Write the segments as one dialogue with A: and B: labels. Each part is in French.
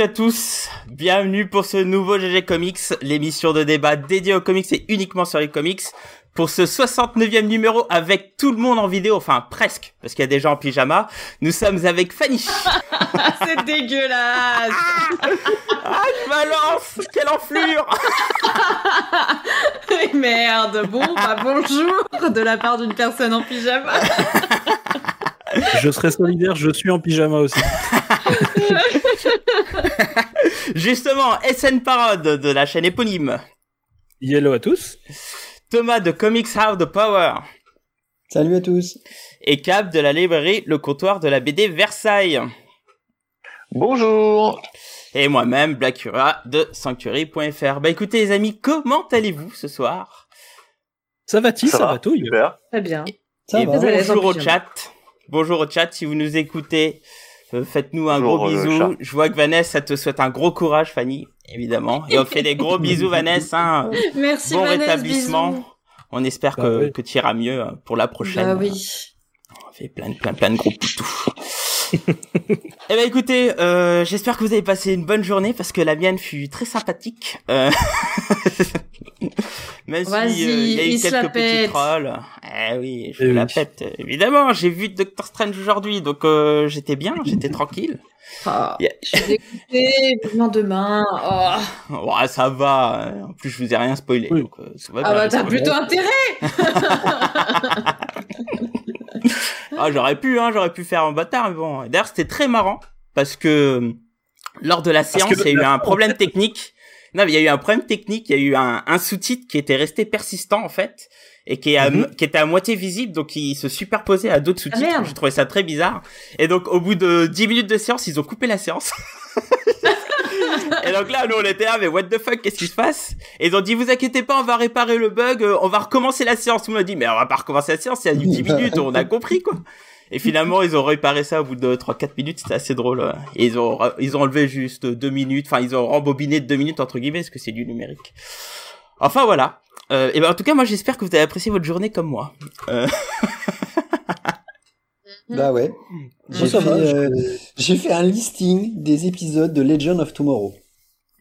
A: bienvenue à tous. Bienvenue pour ce nouveau GG Comics, l'émission de débat dédiée aux comics et uniquement sur les comics. Pour ce 69e numéro avec tout le monde en vidéo, enfin presque, parce qu'il y a des gens en pyjama. Nous sommes avec Fanny.
B: C'est dégueulasse.
A: ah, je balance Quelle enflure
B: Merde. Bon, bah bonjour de la part d'une personne en pyjama.
C: Je serai solidaire, je suis en pyjama aussi.
A: Justement, SN Parode de la chaîne éponyme.
C: Hello à tous.
A: Thomas de Comics House de Power.
D: Salut à tous.
A: Et Cap de la librairie Le Comptoir de la BD Versailles.
E: Bonjour.
A: Et moi-même, Blackura de Sanctuary.fr. Bah écoutez les amis, comment allez-vous ce soir?
C: Ça va-t-il Ça, va, tout
E: Super.
B: Très bien.
A: Ça et va. bonjour au chat. Bonjour au chat si vous nous écoutez. Euh, faites-nous un gros bisou. Je vois que Vanessa te souhaite un gros courage, Fanny, évidemment. Et on fait des gros bisous, Vanessa. Hein.
B: Merci,
A: bon
B: Vanessa,
A: rétablissement.
B: Bisous.
A: On espère
C: bah,
A: que,
C: oui.
A: que tu iras mieux euh, pour la prochaine.
B: Bah oui.
A: On fait plein, plein, plein de gros poutous. Eh ben écoutez, euh, j'espère que vous avez passé une bonne journée parce que la mienne fut très sympathique. Euh... Même si euh, il y a eu
B: il
A: quelques petits trolls. Eh oui, je
C: Eh
A: la
C: oui.
A: pète. Évidemment, j'ai vu Doctor Strange aujourd'hui, donc euh, j'étais bien, j'étais tranquille.
B: Oh,
A: Yeah.
B: Je suis dégoûtée. Vivement demain. Oh.
A: Ouais, ça va. En plus, je vous ai rien spoilé.
C: Oui.
A: Donc, euh, ça va
B: Ah
A: bien,
B: bah t'as plutôt intérêt.
A: Ah, j'aurais pu, hein, j'aurais pu faire un bâtard, mais bon. D'ailleurs, c'était très marrant parce que lors de la séance, il y a eu un problème technique. Non, mais il y a eu un problème technique. Il y a eu un, un sous-titre qui était resté persistant en fait et qui, est à-
C: Mhm.
A: qui était à moitié visible, donc il se superposait à d'autres sous-titres.
B: merde.
A: J'ai trouvé ça très bizarre. Et donc, au bout de 10 minutes de séance, ils ont coupé la séance. Et donc là, nous, on était là, mais what the fuck, qu'est-ce qui se passe? Et ils ont dit, vous inquiétez pas, on va réparer le bug, euh, on va recommencer la séance. Tout le a dit, mais on va pas recommencer la séance, il y a eu 10 minutes, on a compris, quoi. Et finalement, ils ont réparé ça au bout de 3-4 minutes, c'était assez drôle. ouais. Et ils ont, ils ont enlevé juste 2 minutes, enfin, ils ont rembobiné de 2 minutes, entre guillemets, parce que c'est du numérique. Enfin, voilà. Euh, et ben, en tout cas, moi, j'espère que vous avez apprécié votre journée comme moi. Euh,
D: Bah ouais. J'ai fait, euh, un listing des épisodes de Legend of Tomorrow.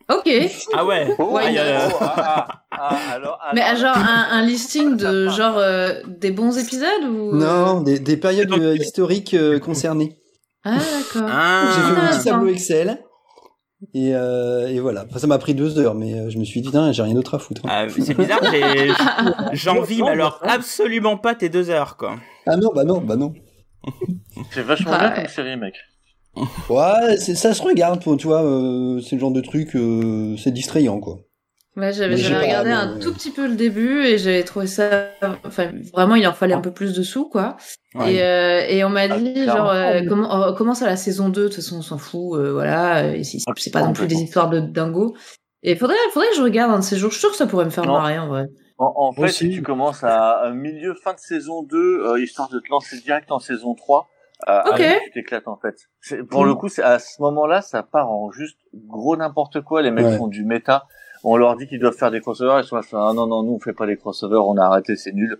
B: Ok.
A: ah ouais.
E: Oh,
A: a-
E: oh, ah, ah, ah, alors,
B: Mais genre un, un listing de genre euh, des bons épisodes ou?
D: Non, des, des périodes euh, historiques euh, concernées.
B: Ah d'accord.
A: Ah.
D: J'ai fait mon petit tableau Excel. Et, euh, et voilà. Enfin, ça m'a pris deux heures, mais je me suis dit, putain, j'ai rien d'autre à foutre.
A: Ah, c'est bizarre, j'ai- j'envie, mais alors absolument pas tes deux heures, quoi.
D: Ah non, bah non, bah non.
E: C'est vachement
B: Ah,
E: bien
B: ouais.
E: comme série, mec.
D: Ouais, ça se regarde, tu vois. euh, c'est le genre de truc, euh, c'est distrayant, quoi.
B: Ouais, j'avais
D: pas,
B: regardé un tout petit peu le début et j'avais trouvé ça. Enfin, vraiment, il en fallait un peu plus de sous, quoi.
A: Ouais.
B: Et, euh, et on m'a
E: Ah,
B: dit, genre, euh, comment, euh, commence à la saison 2, de toute façon, on s'en fout, euh, voilà. et c'est c'est pas non plus des histoires de dingo. Et faudrait, faudrait que je regarde un de ces jours. Je suis sûre que ça pourrait me faire
E: Non.
B: marrer, en vrai.
E: En, en fait, si
C: aussi.
E: tu commences à, à milieu, fin de saison 2, euh, histoire de te lancer direct en saison 3, euh, tu t'éclates en fait. C'est- Pour
D: Mm.
E: le coup, c'est à ce moment-là, ça part en juste gros n'importe quoi. Les mecs
D: Ouais.
E: font du méta. On leur dit qu'ils doivent faire des crossovers. Ils sont là, ah non, non, nous, on fait pas les crossovers, on a arrêté, c'est nul.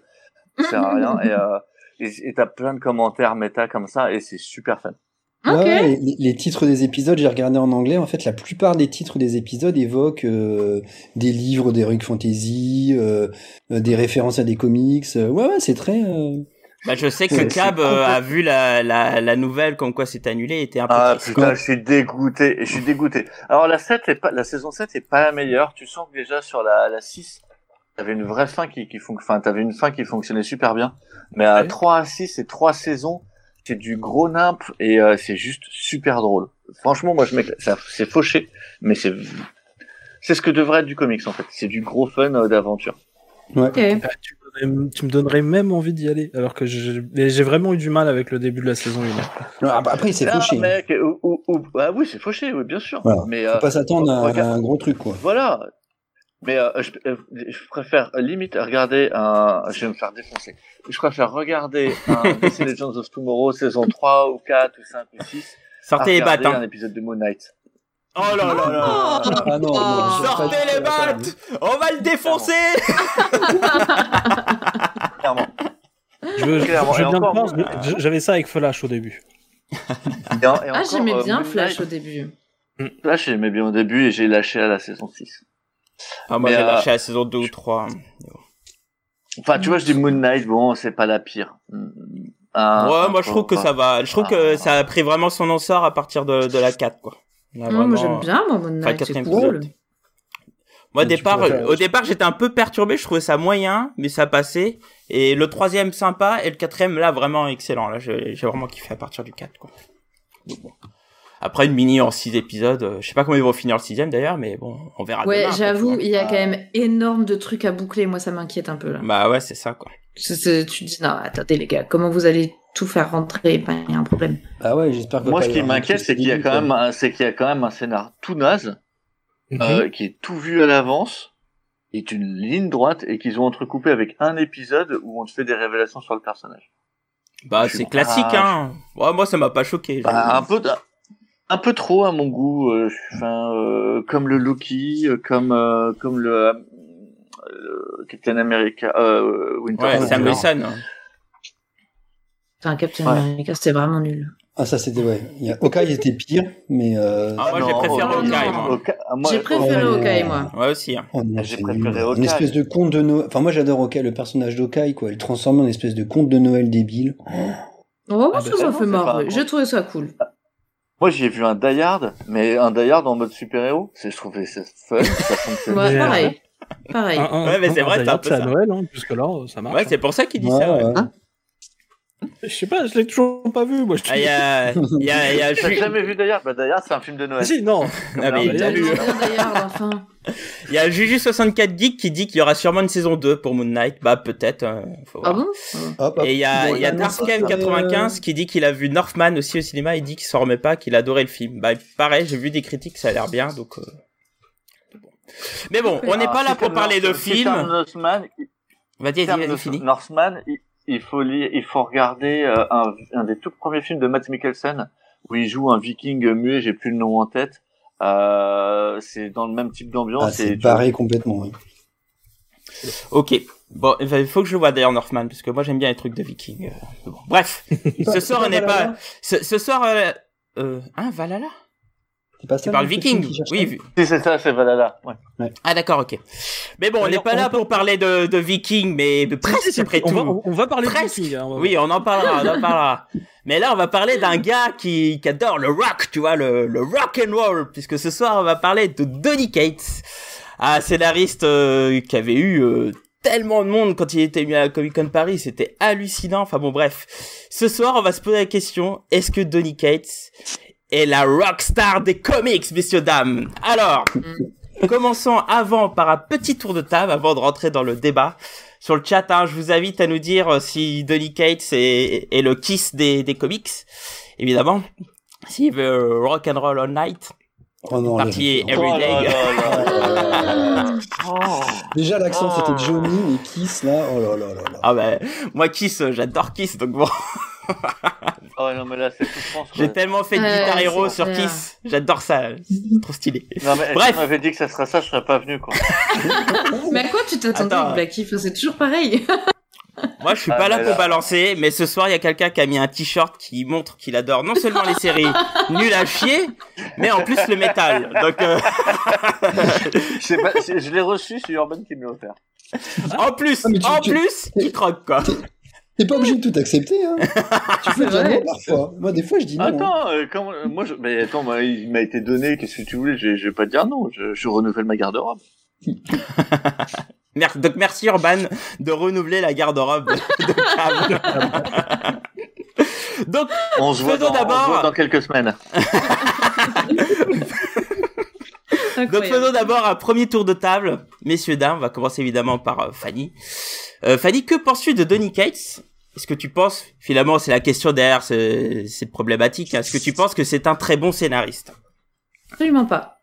E: Ça sert à rien. Et, euh, t'as plein de commentaires méta comme ça, et c'est super fun.
D: Ouais,
B: Ok.
D: ouais, les, les titres des épisodes, j'ai regardé en anglais. En fait, la plupart des titres des épisodes évoquent euh, des livres d'Heroic Fantasy, euh, euh, des références à des comics. Euh, ouais, ouais, c'est très. euh,
A: Bah, je sais que
D: Ouais,
A: Cab euh, a vu la, la, la nouvelle comme quoi c'est annulé et était un peu
E: Ah
A: triste.
E: putain, je suis dégoûté. Je suis dégoûté. Alors la 7 est pas, la saison 7 est pas la meilleure. Tu sens que déjà sur la, la 6, t'avais une vraie fin qui, qui fonc- enfin, t'avais une fin qui fonctionnait super bien. Mais à
A: Ouais.
E: 3 à 6 et 3 saisons, c'est du gros nimp et euh, c'est juste super drôle. Franchement, moi je m'éclate. Ça- C'est fauché, mais c'est, c'est ce que devrait être du comics en fait. C'est du gros fun euh, d'aventure.
B: Ok.
C: Ah, tu, me donnerais- tu me donnerais même envie d'y aller, alors que j'ai vraiment eu du mal avec le début de la saison 1.
D: non, ap- après, c'est
E: Ah,
D: fauché.
E: mec, ou, ou- ou- ah oui, c'est fauché, oui, bien sûr.
D: Voilà.
E: Mais
D: Faut
E: euh,
D: pas s'attendre à, à un gros truc, quoi.
E: Voilà. Mais euh, je, euh, je préfère euh, limite regarder un. Je vais me faire défoncer. Je préfère regarder un DC Legends of Tomorrow saison 3 ou 4 ou 5 ou 6.
A: Sortez les battes,
E: regarder un
A: hein.
E: épisode de Moon Knight.
A: Oh là là là.
D: Ah non, non,
B: Oh.
A: Sortez les battes On va le défoncer
E: Clairement.
C: Je, veux- je,
E: Clairement,
C: je
E: euh,
C: j'avais ça avec Flash au début.
E: Et en- et
B: Ah,
E: encore,
B: j'aimais
E: euh,
B: bien
E: Moon
B: Flash au début.
E: Là, j'aimais bien au début et j'ai lâché à la saison 6.
A: Ah, moi, j'ai
E: euh,
A: lâché la saison 2 ou 3.
E: Enfin, tu vois, je dis Moon Knight, bon, c'est pas la pire. Un-
A: ouais,
E: un
A: moi, je
E: peu-
A: trouve que ça va. Je trouve que
E: Ah.
A: ça a pris vraiment son essor à partir de, de la 4, quoi. Là,
B: Non, moi
A: vraiment,
B: j'aime bien moi, Moon
A: enfin,
B: Knight, c'est cool.
A: Moi, au départ,
C: préfères-
A: au départ, j'étais un peu perturbé. Je trouvais ça moyen, mais ça passait. Et le troisième sympa et le quatrième là vraiment excellent. Là, j'ai j'ai vraiment kiffé à partir du 4, quoi. Donc, bon. Après une mini en 6 épisodes, euh, je sais pas comment ils vont finir le sixième d'ailleurs, mais bon, on verra.
B: Ouais, j'avoue, il y a quand même énorme de trucs à boucler. Moi, ça m'inquiète un peu là.
A: Bah ouais, c'est ça quoi.
B: Tu te dis, non, attendez les gars, comment vous allez tout faire rentrer? Ben, Il y a un problème.
D: Ah ouais, j'espère que.
E: Moi, ce qui m'inquiète, c'est qu'il y a quand même, un- c'est qu'il y a quand même un scénar tout naze,
C: Mhm.
E: euh, qui est tout vu à l'avance, est une ligne droite et qu'ils ont entrecoupé avec un épisode où on te fait des révélations sur le personnage.
A: Bah c'est classique hein. Ouais, moi ça m'a pas choqué.
E: Bah, un peu, un peu trop à mon goût. euh, Enfin, euh, comme le Loki, euh, comme euh, comme le, le Captain America, euh, Winter
A: Ouais,
D: Ah,
A: Sam. Wilson.
B: Enfin, Captain
E: Ouais.
B: America, c'était vraiment nul.
D: Ah, ça c'était, ouais. Il y a... Hawkeye était pire, mais. Euh...
A: Ah, moi, j'ai préféré Hawkeye, moi.
E: Ah, moi,
B: J'ai préféré Hawkeye, moi.
A: Ouais aussi. hein.
D: Oh
E: J'ai préféré. Hawkeye.
D: Une espèce de conte de Noël. Enfin, moi j'adore Hawkeye, le personnage d'Hawkeye, quoi. Il transforme en une espèce de conte de Noël débile.
B: Oh,
C: Ah,
B: ça,
E: bah,
B: ça fait
E: pas-
B: J'ai trouvé ça cool.
E: Moi, j'ai vu un Die Hard, mais un Die Hard en mode super-héros. C'est, je trouvais ça fun, ça fonctionne.
B: Ouais,
C: Mais, euh,
B: pareil. Pareil.
C: Un- un-
A: Ouais, mais c'est vrai, c'est un peu
C: c'est à
A: ça.
C: Noël, hein, jusque là, ça marche.
A: Ouais, c'est pour ça qu'il dit
D: Ouais,
A: ça. Ouais.
D: ouais.
C: Je sais pas, je l'ai toujours pas vu, moi. Je
A: Ah, y a, y y
E: jamais vu Hard Bah, Hard, c'est un film de
C: Ah,
E: Noël.
C: si, non.
A: Ah, mais il a
B: d'ailleurs, enfin.
A: il y a Juju64 Geek qui dit qu'il y aura sûrement une saison 2 pour Moon Knight. Bah peut-être. euh, faut
B: Ah
A: voir.
B: bon
D: Hop, hop.
A: Et il y a,
D: Bon,
A: il y a
D: il y a
A: Darskev95 qui dit qu'il a vu Northman aussi au cinéma. Il dit qu'il s'en remet pas, qu'il adorait le film. Bah pareil, j'ai vu des critiques, ça a l'air bien, donc. euh. Mais bon, on n'est
E: Alors,
A: pas là pour parler de
E: North-
A: films.
E: Northman,
A: Vas-y, vas-y.
E: Northman, il, il faut lire, il faut regarder euh, un, un des tout premiers films de Matt Mikkelsen où il joue un Viking muet, j'ai plus le nom en tête. Euh, c'est dans le même type d'ambiance.
D: Ah, c'est barré complètement. oui.
A: Ok. Bon, il faut que je le vois d'ailleurs Northman parce que moi j'aime bien les trucs de Viking. euh, bon. Bref, ce soir on n'est pas. Ce, ce soir, euh, euh, hein, Valhalla?
D: C'est pas ça,
A: Tu parles Viking Oui.
E: Si c'est ça, c'est Valhalla. Ouais.
A: Ah d'accord, ok. Mais bon, on n'est pas
C: on
A: là pour parler de, de Viking, mais de presque
C: si,
A: après
C: on
A: tout.
C: va, on, on va parler
A: Presque.
C: de Viking. hein,
A: Oui, on en parlera, on en parlera. Mais là, on va parler d'un gars qui, qui adore le rock, tu vois, le, le rock and roll, puisque ce soir, on va parler de Donny Cates, un scénariste euh, qui avait eu euh, tellement de monde quand il était venu à Comic Con Paris, c'était hallucinant. Enfin bon, bref. Ce soir, on va se poser la question est-ce que Donny Cates est la rockstar des comics, messieurs dames Alors, commençons avant par un petit tour de table avant de rentrer dans le débat sur le chat, hein, je vous invite à nous dire euh, si Donny Cates est, est le kiss des, des comics, évidemment. S'il veut euh, rock and roll all night,
D: Oh non,
A: partie
D: là,
A: every
E: Oh. Oh.
D: Déjà l'accent
E: Oh.
D: c'était Johnny, mais Kiss là, oh là là là là.
A: Ah ben, moi Kiss, j'adore Kiss, donc bon,
E: Oh non, mais là, c'est tout France.
A: j'ai tellement fait de
B: Ouais,
A: Guitar Hero sur Kiss, j'adore ça, c'est trop stylé.
E: Non, mais
A: Bref.
E: si tu m'avais dit que ça serait ça, je serais pas venu, quoi.
B: Mais à quoi tu t'attendais avec Black If C'est toujours pareil.
A: Moi, je suis
E: Ah,
A: pas là
E: mais
A: pour
E: là-
A: balancer, mais ce soir, il y a quelqu'un qui a mis un t-shirt qui montre qu'il adore non seulement les séries nulles à chier, mais en plus le métal. Donc, euh,
E: Je pas, l'ai reçu, c'est Urban qui me l'a offert.
A: en plus,
D: Ah, tu-
A: en
D: tu-
A: plus, il croque, quoi.
D: T'es pas obligé de tout accepter, hein. tu peux
B: C'est
D: dire
B: vrai.
D: non parfois. Moi des fois je dis non. hein.
E: Attends, euh, euh, moi, je, mais attends, moi, il m'a été donné, qu'est-ce que tu voulais, je, je vais pas te dire non, je, je renouvelle ma garde-robe.
A: Donc, merci Urban de renouveler la garde-robe de Cam. Donc,
E: On se voit,
A: Faisons
E: dans, on se
A: d'abord-
E: voit dans quelques semaines.
A: Donc faisons d'abord un premier tour de table. Messieurs, dames, on va commencer évidemment par euh, Fanny. Euh, Fanny, que penses-tu de Donny Cates? Est-ce que tu penses, finalement c'est la question derrière ce- cette problématique, hein. est-ce que tu penses que c'est un très bon scénariste?
B: Absolument pas.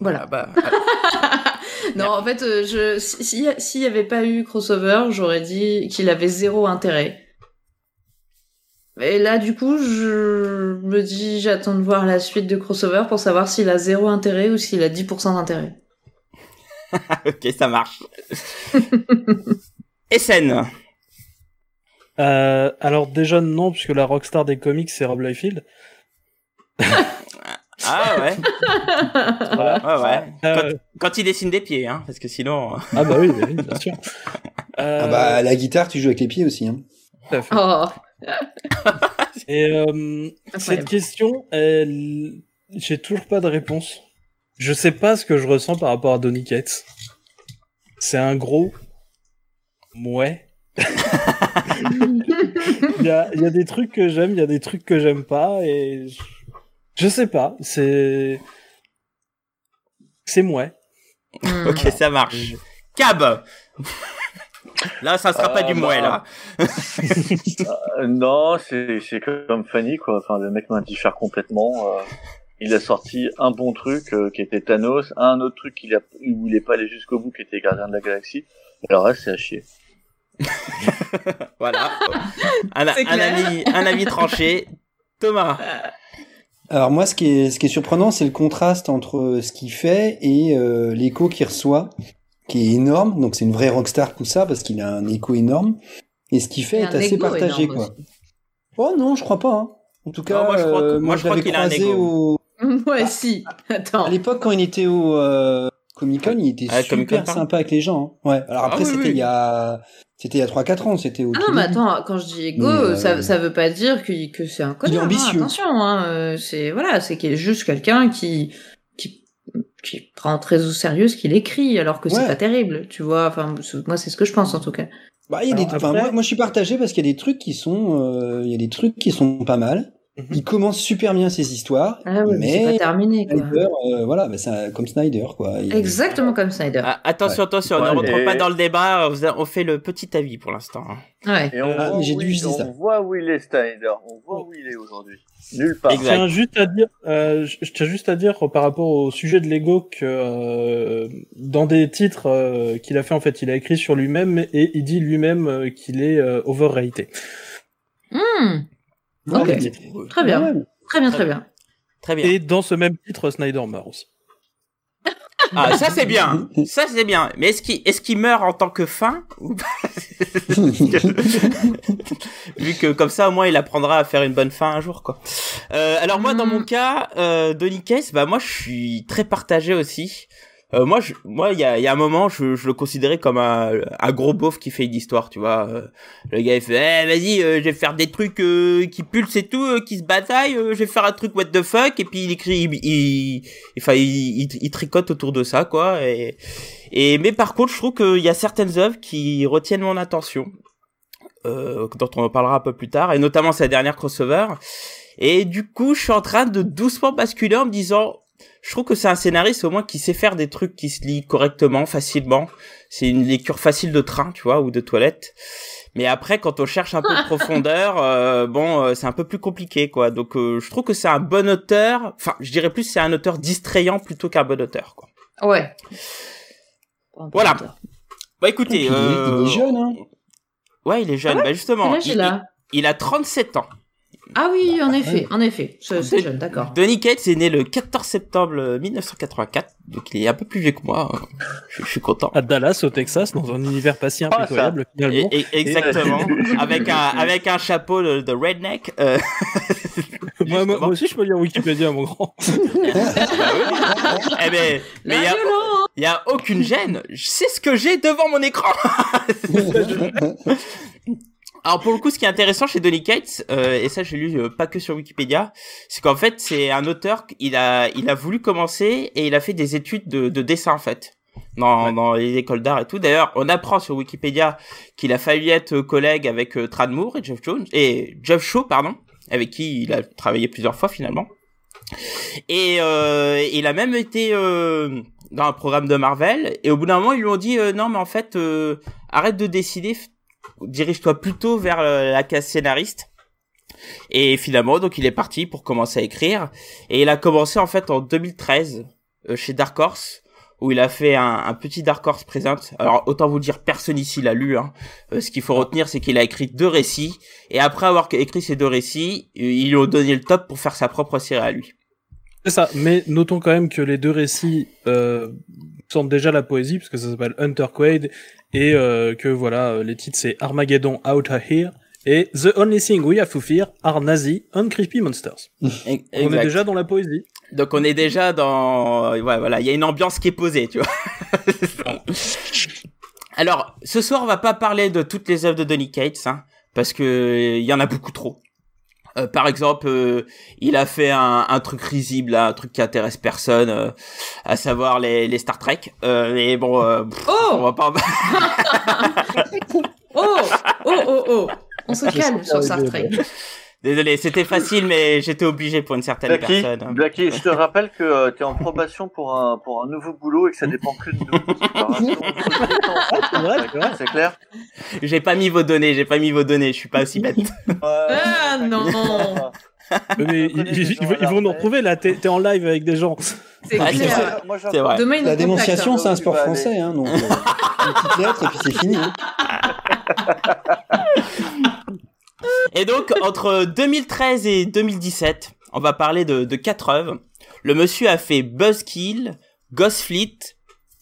B: Voilà.
A: Ah bah, ah,
B: Non, en fait, euh, je si- si- s'il y avait pas eu crossover, j'aurais dit qu'il avait zéro intérêt. Et là, du coup, je me dis, j'attends de voir la suite de crossover pour savoir s'il a zéro intérêt ou s'il a 10% d'intérêt.
A: ok, ça marche. SN.
C: Euh, alors déjà non, puisque la rockstar des comics c'est Rob Liefeld.
A: Ah ouais.
C: Voilà.
A: Ouais, ouais.
C: Euh,
A: Quand, quand il dessine des pieds, hein, parce que sinon. euh,
C: Ah bah oui, oui, bien sûr. Euh,
D: Ah bah, la guitare, tu joues avec les pieds aussi. Hein.
C: tout à fait.
B: Oh,
C: Et euh, cette question, elle... j'ai toujours pas de réponse. Je sais pas ce que je ressens par rapport à Donny Cates. C'est un gros ouais. Il y a, il y a des trucs que j'aime, il y a des trucs que j'aime pas et je, je sais pas. C'est c'est mouais.
B: Hmm.
A: Ok, ça marche. Cab Là, ça sera pas
E: Ah,
A: du mouet,
E: bah.
A: là.
E: Euh, non, c'est c'est comme Fanny quoi. Enfin, le mec m'indiffère complètement. euh, il a sorti un bon truc euh, qui était Thanos, un autre truc qu'il a, où il est pas allé jusqu'au bout qui était Gardien de la Galaxie. Et le reste, c'est à chier.
A: Voilà. Un, un avis, un avis tranché. Thomas.
D: Alors moi, ce qui est, ce qui est surprenant, c'est le contraste entre ce qu'il fait et euh, l'écho qu'il reçoit, qui est énorme. Donc c'est une vraie rockstar tout ça, parce qu'il a un écho énorme. Et ce qu'il fait est assez partagé,
B: énorme
D: quoi.
B: aussi.
D: Oh non, je crois pas. Hein. En tout cas,
A: Non, moi, je crois que-
D: euh,
A: moi, je crois
D: l'avais
A: qu'il a un ego.
D: au...
B: Ouais, si. Attends.
D: à l'époque quand il était au euh, Comic Con, il était
A: Ah,
D: super sympa avec les gens. hein. Ouais. Alors
A: Ah
D: après,
A: oui,
D: c'était
A: oui.
D: il y a, c'était il y a 3-4 ans. C'était au.
B: Ah non, mais attends, quand je dis ego,
D: Mais, euh,
B: ça, ça veut pas dire que, que c'est un connard. hein,
D: ambitieux.
B: attention, hein, euh, c'est voilà, c'est qu'il est juste quelqu'un qui, qui qui prend très au sérieux ce qu'il écrit, alors que c'est
D: Ouais.
B: pas terrible, tu vois. Enfin, c'est- moi, c'est ce que je pense en tout cas.
D: Bah, il y a des...
C: Alors,
D: enfin,
C: après-
D: moi, moi, je suis partagé parce qu'il y a des trucs qui sont, euh, il y a des trucs qui sont pas mal.
C: Mhm.
D: Il commence super bien ses histoires,
B: Ah ouais, mais, c'est
D: mais
B: pas terminé, quoi.
D: Snyder, euh, voilà, c'est un- comme Snyder, quoi. Il-
B: Exactement comme Snyder.
A: Ah, attention, attention,
E: Ouais,
A: ne rentre
E: et-
A: pas dans le débat. On on fait le petit avis pour l'instant. hein.
B: Ouais.
E: Et on,
D: Ah,
E: voit,
D: mais j'ai
E: où
D: dû
E: il,
D: juste dire
E: on voit où il est, Snyder. On voit où il est aujourd'hui. Nulle part.
C: Je tiens juste à dire, euh, je tiens juste à dire par rapport au sujet de l'ego que euh, dans des titres euh, qu'il a fait en fait, il a écrit sur lui-même et il dit lui-même euh, qu'il est euh, overrated.
B: Hmm.
D: Mais-
B: Très bien.
D: Ouais,
B: Très bien, très bien.
A: Très bien.
C: Et dans ce même titre, Snyder meurt aussi.
A: Ah, ça c'est bien. Ça c'est bien. Mais est-ce qu'il meurt en tant que fin ou pas Vu que comme ça au moins il apprendra à faire une bonne fin un jour quoi. Euh, alors moi dans
B: Mm.
A: mon cas, euh, Donny Case, bah moi je suis très partagé aussi. Euh, moi, je, moi, il y a, y a un moment, je, je le considérais comme un, un gros beauf qui fait une histoire, tu vois. Euh, le gars, il fait, eh, vas-y, euh, je vais faire des trucs euh, qui pulsent et tout, euh, qui se bataillent. je vais faire un truc what the fuck. Et puis il écrit, il, il, enfin, il, il, tricote autour de ça, quoi. Et, et mais par contre, je trouve qu'il y a certaines œuvres qui retiennent mon attention, dont on en parlera un peu plus tard, et notamment sa dernière crossover. Et du coup, je suis en train de doucement basculer en me disant, je trouve que c'est un scénariste au moins qui sait faire des trucs qui se lisent correctement, facilement. C'est une lecture facile de train, tu vois, ou de toilette. Mais après, quand on cherche un peu de profondeur, euh, bon, euh, c'est un peu plus compliqué, quoi. Donc, euh, je trouve que c'est un bon auteur. Enfin, je dirais plus c'est un auteur distrayant plutôt qu'un bon auteur, quoi.
B: Ouais.
A: Voilà. Bah écoutez,
D: Il est- il est jeune, hein.
A: Ouais, il est jeune.
B: Ah ouais
A: bah justement, il,
B: il-
A: il a 37 ans.
B: Ah oui, en effet, en effet. C'est c'est jeune, d'accord.
A: Denis Cates est né le 14 septembre 1984, donc il est un peu plus vieux que moi. hein. Je, je suis content.
C: À Dallas, au Texas, dans un univers pas si
E: Ah, ça.
C: impitoyable finalement.
A: Et- et- exactement. avec un avec un chapeau de, de redneck. euh,
C: moi, moi- moi
A: justement.
C: aussi, je peux lire Wikipédia, mon grand.
A: eh ben, mais
B: La
A: il y a y a aucune gêne. Je sais ce que j'ai devant mon écran. Alors pour le coup, ce qui est intéressant chez Donny Cates, euh, et ça j'ai lu euh, pas que sur Wikipédia, c'est qu'en fait c'est un auteur, il a il a voulu commencer et il a fait des études de, de dessin en fait dans, dans les écoles d'art et tout. D'ailleurs, on apprend sur Wikipédia qu'il a failli être collègue avec euh, Trad Moore et Jeff Jones et Jeff Shaw pardon, avec qui il a travaillé plusieurs fois finalement. Et euh, il a même été euh, dans un programme de Marvel et au bout d'un moment ils lui ont dit euh, non mais en fait euh, arrête de f- dirige-toi plutôt vers euh, la case scénariste et finalement donc il est parti pour commencer à écrire et il a commencé en fait en 2013 euh, chez Dark Horse où il a fait un, petit Dark Horse Present. Alors autant vous dire, personne ici l'a lu. Hein. Euh, ce qu'il faut retenir, c'est qu'il a écrit deux récits, et après avoir écrit ces deux récits, ils lui ont donné le top pour faire sa propre série à lui.
C: C'est ça, mais notons quand même que les deux récits euh, sentent déjà la poésie, parce que ça s'appelle Hunter Quaid, et euh, que voilà, euh, les titres c'est Armageddon Out of Here Et The Only Thing We Have to Fear are Nazi and Creepy Monsters. On est
A: Exact.
C: déjà dans la poésie.
A: Donc on est déjà dans ouais voilà, il y a une ambiance qui est posée, tu vois. Alors, ce soir on va pas parler de toutes les œuvres de Donny Cates hein, parce que il y en a beaucoup trop. Euh, par exemple, euh, il a fait un, un truc risible, là, un truc qui intéresse personne, euh, à savoir les, les Star Trek. Euh, mais bon, euh, pff, on
B: Oh
A: va pas.
B: Oh Oh Oh Oh On se calme sur Star Trek.
A: Désolé, c'était facile, mais j'étais obligé pour une certaine personne.
E: Blacky, je te rappelle que tu es en probation pour un, pour un nouveau boulot et que ça dépend que de nous. C'est clair
A: J'ai pas mis vos données, j'ai pas mis vos données, je suis pas aussi bête.
B: Ah non
C: Mais ils, ils- ils vont- ils vont nous retrouver là, t'es en live avec des gens.
B: C'est
A: Ah,
B: clair.
A: vrai.
E: Moi.
B: Demain,
D: La dénonciation,
B: hein.
D: c'est un sport
E: aller.
D: français, hein, donc euh, une petite lettre et puis c'est fini. hein.
A: Et donc, entre 2013 et 2017, on va parler de, de quatre œuvres. Le monsieur a fait Buzzkill, Ghost Fleet,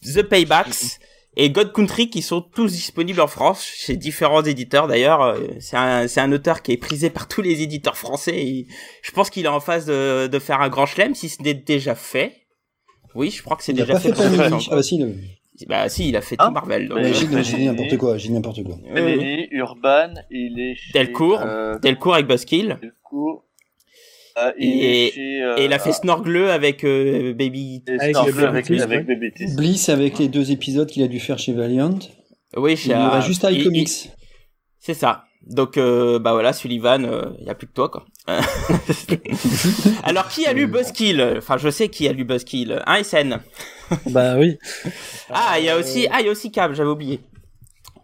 A: The Paybacks et God Country qui sont tous disponibles en France chez différents éditeurs d'ailleurs. Euh, C'est un, c'est un auteur qui est prisé par tous les éditeurs français et je pense qu'il est en phase de, de faire un grand chelem si ce n'est déjà fait. Oui, je crois que c'est déjà
D: fait
A: sont-
D: Ah bah si, le...
A: Bah si, il a fait
E: Hein
A: tout Marvel. donc, euh,
D: j'ai dit n'importe quoi, j'ai dit n'importe quoi.
A: oui,
E: Urban, il est chez...
A: Delcourt,
E: euh,
A: Delcourt avec Buzzkill.
E: Delcourt. Euh, il
A: Et-
E: est chez... euh,
A: Et il a fait Snorgleux avec euh, Baby
C: Avec
E: avec,
C: Baby
E: avec.
D: Bliss avec les deux épisodes qu'il a dû faire chez Valiant.
A: Oui,
D: Il
A: chez
D: y aura
A: euh,
D: juste
A: il- il-
D: iComics.
A: C'est ça. Donc bah voilà, Sullivan, il y a plus que toi quoi. Alors qui a lu Buzzkill? Enfin, je sais qui a lu Buzzkill. Hein, SN
C: Bah oui.
A: Ah, il y a aussi ah, il y a aussi Cab, j'avais oublié.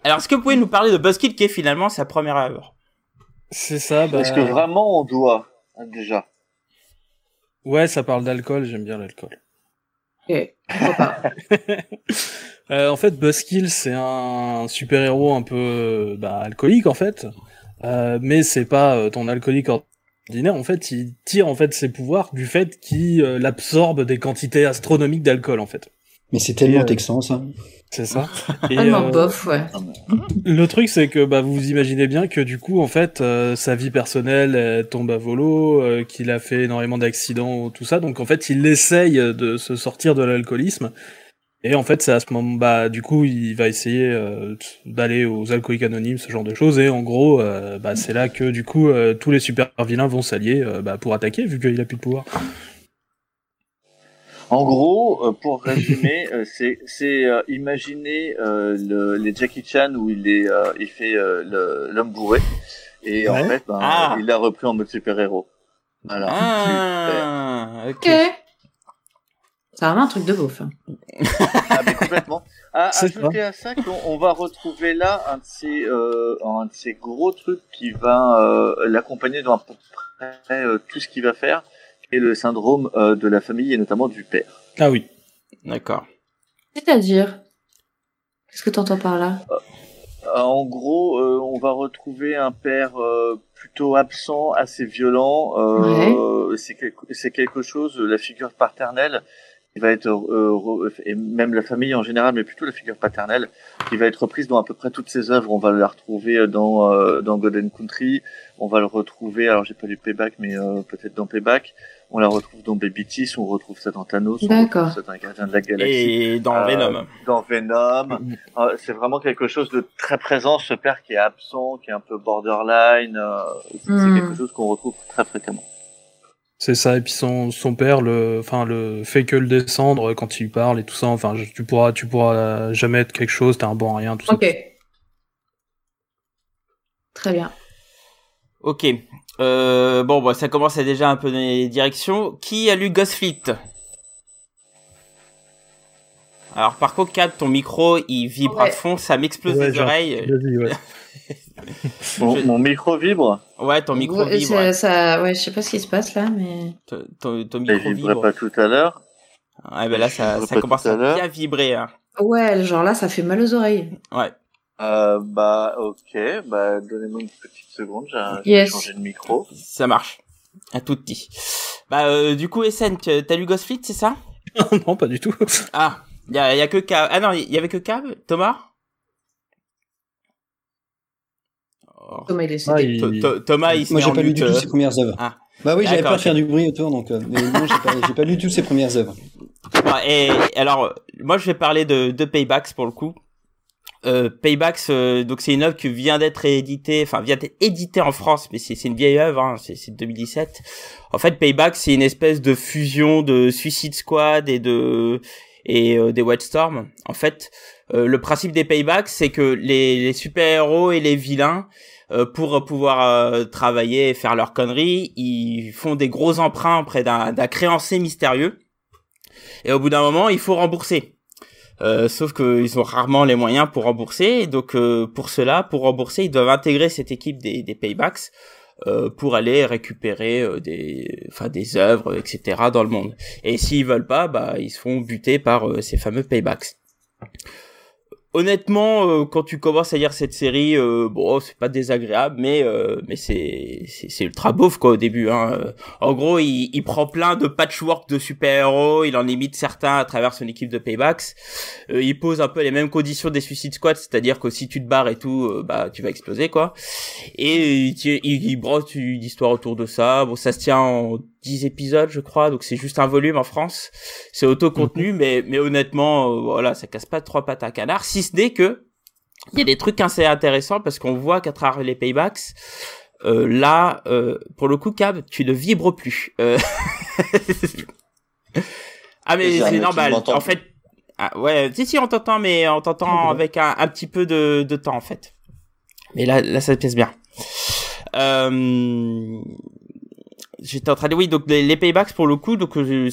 A: Alors, est-ce que vous pouvez nous parler de Buzzkill qui est finalement sa première œuvre?
C: C'est ça. Bah...
E: Est-ce que vraiment on doit déjà?
C: Ouais, ça parle d'alcool. J'aime bien l'alcool.
B: Ok, pourquoi pas.
C: Euh, en fait, Buzzkill, c'est un super-héros un peu bah, alcoolique, en fait. Euh, mais c'est pas euh, ton alcoolique ordinaire. En fait, il tire en fait ses pouvoirs du fait qu'il euh, absorbe des quantités astronomiques d'alcool, en fait.
D: Mais c'est tellement
C: euh,
D: texan, ça.
C: C'est ça. Et,
B: Tellement
C: euh,
B: bof, ouais.
C: Le truc, c'est que bah, vous vous imaginez bien que du coup, en fait, euh, sa vie personnelle elle tombe à volo, euh, qu'il a fait énormément d'accidents, tout ça. Donc, en fait, il essaye de se sortir de l'alcoolisme. Et en fait, c'est à ce moment, bah, du coup, il va essayer euh, d'aller aux alcooliques anonymes, ce genre de choses. Et en gros, euh, bah, c'est là que du coup, euh, tous les super vilains vont s'allier euh, bah, pour attaquer, vu qu'il a plus de pouvoir.
E: En gros, pour résumer, c'est c'est euh, imaginer euh, le, les Jackie Chan où il est euh, il fait euh, le- l'homme bourré et en fait ben,
A: Ah.
E: il l'a repris en mode super héros. Voilà.
A: Ah. Ok.
B: C'est vraiment un truc de beauf. hein.
E: Ah, mais complètement. À, ajouter à ça qu'on on va retrouver là un de ces euh, un de ces gros trucs qui va euh, l'accompagner dans à peu près euh, tout ce qu'il va faire, qui est le syndrome euh, de la famille et notamment du père.
C: Ah oui.
A: D'accord.
B: C'est-à-dire? Qu'est-ce que t'entends par là?
E: Euh, En gros, euh, on va retrouver un père euh, plutôt absent, assez violent. Euh, C'est quelque, c'est quelque chose, la figure paternelle, qui va être, euh, et même la famille en général, mais plutôt la figure paternelle, qui va être reprise dans à peu près toutes ses œuvres. On va la retrouver dans euh, dans Golden Country. On va le retrouver. Alors j'ai pas lu Payback, mais euh, peut-être dans Payback. On la retrouve dans Baby Teeth, on retrouve ça dans Thanos, on
B: D'accord.
E: retrouve ça dans Gardien de la Galaxie
A: Et dans
E: Euh,
A: Venom.
E: dans Venom. Euh, c'est vraiment quelque chose de très présent, ce père qui est absent, qui est un peu borderline. euh, c'est
B: Mhm.
E: quelque chose qu'on retrouve très fréquemment.
C: C'est ça, et puis son, son père le, enfin, le fait que le descendre quand il parle et tout ça, enfin, je- tu pourras, tu pourras jamais être quelque chose, t'es un bon à rien, tout ça.
B: Ok. Très bien.
A: Ok. Euh, bon, bah, ça commence à déjà un peu dans les directions. Qui a lu Ghost Fleet Alors, par contre, Kat, ton micro, il vibre à fond, ça m'explose
C: Ouais,
A: les oreilles.
C: Ouais.
E: Mon,
A: Je-
E: mon micro vibre,
A: Ouais, ton micro
B: Ouais,
A: vibre.
B: ça, ça- ouais, je sais pas ce qui se passe là, mais.
A: Ton, ton- ton
E: il
A: micro
E: vibrait
A: vibre.
E: pas tout à l'heure.
A: Ouais, bah là, ça, ça commence
E: à
A: à bien vibrer. hein.
B: Ouais, genre là, ça fait mal aux oreilles.
A: Ouais.
E: Euh, bah ok, bah donnez-moi une petite seconde, j'ai
B: Yes.
E: changé de micro.
A: Ça marche. Un tout petit. Bah, euh, du coup, SN, t'as lu Ghost Fleet, c'est ça?
C: Non, pas du tout.
A: Ah, il y a, y a que Cab. Ah non, il y avait que Cab Thomas?
B: Thomas, il est
C: Ah, il-
A: Thomas, il se
D: Moi, j'ai pas lu du tout ses premières œuvres.
A: Ah.
D: Bah oui, j'avais à
A: ok.
D: faire du bruit autour, donc. euh, mais non, j'ai pas, pas lu toutes ses premières œuvres.
A: Bon, et alors, moi, je vais parler de, de Paybacks pour le coup. Euh, Paybacks, euh, donc c'est une œuvre qui vient d'être éditée, enfin vient d'être éditée en France, mais c'est c'est une vieille œuvre, hein, c'est c'est de 2017. En fait, Paybacks, c'est une espèce de fusion de Suicide Squad et de et euh, des Wildstorm. En fait, euh, le principe des Paybacks, c'est que les, les super-héros et les vilains, euh, pour pouvoir euh, travailler et faire leurs conneries, ils font des gros emprunts auprès d'un créancier mystérieux. Et au bout d'un moment, il faut rembourser. Euh, sauf qu'ils ont rarement les moyens pour rembourser. Et donc, euh, pour cela, pour rembourser, ils doivent intégrer cette équipe des, des paybacks pour aller récupérer euh, des, enfin, des œuvres, etc. dans le monde. Et s'ils veulent pas, bah, ils se font buter par euh, ces fameux paybacks. Honnêtement, euh, quand tu commences à lire cette série, euh, bon, c'est pas désagréable, mais euh, mais c'est c'est ultra beauf quoi au début. Hein. Euh, En gros, il, il prend plein de patchwork de super-héros, il en imite certains à travers son équipe de paybacks. Euh, il pose un peu les mêmes conditions des Suicide Squad, c'est-à-dire que si tu te barres et tout, euh, bah tu vas exploser quoi. Et il, il, il brosse une histoire autour de ça. Bon, ça se tient en 10 épisodes, je crois, donc c'est juste un volume en France. C'est auto-contenu, mais mais honnêtement, euh, voilà, ça casse pas trois pattes à un canard. Si ce n'est que il y a des trucs assez intéressants parce qu'on voit qu'à travers les paybacks, euh, là, euh, pour le coup, Cab, tu ne vibres plus. Euh, ah mais c'est normal. En fait, ah, ouais, si si, on t'entend, mais on t'entend avec un, un petit peu de, de temps en fait. Mais là, là, ça te pèse bien. Euh... J'étais en train de oui donc les, paybacks pour le coup donc euh,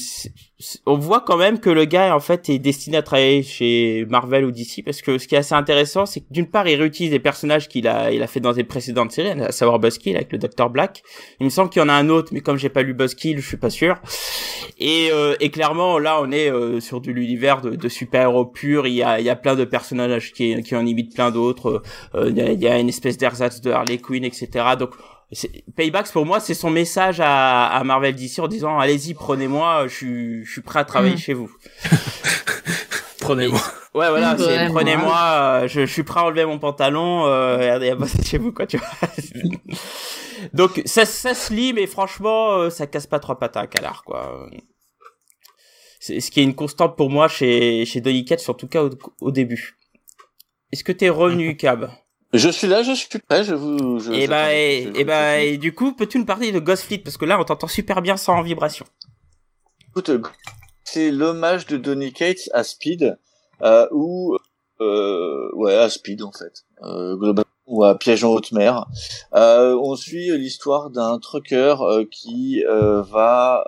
A: on voit quand même que le gars en fait est destiné à travailler chez Marvel ou DC parce que ce qui est assez intéressant c'est que d'une part il réutilise des personnages qu'il a il a fait dans des précédentes séries à savoir Buzzkill avec le Dr Black. Il me semble qu'il y en a un autre mais comme j'ai pas lu Buzzkill je suis pas sûr. Et, euh, et clairement là on est euh, sur de l'univers de, de super-héros pur il y a il y a plein de personnages qui qui en imitent plein d'autres. Euh, il y, a, il y a une espèce d'ersatz de Harley Quinn etc donc Paybacks pour moi c'est son message à, à Marvel DC en disant allez-y prenez-moi je suis je suis prêt à travailler
B: Mm.
A: chez vous.
C: Prenez-moi.
A: ouais voilà c'est prenez-moi euh, je, je suis prêt à enlever mon pantalon euh, regardez à bosser chez vous quoi tu vois. Donc ça ça se lit mais franchement euh, ça casse pas trois pattes à un canard quoi. C'est ce qui est une constante pour moi chez chez Donny Cates en tout cas au, au début. Est-ce que t'es revenu Cab?
E: Je suis là, je suis prêt, je vous. Je,
A: et bah et,
E: je-
A: et bah du coup peux-tu nous parler de Ghost Fleet? Parce que là on t'entend super bien sans vibration
E: Écoute, c'est l'hommage de Donny Cates à Speed, euh, ou euh, ouais à Speed en fait, euh, globalement ou à Piège en haute mer. Euh, on suit l'histoire d'un trucker euh, qui euh, va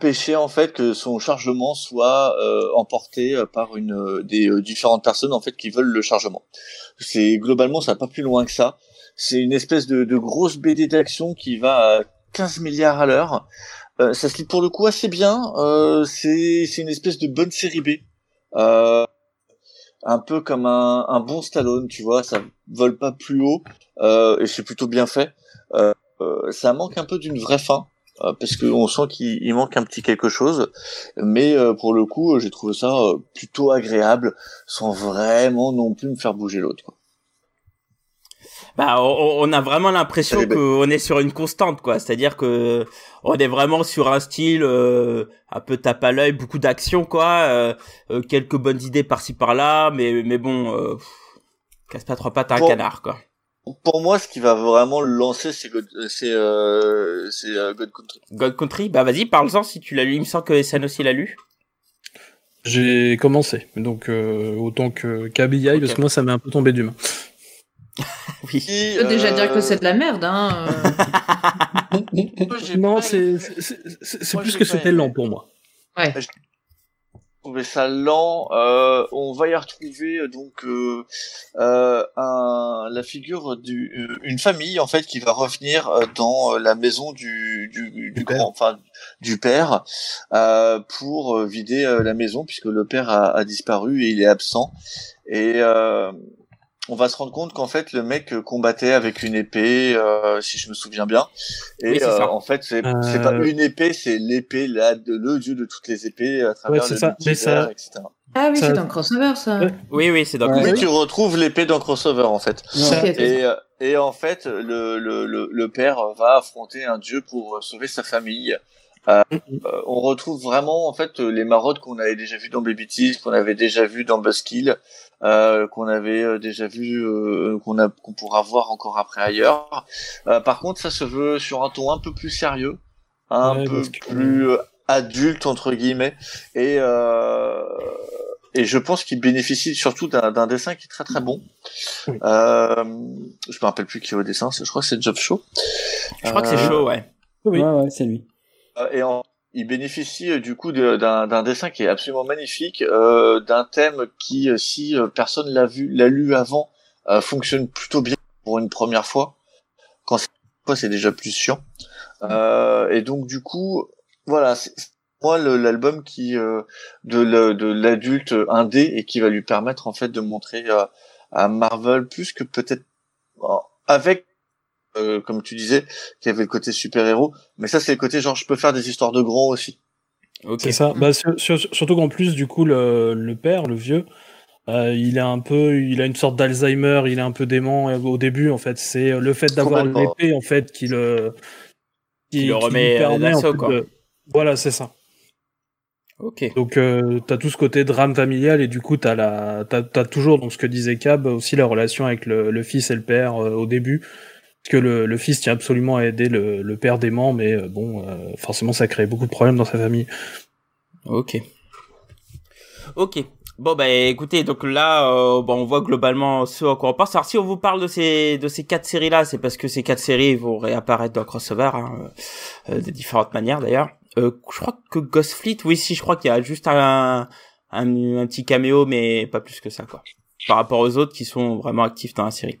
E: euh, pêcher en fait que son chargement soit euh, emporté euh, par une euh, des euh, différentes personnes en fait qui veulent le chargement. C'est globalement ça va pas plus loin que ça. C'est une espèce de, de grosse BD d'action qui va à 15 milliards à l'heure. Euh, ça se lit pour le coup assez bien. Euh, c'est une espèce de bonne série B. Un peu comme un, un bon Stallone, tu vois, ça vole pas plus haut et c'est plutôt bien fait. Ça manque un peu d'une vraie fin parce qu'on sent qu'il il manque un petit quelque chose, mais euh, pour le coup, euh, j'ai trouvé ça euh, plutôt agréable sans vraiment non plus me faire bouger l'autre.
A: Bah, on, a vraiment l'impression qu'on est sur une constante, quoi. C'est-à-dire que on est vraiment sur un style euh, un peu tape à l'œil, beaucoup d'action, quoi. euh, euh, quelques bonnes idées par-ci par-là, mais mais bon, euh, casse pas trois pattes à un
E: Bon.
A: canard, quoi.
E: Pour moi, ce qui va vraiment le lancer, c'est God, c'est euh, c'est euh, God Country.
A: God Country, bah vas-y, parle-en si tu l'as lu. Il me semble que San aussi l'a lu.
C: J'ai commencé, donc euh, autant que
A: Ok.
C: parce que moi ça m'est un peu tombé du main.
A: Oui.
B: Je peux déjà
E: euh,
B: dire que c'est de la merde, hein. euh.
C: Non, c'est c'est- c'est- c'est
E: Moi,
C: plus que c'était lent pour moi.
E: Trouvé ça lent. Euh, on va y retrouver euh, donc euh, euh, un, la figure d'une famille en fait qui va revenir dans la maison du, du, du,
C: Du père.
E: grand, enfin du père, euh, pour vider la maison puisque le père a, a disparu et il est absent. Et euh, on va se rendre compte qu'en fait le mec combattait avec une épée, euh, si je me souviens bien. Et
A: Oui,
E: euh, en fait c'est
C: Euh,
E: pas une épée, c'est l'épée là de le dieu de toutes les épées à travers
C: Ouais, c'est
E: le
C: ça. Mais ça-
E: etc.
B: Ah oui,
C: Ça-
B: c'est un crossover, ça.
A: Oui, oui, c'est dans
D: Ouais.
E: Oui, tu retrouves l'épée dans Crossover en fait.
C: Ça-.
E: Et, euh, et en fait, le, le, le, le père va affronter un dieu pour euh, sauver sa famille. Euh, euh, on retrouve vraiment en fait euh, les maraudes qu'on avait déjà vues dans Baby Teeth, qu'on avait déjà vu dans Buzzkill, euh, qu'on avait euh, déjà vu, euh, qu'on a, qu'on pourra voir encore après ailleurs. Euh, par contre, ça se veut sur un ton un peu plus sérieux, un
C: Ouais,
E: peu
C: que-
E: plus euh, adulte entre guillemets, et euh, et je pense qu'il bénéficie surtout d'un d'un dessin qui est très très bon.
C: Oui.
E: Euh, je me rappelle plus qui est au dessin, je crois que c'est Job Show.
A: Je crois que c'est chaud, ouais.
C: Oui.
D: Ouais, ouais, c'est lui.
E: euh, et en- il bénéficie euh, du coup d'un dessin qui est absolument magnifique, euh, d'un thème qui, euh, si euh, personne l'a vu, l'a lu avant, euh, fonctionne plutôt bien pour une première fois. Quand c'est fois, c'est déjà plus chiant. Euh, et donc du coup, voilà, c'est moi l'album qui de l'adulte indé et qui va lui permettre en fait de montrer à Marvel plus que peut-être avec euh, comme tu disais, qui avait le côté super-héros, mais ça c'est le côté genre je peux faire des histoires de grands aussi.
A: Ok.
C: C'est ça. Bah, sur- sur- surtout qu'en plus, du coup, le, le père, le vieux, euh, il est un peu, il a une sorte d'Alzheimer, il est un peu dément euh, au début, en fait. C'est le fait d'avoir l'épée, en fait, qui le,
A: Qui le remet,
C: permet, en fait,
A: quoi.
C: de- Voilà, c'est ça.
A: Ok.
C: Donc, euh, t'as tout ce côté drame familial et du coup, t'as la, t'as, t'as toujours, donc ce que disait Cab, aussi la relation avec le, le fils et le père euh, au début. Parce que le, fils tient absolument à aider le, père dément, mais euh, bon, euh, forcément, ça crée beaucoup de problèmes dans sa famille.
A: Ok. Ok. Bon bah écoutez, donc là, euh, bon, on voit globalement ce à quoi on pense. Alors si on vous parle de ces de ces quatre séries là, c'est parce que ces quatre séries vont réapparaître dans crossover, hein, euh, de différentes manières d'ailleurs. Je crois que Ghost Fleet, oui, si, je crois qu'il y a juste un, un un petit caméo, mais pas plus que ça quoi. Par rapport aux autres qui sont vraiment actifs dans la série.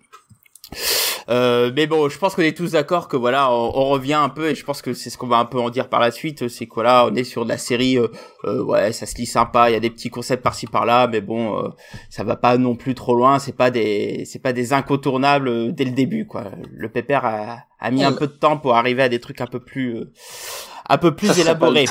A: Euh, mais bon, je pense qu'on est tous d'accord que voilà, on, on revient un peu et je pense que c'est ce qu'on va un peu en dire par la suite, c'est que voilà, on est sur de la série, euh, euh, ouais, ça se lit sympa, il y a des petits concepts par-ci par-là, mais bon, euh, ça va pas non plus trop loin, c'est pas des, c'est pas des incontournables dès le début, quoi. Le pépère a, a mis
E: Ouais,
A: un peu de temps pour arriver à des trucs un peu plus, euh, un peu plus
E: Ça serait pas
A: élaborés.
E: le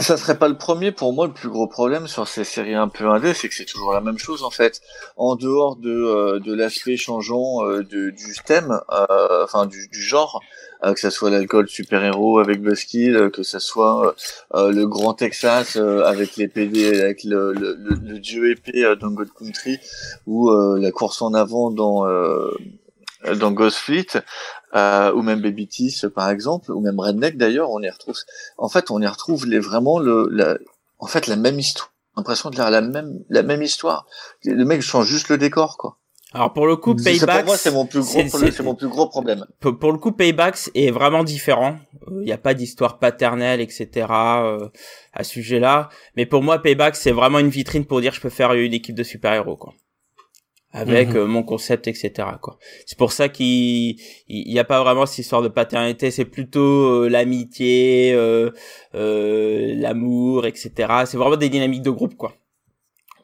E: Ça serait pas le premier pour moi le plus gros problème sur ces séries un peu indé, c'est que c'est toujours la même chose en fait. En dehors de euh, de l'aspect changeant euh, du thème, euh, enfin du, du genre, euh, que ça soit l'alcool super héros avec Buzzkill, euh, que ça soit euh, le Grand Texas avec les PD, avec le, le, le, le dieu épée dans God Country ou la course en avant dans dans Ghost Fleet, euh, ou même Baby Teeth par exemple, ou même Redneck d'ailleurs, on y retrouve. En fait, on y retrouve les vraiment le, la, en fait la même histoire. L'impression de lire la même la même histoire. Le mec change juste le décor quoi.
A: Alors pour le coup,
E: pour
A: Paybacks,
E: c'est mon plus gros
A: c'est-
E: mon plus gros problème.
A: pour, pour le coup, Paybacks est vraiment différent. Il n'y a pas d'histoire paternelle, etc. euh, à ce sujet-là. Mais pour moi, Paybacks, c'est vraiment une vitrine pour dire je peux faire une équipe de super-héros, quoi. Avec
C: Mhm.
A: euh, mon concept, etc. quoi. C'est pour ça qu'il il y a pas vraiment cette histoire de paternité. C'est plutôt euh, l'amitié, euh, euh, l'amour, etc. C'est vraiment des dynamiques de groupe, quoi.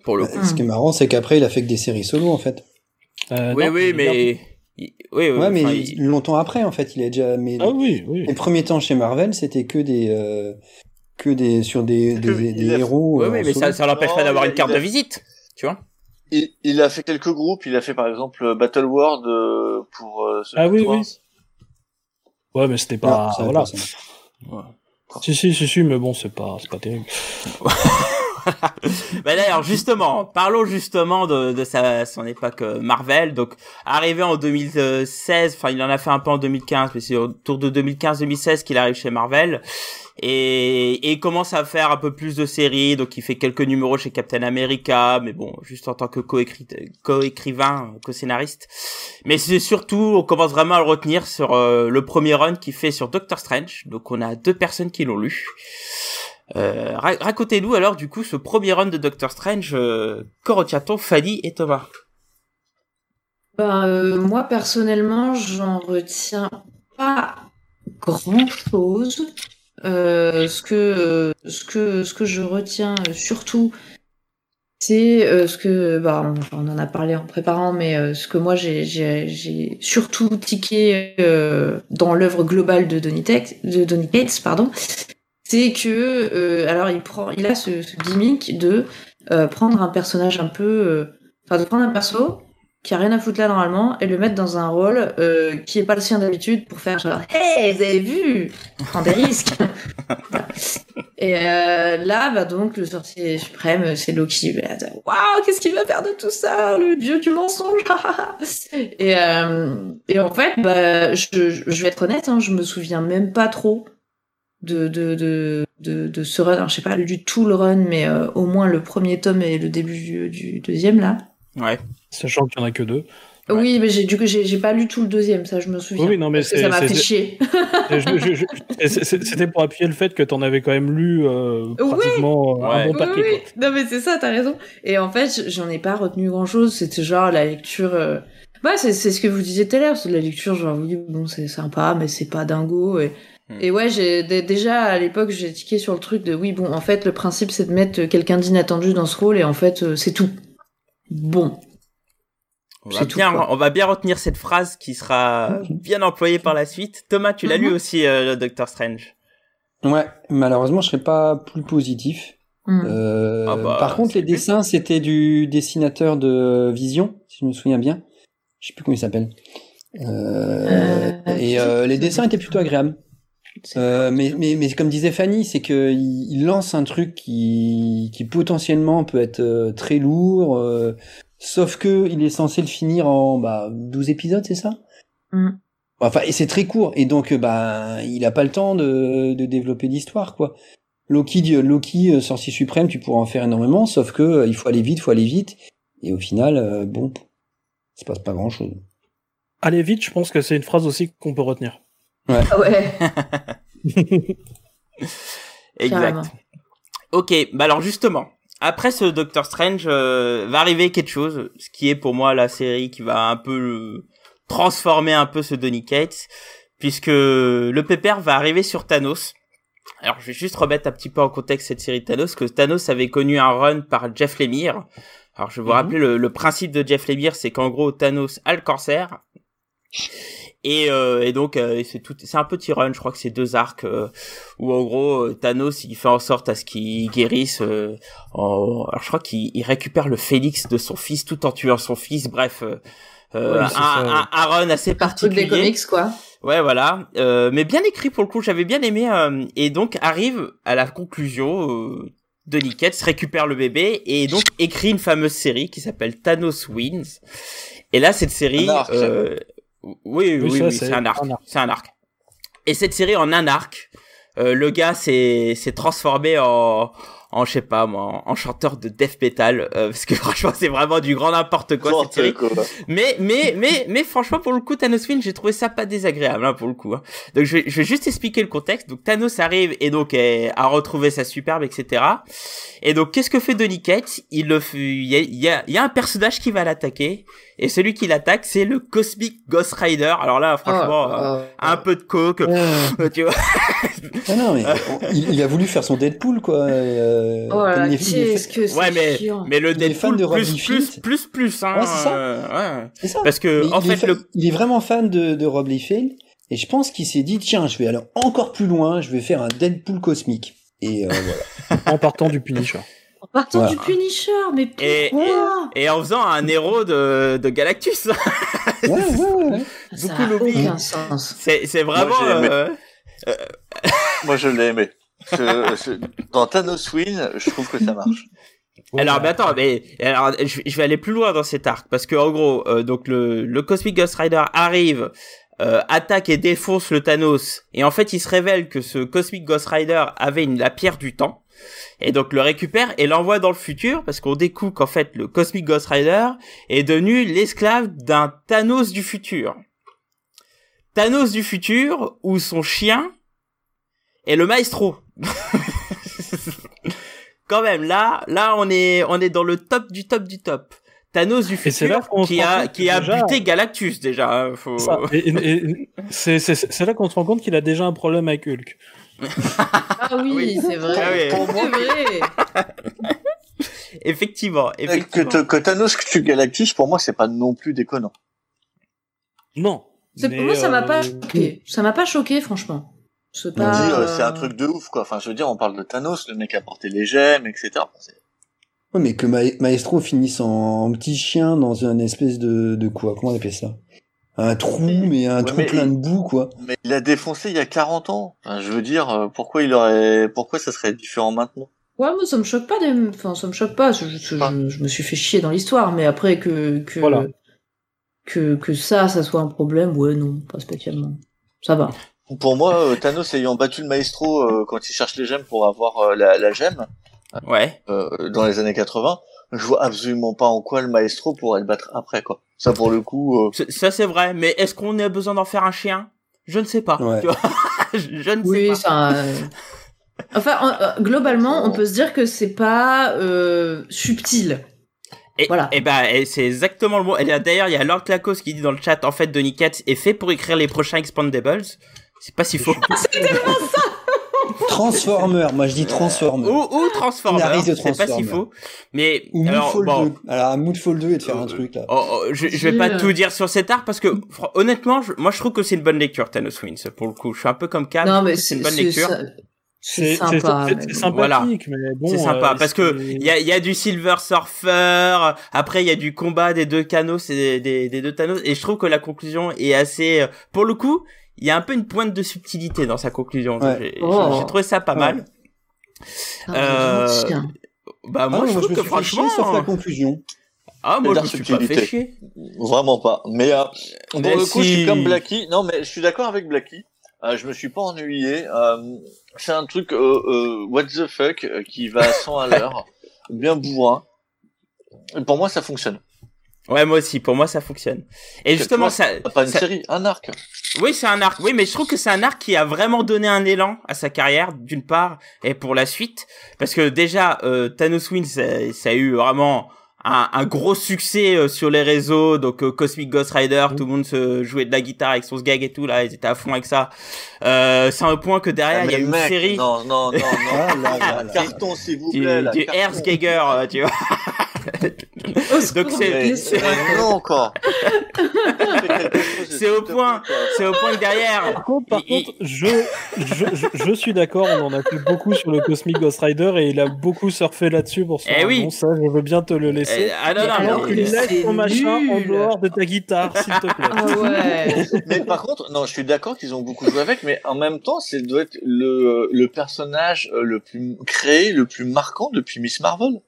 A: Pour le coup.
D: Ce qui est marrant, c'est qu'après, il a fait que des séries solo, en fait.
C: Euh,
A: oui,
C: non,
A: oui, mais il- oui, oui,
D: Ouais, mais il- longtemps après, en fait, il a déjà. Mais
C: Ah oui, oui.
D: les premiers temps chez Marvel, c'était que des. euh, que des. sur des,
E: Que
D: des, des
E: il a-
D: héros.
A: oui, mais
D: solo.
A: ça, ça l'empêche pas d'avoir une carte
E: a-
A: de visite, tu vois.
E: Il, il a fait quelques groupes. Il a fait par exemple Battle World euh, pour. euh,
C: Ah oui, oui. Ouais, mais c'était pas. voilà.
D: pas.
C: Si, si, si, si, mais bon, c'est pas, c'est pas terrible.
A: bah d'ailleurs justement, parlons justement de, de sa, son époque euh, Marvel. Donc arrivé en 2016, enfin il en a fait un peu en 2015, mais c'est autour de 2015-2016 qu'il arrive chez Marvel. Et, et il commence à faire un peu plus de séries, donc il fait quelques numéros chez Captain America, mais bon, juste en tant que co-écrivain, co-scénariste. Mais c'est surtout, on commence vraiment à le retenir sur euh, le premier run qu'il fait sur Doctor Strange. Donc on a deux personnes qui l'ont lu. Euh, ra- racontez-nous alors du coup ce premier run de Doctor Strange, euh, Corotiaton, Fanny et Thomas?
B: Ben, euh, moi, personnellement, j'en retiens pas grand chose. Euh, ce que, ce que, ce que je retiens surtout, c'est ce que, bah, on, en a parlé en préparant, mais ce que moi j'ai, surtout tiqué dans l'œuvre globale de Donny, Tex- pardon, c'est que euh, alors il prend, il a ce, ce gimmick de euh, prendre un personnage un peu, euh, enfin de prendre un perso qui a rien à foutre là normalement et le mettre dans un rôle euh, qui est pas le sien d'habitude pour faire genre hey vous avez vu! Prend des risques. Et euh, là bah donc le sorcier suprême c'est Loki waouh qu'est-ce qu'il va faire de tout ça le dieu du mensonge! Et euh, et en fait bah je, je vais être honnête hein, je me souviens même pas trop de de de de, de ce run alors je sais pas du tout le run mais euh, au moins le premier tome et le début du, du deuxième là
A: Ouais.
C: Sachant qu'il y en a que deux.
A: Ouais.
B: oui, mais j'ai du coup j'ai j'ai pas lu tout le deuxième, ça je me souviens.
C: Oui, non, mais
B: parce que
C: c'est-
B: ça m'a
C: c'est-
B: fait chier.
C: Je- je- je- C'était pour appuyer le fait que t'en avais quand même lu euh,
B: Oui.
C: pratiquement euh, un bon
B: oui,
C: paquet.
B: oui. Non mais c'est ça, t'as raison. Et en fait, j'en ai pas retenu grand chose. C'était genre la lecture. Euh... Bah c'est c'est ce que vous disiez tout à l'heure, c'est de la lecture genre oui bon c'est sympa mais c'est pas dingo et
A: Hmm.
B: et ouais j'ai dé- déjà à l'époque j'ai tiqué sur le truc de oui bon en fait le principe c'est de mettre quelqu'un d'inattendu dans ce rôle et en fait euh, c'est tout. Bon.
A: On va,
B: tout,
A: bien, on va bien retenir cette phrase qui sera bien employée par la suite. Thomas, tu l'as
B: Mhm.
A: lu aussi, euh, le Doctor Strange.
D: Ouais, malheureusement, je serais pas plus positif.
B: Hmm.
D: Euh,
A: Ah bah,
D: par contre, les dessins, c'était du dessinateur de Vision, si je me souviens bien. Je sais plus comment il s'appelle. Euh,
B: Euh,
D: et euh, les dessins étaient plutôt agréables. Euh, mais, mais, mais comme disait Fanny, c'est que il, lance un truc qui, qui potentiellement peut être euh, très lourd, euh, sauf que il est censé le finir en bah, 12 épisodes, c'est ça?
B: Mm.
D: Enfin, et c'est très court, et donc bah il a pas le temps de, de développer l'histoire, quoi. Loki, dit- Loki, euh, sorcier suprême, tu pourras en faire énormément, sauf que euh, il faut aller vite, faut aller vite, et au final, euh, bon, il se passe pas grand chose.
C: Allez vite, je pense que c'est une phrase aussi qu'on peut retenir.
B: Ah ouais.
A: Exact.
B: Carrément.
A: Ok, bah alors justement, après ce Doctor Strange, euh, va arriver quelque chose, ce qui est pour moi la série qui va un peu euh, transformer un peu ce Donny Cates, puisque le pépère va arriver sur Thanos. Alors je vais juste remettre un petit peu en contexte cette série Thanos, que Thanos avait connu un run par Jeff Lemire. Alors je vais vous
C: Mhm.
A: rappeler le, le principe de Jeff Lemire, c'est qu'en gros Thanos a le cancer. Et, euh, et donc euh, c'est tout, c'est un petit run, je crois que c'est deux arcs euh, où en gros euh, Thanos il fait en sorte à ce qu'il guérisse. euh, en- alors je crois qu'il il récupère le Phénix de son fils tout en tuant son fils. Bref, euh,
C: Oui,
A: un, un,
C: ouais.
A: un run assez
B: Un truc des
A: particulier.
B: comics quoi.
A: Ouais, voilà. Euh, mais bien écrit pour le coup, j'avais bien aimé. euh, et donc arrive à la conclusion euh, de Nickets, récupère le bébé et donc écrit une fameuse série qui s'appelle Thanos Wins. Et là, cette série,
E: Un arc.
A: Oui, oui,
C: Oui, c'est
A: un arc, c'est un arc. Et cette série en un arc, euh, le gars s'est s'est transformé en en je sais pas moi, en, chanteur de death metal euh, parce que franchement c'est vraiment du grand n'importe quoi cette série.
E: Quoi.
A: Mais, mais, mais, mais franchement, pour le coup, Thanos Win, j'ai trouvé ça pas désagréable, hein, pour le coup. hein. Donc, je vais, je vais juste expliquer le contexte. Donc, Thanos arrive et donc eh, a retrouvé sa superbe, etc. Et donc, qu'est-ce que fait Donny Cates? Il le fait, il y a, il y a, il y a un personnage qui va l'attaquer. Et celui qui l'attaque, c'est le Cosmic Ghost Rider. Alors là, franchement, euh,
B: Oh, oh,
A: un peu de coke, euh, tu vois.
D: Ah non, mais il, il a voulu faire son Deadpool, quoi. Euh,
B: Oh là qu'est-ce que c'est
A: Ouais, mais,
B: chiant.
A: mais le Deadpool
D: de Rob
A: plus, plus, plus, plus, hein.
D: Ouais, c'est ça.
A: euh, ouais.
D: C'est ça.
A: Parce que,
D: Mais
A: en
D: il, est
A: fait,
D: fa-
A: le,
D: il est vraiment fan de, de Rob Liefeld et je pense qu'il s'est dit tiens je vais aller encore plus loin je vais faire un Deadpool cosmique et euh, voilà
C: en partant du Punisher.
B: En partant
D: Voilà.
B: du Punisher, mais
A: Et-
B: pourquoi?
A: et en faisant un héros de, de Galactus.
D: ouais, ouais, ouais.
B: Ça aucun sens.
A: C'est, c'est vraiment.
E: Moi, j'ai aimé.
A: euh,
E: Moi, je l'ai aimé. Ce- ce- dans Thanos Win, je trouve que ça marche.
A: Alors, mais attends, mais alors, je, je vais aller plus loin dans cet arc parce que en gros, euh, donc le, le Cosmic Ghost Rider arrive, euh, attaque et défonce le Thanos, et en fait, il se révèle que ce Cosmic Ghost Rider avait une, la pierre du temps. Et donc le récupère et l'envoie dans le futur parce qu'on découvre qu'en fait le Cosmic Ghost Rider est devenu l'esclave d'un Thanos du futur. Thanos du futur où son chien est le maestro. Quand même là, là on est on est dans le top du top du top. Thanos du futur qui a qui a
C: déjà-
A: buté Galactus déjà. hein, faut...
C: C'est- là qu'on se rend compte qu'il a déjà un problème avec Hulk.
B: Ah oui,
A: Oui.
B: c'est vrai.
A: Ah oui.
B: C'est vrai.
A: Effectivement,
E: Que,
A: effectivement.
E: que Thanos tue Galactus, pour moi, c'est pas non plus déconnant.
C: Non.
B: C'est-
C: Mais,
B: Moi, ça m'a
C: euh,
B: pas choqué. Ça m'a pas choqué, franchement. C'est
E: On dit, euh, c'est un
B: euh,
E: truc de ouf, quoi. Enfin, je veux dire, on parle de Thanos, le mec a porté les gemmes, etc.
D: Ouais, mais que Ma- Maestro finisse en, en petit chien dans un espèce de, de quoi? Comment on appelle ça? Un trou, mais un
E: Ouais,
D: trou
E: mais
D: plein
E: il-
D: de boue, quoi.
E: Mais il a défoncé il y a 40 ans. Enfin, je veux dire, euh, pourquoi il aurait, pourquoi ça serait différent maintenant?
B: Ouais, moi ça me choque pas. Des... Enfin, ça me choque pas. Je, je-
E: Ah.
B: je- je me suis fait chier dans l'histoire, mais après que que
C: Voilà.
B: que que ça, ça soit un problème, ouais, non, pas spécialement. Ça va.
E: Pour moi, euh, Thanos ayant battu le Maestro euh, quand il cherche les gemmes pour avoir euh, la, la gemme
A: Ouais.
E: euh, dans les années 80, je vois absolument pas en quoi le Maestro pourrait le battre après, quoi. Ça, pour le coup, euh,
A: Ça c'est vrai, mais est-ce qu'on a besoin d'en faire un chien? Je ne sais pas.
D: Ouais.
A: tu vois. je je ne sais pas.
B: ça. euh, Enfin, en- euh, globalement, on peut se dire que c'est pas euh, subtil.
A: Et,
B: Voilà.
A: et ben, et c'est exactement le mot. Et là, D'ailleurs, il y a Lord Clacos qui dit dans le chat, en fait, Donny Cates est fait pour écrire les prochains Expandables. C'est pas si faux.
D: Transformer, moi je dis Transformer.
A: ou, ou Transformers,
D: Scénariste de
A: c'est pas si faux. Mais
D: Ou
A: alors, bon,
D: 2. Alors, à Moonfall 2 et de faire un
A: Euh,
D: truc, là.
A: oh, oh, je, je vais pas
B: Si, euh.
A: tout dire sur cet art parce que honnêtement, je- moi je trouve que c'est une bonne lecture, Thanos Wins. Pour le coup, je suis un peu comme Cam. je
B: non, mais
A: c'est
B: c'est
A: une bonne
B: c'est
A: lecture.
B: ça- c'est
C: C'est c'est-
B: sympa.
C: c'est-
B: mais
C: c'est
B: bon.
C: sympathique, mais bon.
A: c'est sympa
C: euh,
A: parce que
C: c'est-
A: il y a, il y a du Silver Surfer. Après, il y a du combat des deux Thanos et des, des, des deux Thanos. Et je trouve que la conclusion est assez. Pour le coup, il y a un peu une pointe de subtilité dans sa conclusion.
D: Ouais.
A: J'ai
B: Oh.
A: j'ai trouvé ça pas
D: Ouais.
A: mal.
B: Non,
A: Euh. Bah
D: Ah
A: moi,
D: non,
A: je
D: moi,
A: trouve
D: me
A: que
D: suis
A: franchement.
D: sauf la conclusion.
A: Ah moi, je
E: La
A: me suis pas fait
E: subtilité.
A: chier.
E: vraiment pas. Mais euh, pour
A: Mais
E: le coup, je suis comme Blacky. Non, mais je suis d'accord avec Blacky. Euh, je me suis pas ennuyé. Euh, c'est un truc euh, euh, what the fuck qui va à 100 à l'heure, bien bourrin. Et pour moi, ça fonctionne.
A: Ouais, moi aussi. Pour moi, ça fonctionne. Et justement, ça.
E: Pas une
A: ça-
E: série, un arc.
A: Oui, c'est un arc. Oui, mais je trouve que c'est un arc qui a vraiment donné un élan à sa carrière, d'une part, et pour la suite. Parce que déjà, euh, Thanos Wins, ça, ça a eu vraiment un, un gros succès euh, sur les réseaux. Donc, euh, Cosmic Ghost Rider, tout le monde se jouait de la guitare avec son gag et tout, là, ils étaient à fond avec ça. Euh, c'est un point que derrière,
E: Ah,
A: il y a
E: mais
A: une
E: mec,
A: série
E: Non, non, non, non.
D: Ah, là, là, là.
E: carton, s'il vous
A: du,
E: plaît.
A: du. Erzgeiger, euh, tu vois. Donc c'est-
E: non, encore.
A: C'est au point. C'est au point que derrière,
C: Par contre, par
A: Il-
C: contre, je, je, je, je suis d'accord, on en a fait beaucoup sur le Cosmic Ghost Rider et il a beaucoup surfé là-dessus pour se
A: Eh
C: faire un
A: oui.
C: bon, ça, je veux bien te le laisser.
A: euh, ah non, non,
B: alors les-
C: Laisse ton machin en dehors de ta guitare, s'il te plaît.
B: Ah ouais.
E: Mais par contre, non, je suis d'accord qu'ils ont beaucoup joué avec, mais en même temps, c'est doit être le, le personnage euh, le plus créé, le plus marquant depuis Miss Marvel.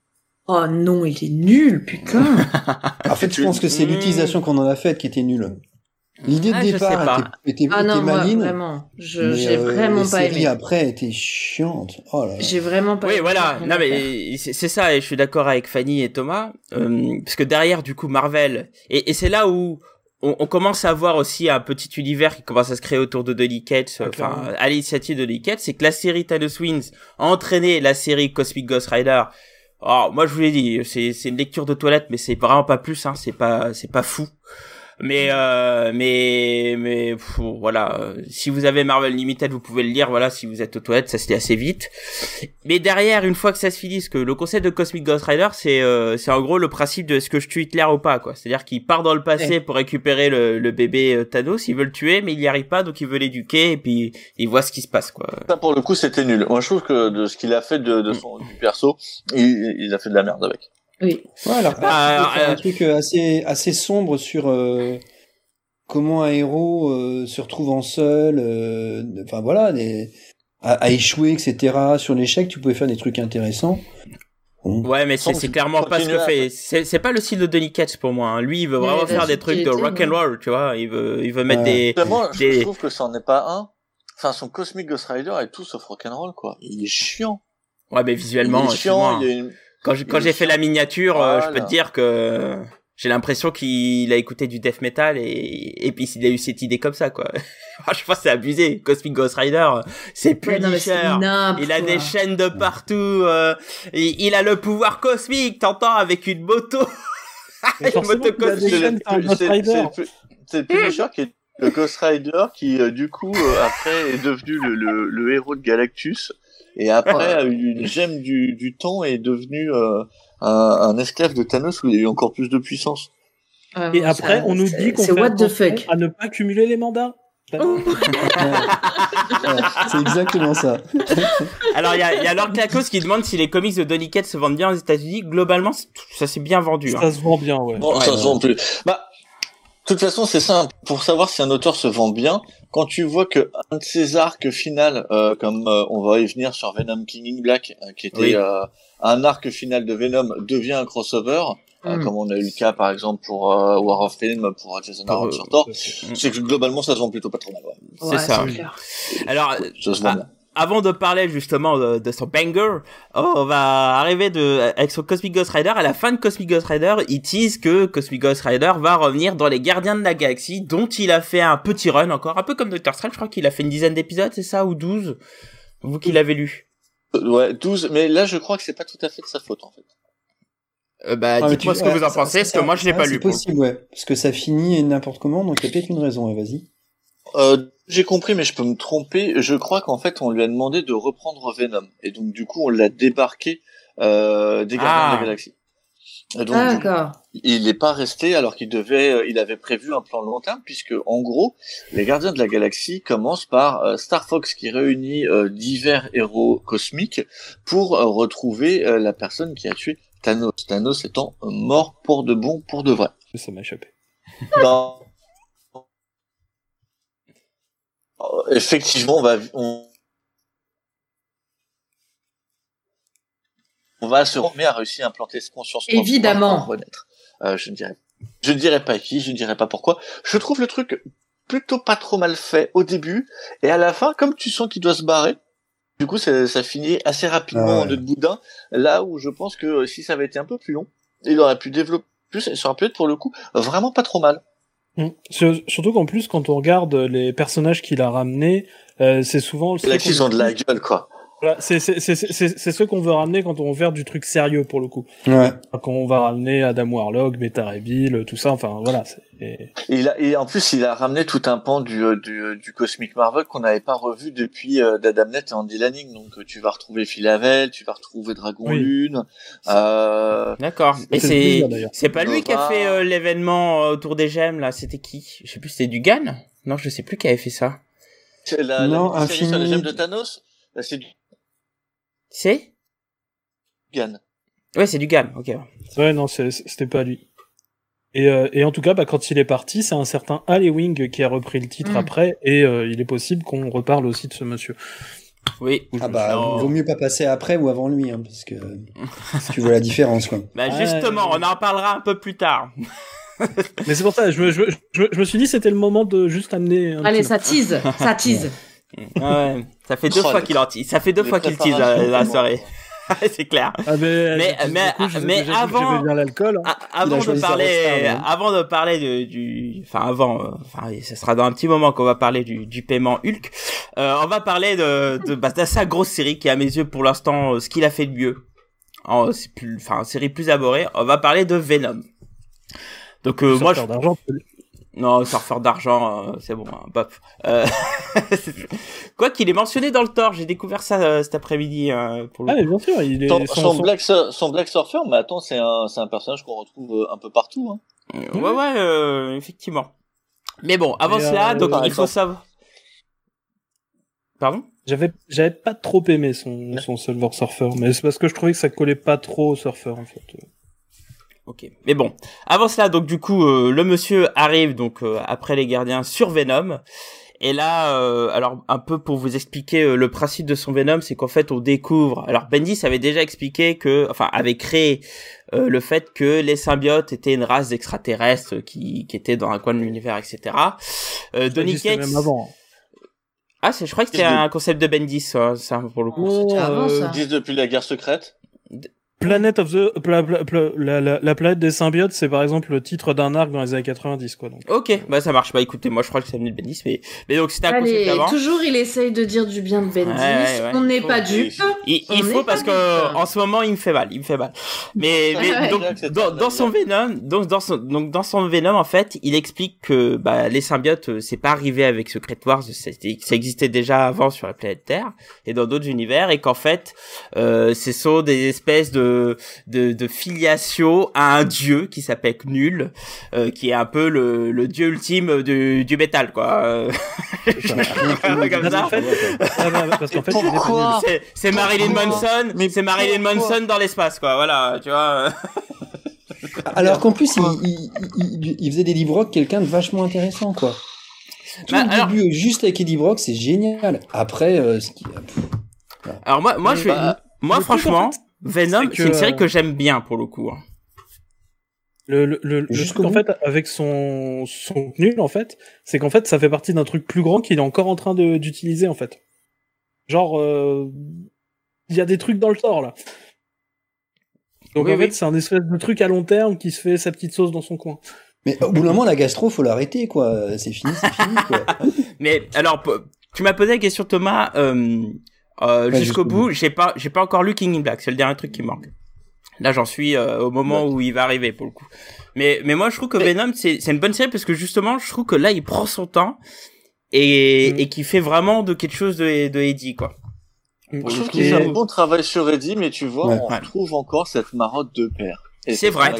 B: Oh non, il est nul, putain.
D: En fait, je pense que c'est
A: Mmh.
D: l'utilisation qu'on en a faite qui était nulle. L'idée
A: Ah,
D: de
A: sais
D: départ
A: pas.
D: était, était,
B: Ah non,
D: était
B: moi, vraiment. Je, j'ai
D: euh,
B: vraiment
D: les
B: pas aimé.
D: après étaient chiantes. Oh là là.
B: J'ai vraiment pas
A: Oui,
B: aimé.
A: voilà. Non, mais c'est ça, et je suis d'accord avec Fanny et Thomas, euh, parce que derrière, du coup, Marvel, et, et c'est là où on, on commence à voir aussi un petit univers qui commence à se créer autour de Donny Cates,
C: Ah,
A: enfin, à l'initiative de Donny Cates, c'est que la série Thanos Wins a entraîné la série Cosmic Ghost Rider. Alors, moi, je vous l'ai dit, c'est une lecture de toilette, mais c'est vraiment pas plus, hein, c'est pas c'est pas fou. Mais euh, mais mais pff, voilà, euh, si vous avez Marvel Limited, vous pouvez le lire. Voilà, si vous êtes aux toilettes, ça se lit assez vite. Mais derrière, une fois que ça se finit, ce que le concept de Cosmic Ghost Rider, c'est euh, c'est en gros le principe de est-ce que je tue Hitler ou pas, quoi. C'est-à-dire qu'il part dans le passé pour récupérer le, le bébé euh, Thanos, il veut le tuer, mais il y arrive pas, donc il veut l'éduquer et puis il voit ce qui se passe, quoi.
E: Ça, pour le coup, c'était nul. Moi, je trouve que de ce qu'il a fait de, de son, du perso, il, il a fait de la merde avec.
B: Oui.
D: Ouais, alors,
A: Bah, alors,
D: faire
A: euh,
D: un truc euh, assez, assez sombre sur euh, comment un héros euh, se retrouve en seul, euh, enfin voilà, des, à, à échouer, etc. Sur l'échec, tu pouvais faire des trucs intéressants. Bon.
A: Ouais, mais c'est clairement pas ce que fait. C'est c'est pas le style de Donny Cates pour moi. hein. Lui, il veut vraiment faire des trucs de rock and roll, tu vois. Il veut il veut mettre
D: Ouais.
A: des
E: je,
A: des-
E: je trouve que ça en est pas un. Enfin, son Cosmic Ghost Rider est tout sauf rock'n'roll, quoi. Il est chiant.
A: Ouais, mais visuellement,
E: il est chiant,
A: excuse-moi.
E: il y a une...
A: Quand j'ai quand j'ai fait la miniature, euh, je peux
E: Voilà.
A: te dire que j'ai l'impression qu'il a écouté du death metal et et puis il a eu cette idée comme ça, quoi. Franchement, c'est abusé. Cosmic Ghost Rider, c'est
B: Ouais,
A: Punisher.
B: nimp,
A: Il a des chaînes de partout. euh, il, il a le pouvoir cosmique, t'entends, avec une moto. Une moto cosmique.
E: C'est Punisher qui est le Ghost Rider qui, euh, du coup, euh, après est devenu le, le, le héros de Galactus. Et après a eu une gemme du, du temps et est devenu euh, un, un esclave de Thanos où il a eu encore plus de puissance.
C: Et après,
B: ça-
C: on nous dit qu'on
B: C'est
C: fait
B: what the fuck.
C: à ne pas cumuler les mandats.
B: Oh.
D: C'est exactement ça.
A: Alors, il y a, il y a Lord Clacos qui demande si les comics de Donny Cates se vendent bien aux États-Unis. Globalement, ça s'est bien vendu. hein.
C: Ça se vend bien, ouais.
E: Bon,
A: Ouais,
E: ça
A: ouais.
E: se vend plus. Bah, de toute façon, c'est simple. Pour savoir si un auteur se vend bien, quand tu vois que un de ses arcs final, euh, comme euh, on va y venir sur Venom King in Black, euh, qui était
A: Oui.
E: euh, un arc final de Venom, devient un crossover, euh,
B: Mm.
E: comme on a eu le cas par exemple pour euh, War of Film, pour Jason Aaron
A: euh,
E: sur Thor, c'est que globalement ça se vend plutôt pas trop mal. Ouais.
A: C'est ça.
B: clair.
A: Alors,
E: Ça se vend
A: Ah.
E: bien.
A: Avant de parler justement de, de son banger, oh, on va arriver de, avec son Cosmic Ghost Rider. À la fin de Cosmic Ghost Rider, il tease que Cosmic Ghost Rider va revenir dans les Gardiens de la Galaxie, dont il a fait un petit run encore, un peu comme Doctor Strange. Je crois qu'il a fait une dizaine d'épisodes, c'est ça, ou 12 Vous qui l'avez lu.
E: Euh, Ouais, 12, mais là je crois que c'est pas tout à fait de sa faute en fait.
A: Euh, bah,
D: Ah,
A: dites-moi
D: tu-
A: ce que
D: ouais,
A: vous en pensez, parce que moi je l'ai pas
D: c'est
A: lu. coup.
D: possible, ouais. Parce que ça finit n'importe comment, donc il y a peut-être une raison, ouais, vas-y.
E: Euh, j'ai compris, mais je peux me tromper. Je crois qu'en fait, on lui a demandé de reprendre Venom, et donc du coup, on l'a débarqué euh, des Gardiens
A: Ah.
E: de la Galaxie. Et donc,
B: Ah,
E: coup,
B: d'accord.
E: il n'est pas resté alors qu'il devait, euh, il avait prévu un plan long terme, puisque en gros, les Gardiens de la Galaxie commencent par euh, Star Fox qui réunit euh, divers héros cosmiques pour euh, retrouver euh, la personne qui a tué Thanos. Thanos étant mort pour de bon, pour de vrai.
C: Ça m'a échappé.
E: Dans- Euh, Effectivement, on va, on... on va se mais a réussi à implanter ce conscience. pour
B: Évidemment.
E: renaître. Euh, je ne dirais, je ne dirais pas qui, je ne dirais pas pourquoi. Je trouve le truc plutôt pas trop mal fait au début et à la fin, comme tu sens qu'il doit se barrer. Du coup, ça, ça finit assez rapidement
D: Ah ouais.
E: de boudin. Là où je pense que si ça avait été un peu plus long, il aurait pu développer plus. Et ça aurait pu être pour le coup vraiment pas trop mal.
C: Sur- Surtout qu'en plus, quand on regarde les personnages qu'il a ramenés, euh, c'est souvent
E: Là, qu'ils ont de la gueule, quoi.
C: Voilà, c'est c'est c'est c'est c'est ceux qu'on veut ramener quand on veut faire du truc sérieux pour le coup.
D: Ouais.
C: Quand on va ramener Adam Warlock, Beta Bill, tout ça. Enfin voilà. c'est- et-
E: Il a, et en plus, il a ramené tout un pan du, euh, du, euh, du Cosmic Marvel qu'on n'avait pas revu depuis euh, d'Adamnet et Andy Lanning. Donc, euh, tu vas retrouver Philavel, tu vas retrouver Dragon
C: Oui.
E: Lune. Euh,
A: D'accord. Et c'est pas lui qui a fait euh, l'événement autour des gemmes là. C'était qui? Je sais plus. C'était du Gan Non, je sais plus qui avait fait ça.
E: c'est la,
D: Non,
E: la sur les gemmes de Thanos, là, c'est du
A: C'est
E: Gan.
A: Ouais, c'est du Gan. Ok.
C: Ouais, non, c'est- c'était pas lui. Et, euh, et en tout cas, bah, quand il est parti, c'est un certain Ali Wing qui a repris le titre
B: Mm.
C: après, et euh, il est possible qu'on reparle aussi de ce monsieur.
A: Oui.
D: Ah bah,
A: Non.
D: vaut mieux pas passer après ou avant lui, hein, parce que si tu vois la différence, quoi.
A: Bah
C: Ouais.
A: justement, on en parlera un peu plus tard.
C: Mais c'est pour ça, je me, je, je me- je me suis dit c'était le moment de juste amener. Un
B: Allez,
C: petit-
B: ça tease, ça tease.
A: Ouais, ça fait deux
E: Oh,
A: fois qu'il en tease. Ça fait deux fois qu'il tease la,
E: préparations,
A: la soirée. c'est clair.
C: Ah, mais,
A: Mais-
C: du
A: mais-
C: coup, je-
A: mais avant-
C: l'alcool. hein.
A: Avant de parler,
D: hein.
A: avant de parler de, du, enfin avant, euh, enfin ce sera dans un petit moment qu'on va parler du, du paiement Hulk. Euh, on va parler de, de, bah, de sa grosse série qui est à mes yeux pour l'instant euh, ce qu'il a fait de mieux. En, c'est plus, enfin série plus abordée. On va parler de Venom. Donc euh, moi, je,
C: d'argent.
A: Non, surfeur d'argent, euh, c'est bon, hein, bof. Euh, Quoi qu'il est mentionné dans le Thor, j'ai découvert ça euh, cet après-midi. euh, pour le
C: Ah, mais bien sûr, il est.
E: Son,
C: son-
E: Black, son Black Surfer, mais attends, c'est un, c'est un personnage qu'on retrouve un peu partout. Hein.
A: Euh, Ouais, ouais, euh, effectivement. Mais bon, avant cela,
C: euh,
A: donc il faut savoir. Pardon?
C: J'avais, j'avais pas trop aimé son, son Silver Surfer, mais c'est parce que je trouvais que ça collait pas trop au Surfer en fait.
A: Ok. Mais bon, avant cela, donc du coup, euh, le monsieur arrive donc euh, après les gardiens sur Venom. Et là, euh, alors un peu pour vous expliquer euh, le principe de son Venom, c'est qu'en fait on découvre. Alors Bendis avait déjà expliqué que, enfin, avait créé euh, le fait que les symbiotes étaient une race d'extraterrestres qui qui était dans un coin de l'univers, etc. Euh, Donny Cates.
C: même avant.
A: Ah, c'est, je crois que c'était un concept de Bendis, ça, ça, pour le coup.
C: Oh,
B: avant,
C: euh,
B: ça.
E: Depuis la guerre secrète?
C: Planet of the, pla- pla- pla- la, la, la planète des symbiotes, c'est par exemple le titre d'un arc dans les années 90, quoi. Donc.
A: Ok, bah ça marche. Bah écoutez, moi je crois que c'est venu de Bendis, mais mais donc c'était un concept avant.
B: toujours il essaye de dire du bien de Bendis.
A: Ouais, ouais, ouais.
B: On n'est
E: Faut-
B: pas dupe.
A: Il, il faut parce
B: pas
A: que
B: dupe.
A: en ce moment il me fait mal, il me fait mal. Mais, mais
B: Ouais.
A: donc dans, son Venom, donc dans son donc dans son Venom en fait, il explique que bah les symbiotes euh, c'est pas arrivé avec Secret Wars, c'était- ça existait déjà avant sur la planète Terre et dans d'autres univers et qu'en fait euh, ce sont des espèces de de, de filiation à un dieu qui s'appelle Knull, euh, qui est un peu le, le dieu ultime du, du métal quoi. Comme ça.
C: Fait,
A: C'est- Marilyn Manson,
E: Mais
A: c'est Marilyn Manson dans l'espace, quoi. Voilà, tu vois.
D: Alors qu'en plus, il, il, il, il faisait des livres rock quelqu'un de vachement intéressant, quoi. Tout
A: Bah,
D: le
A: alors-
D: début, juste avec Eddie Brock, c'est génial. Après, euh, ce qui...
A: Alors moi, moi,
C: Mais
A: je vais,
E: bah,
A: moi, franchement,
C: en fait,
A: Venom,
C: c'est
A: une série
C: euh,
A: que j'aime bien pour le coup.
C: Le, le, le, le
D: Jusqu'au
C: truc, en fait, avec son, son nul, en fait, c'est qu'en fait, ça fait partie d'un truc plus grand qu'il est encore en train de- d'utiliser, en fait. Genre, euh, il y a des trucs dans le sort, là. Donc,
A: Oui,
C: en
A: oui.
C: fait, c'est un espèce de truc à long terme qui se fait sa petite sauce dans son coin.
D: Mais au bout d'un moment, la gastro, faut l'arrêter, quoi. C'est fini, c'est fini, quoi.
A: Mais alors, tu m'as posé la question, Thomas. Euh, euh,
D: Ouais,
A: jusqu'au bout, j'ai pas, j'ai pas encore lu King in Black. C'est le dernier truc qui me manque. Là, j'en suis euh, au moment où il va arriver pour le coup. Mais, mais moi, je trouve que Venom, c'est, c'est une bonne série parce que justement, je trouve que là, il prend son temps et,
C: Mm.
A: et qu'il fait vraiment de quelque chose de, de Eddie, quoi.
E: Je trouve qu'il fait un bon travail sur Eddie, mais tu vois,
D: Ouais.
E: on
A: Ouais.
E: retrouve encore cette marotte de père.
A: C'est vrai.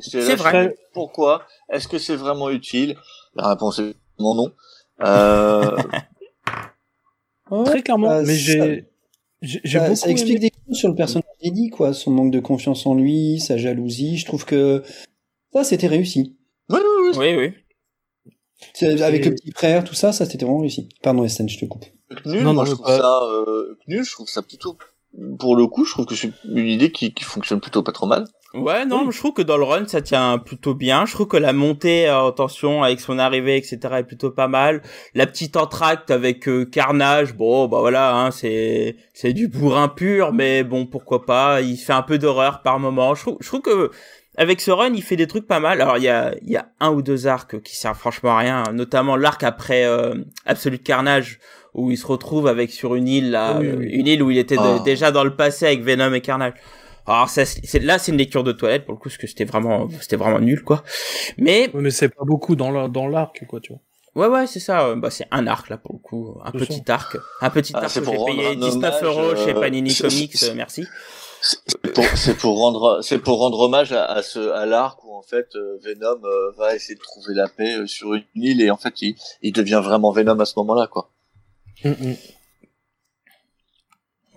A: C'est vrai.
E: Pourquoi Est-ce que c'est vraiment utile? La réponse est non, non. Euh,
D: Ouais,
C: Très clairement,
D: bah,
C: mais
D: ça-
C: j'ai, j'ai j'ai
D: ça,
C: beaucoup
D: ça explique
C: aimé-
D: des choses sur le personnage d'Eddie, quoi. Son manque de confiance en lui, sa jalousie. Je trouve que ça, c'était réussi.
E: Oui, oui, oui.
A: Oui, oui.
D: C'est- Avec le petit frère, tout ça, ça, c'était vraiment réussi. Pardon, Estelle, je te coupe.
E: Nul,
C: Non,
E: moi
C: non,
E: je trouve
C: pas-
E: ça euh, nul, je trouve ça plutôt pour le coup, je trouve que c'est une idée qui, qui fonctionne plutôt pas trop mal.
A: Ouais, non, je trouve que dans le run, ça tient plutôt bien. Je trouve que la montée euh, en tension avec son arrivée, etc., est plutôt pas mal. La petite entracte avec euh, Carnage, bon, bah voilà, hein, c'est c'est du bourrin pur, mais bon, pourquoi pas. Il fait un peu d'horreur par moment. Je trouve, je trouve que avec ce run, il fait des trucs pas mal. Alors, il y a, il y a un ou deux arcs qui servent franchement à rien, notamment l'arc après euh, Absolute Carnage, où il se retrouve avec sur une île, là,
C: Oui, oui.
A: une île où il était de-
E: Ah.
A: déjà dans le passé avec Venom et Carnage. Alors ça, c'est là, c'est une lecture de toilette pour le coup, parce que c'était vraiment, c'était vraiment nul, quoi. Mais
C: Ouais, mais c'est pas beaucoup dans la- dans l'arc, quoi, tu vois.
A: ouais, ouais, c'est ça. euh, Bah, c'est un arc là pour le coup, un petit arc, un petit
E: Ah,
A: arc
E: c'est
A: que
E: pour
A: j'ai
E: rendre
A: payé
E: un
A: 19
E: hommage,
A: euros chez
E: euh,
A: Panini
E: c'est-
A: Comics.
E: c'est-
A: merci.
E: C'est pour, c'est pour rendre, c'est pour rendre hommage à, à ce, à l'arc où en fait euh, Venom va essayer de trouver la paix sur une île et en fait il, il devient vraiment Venom à ce moment-là quoi.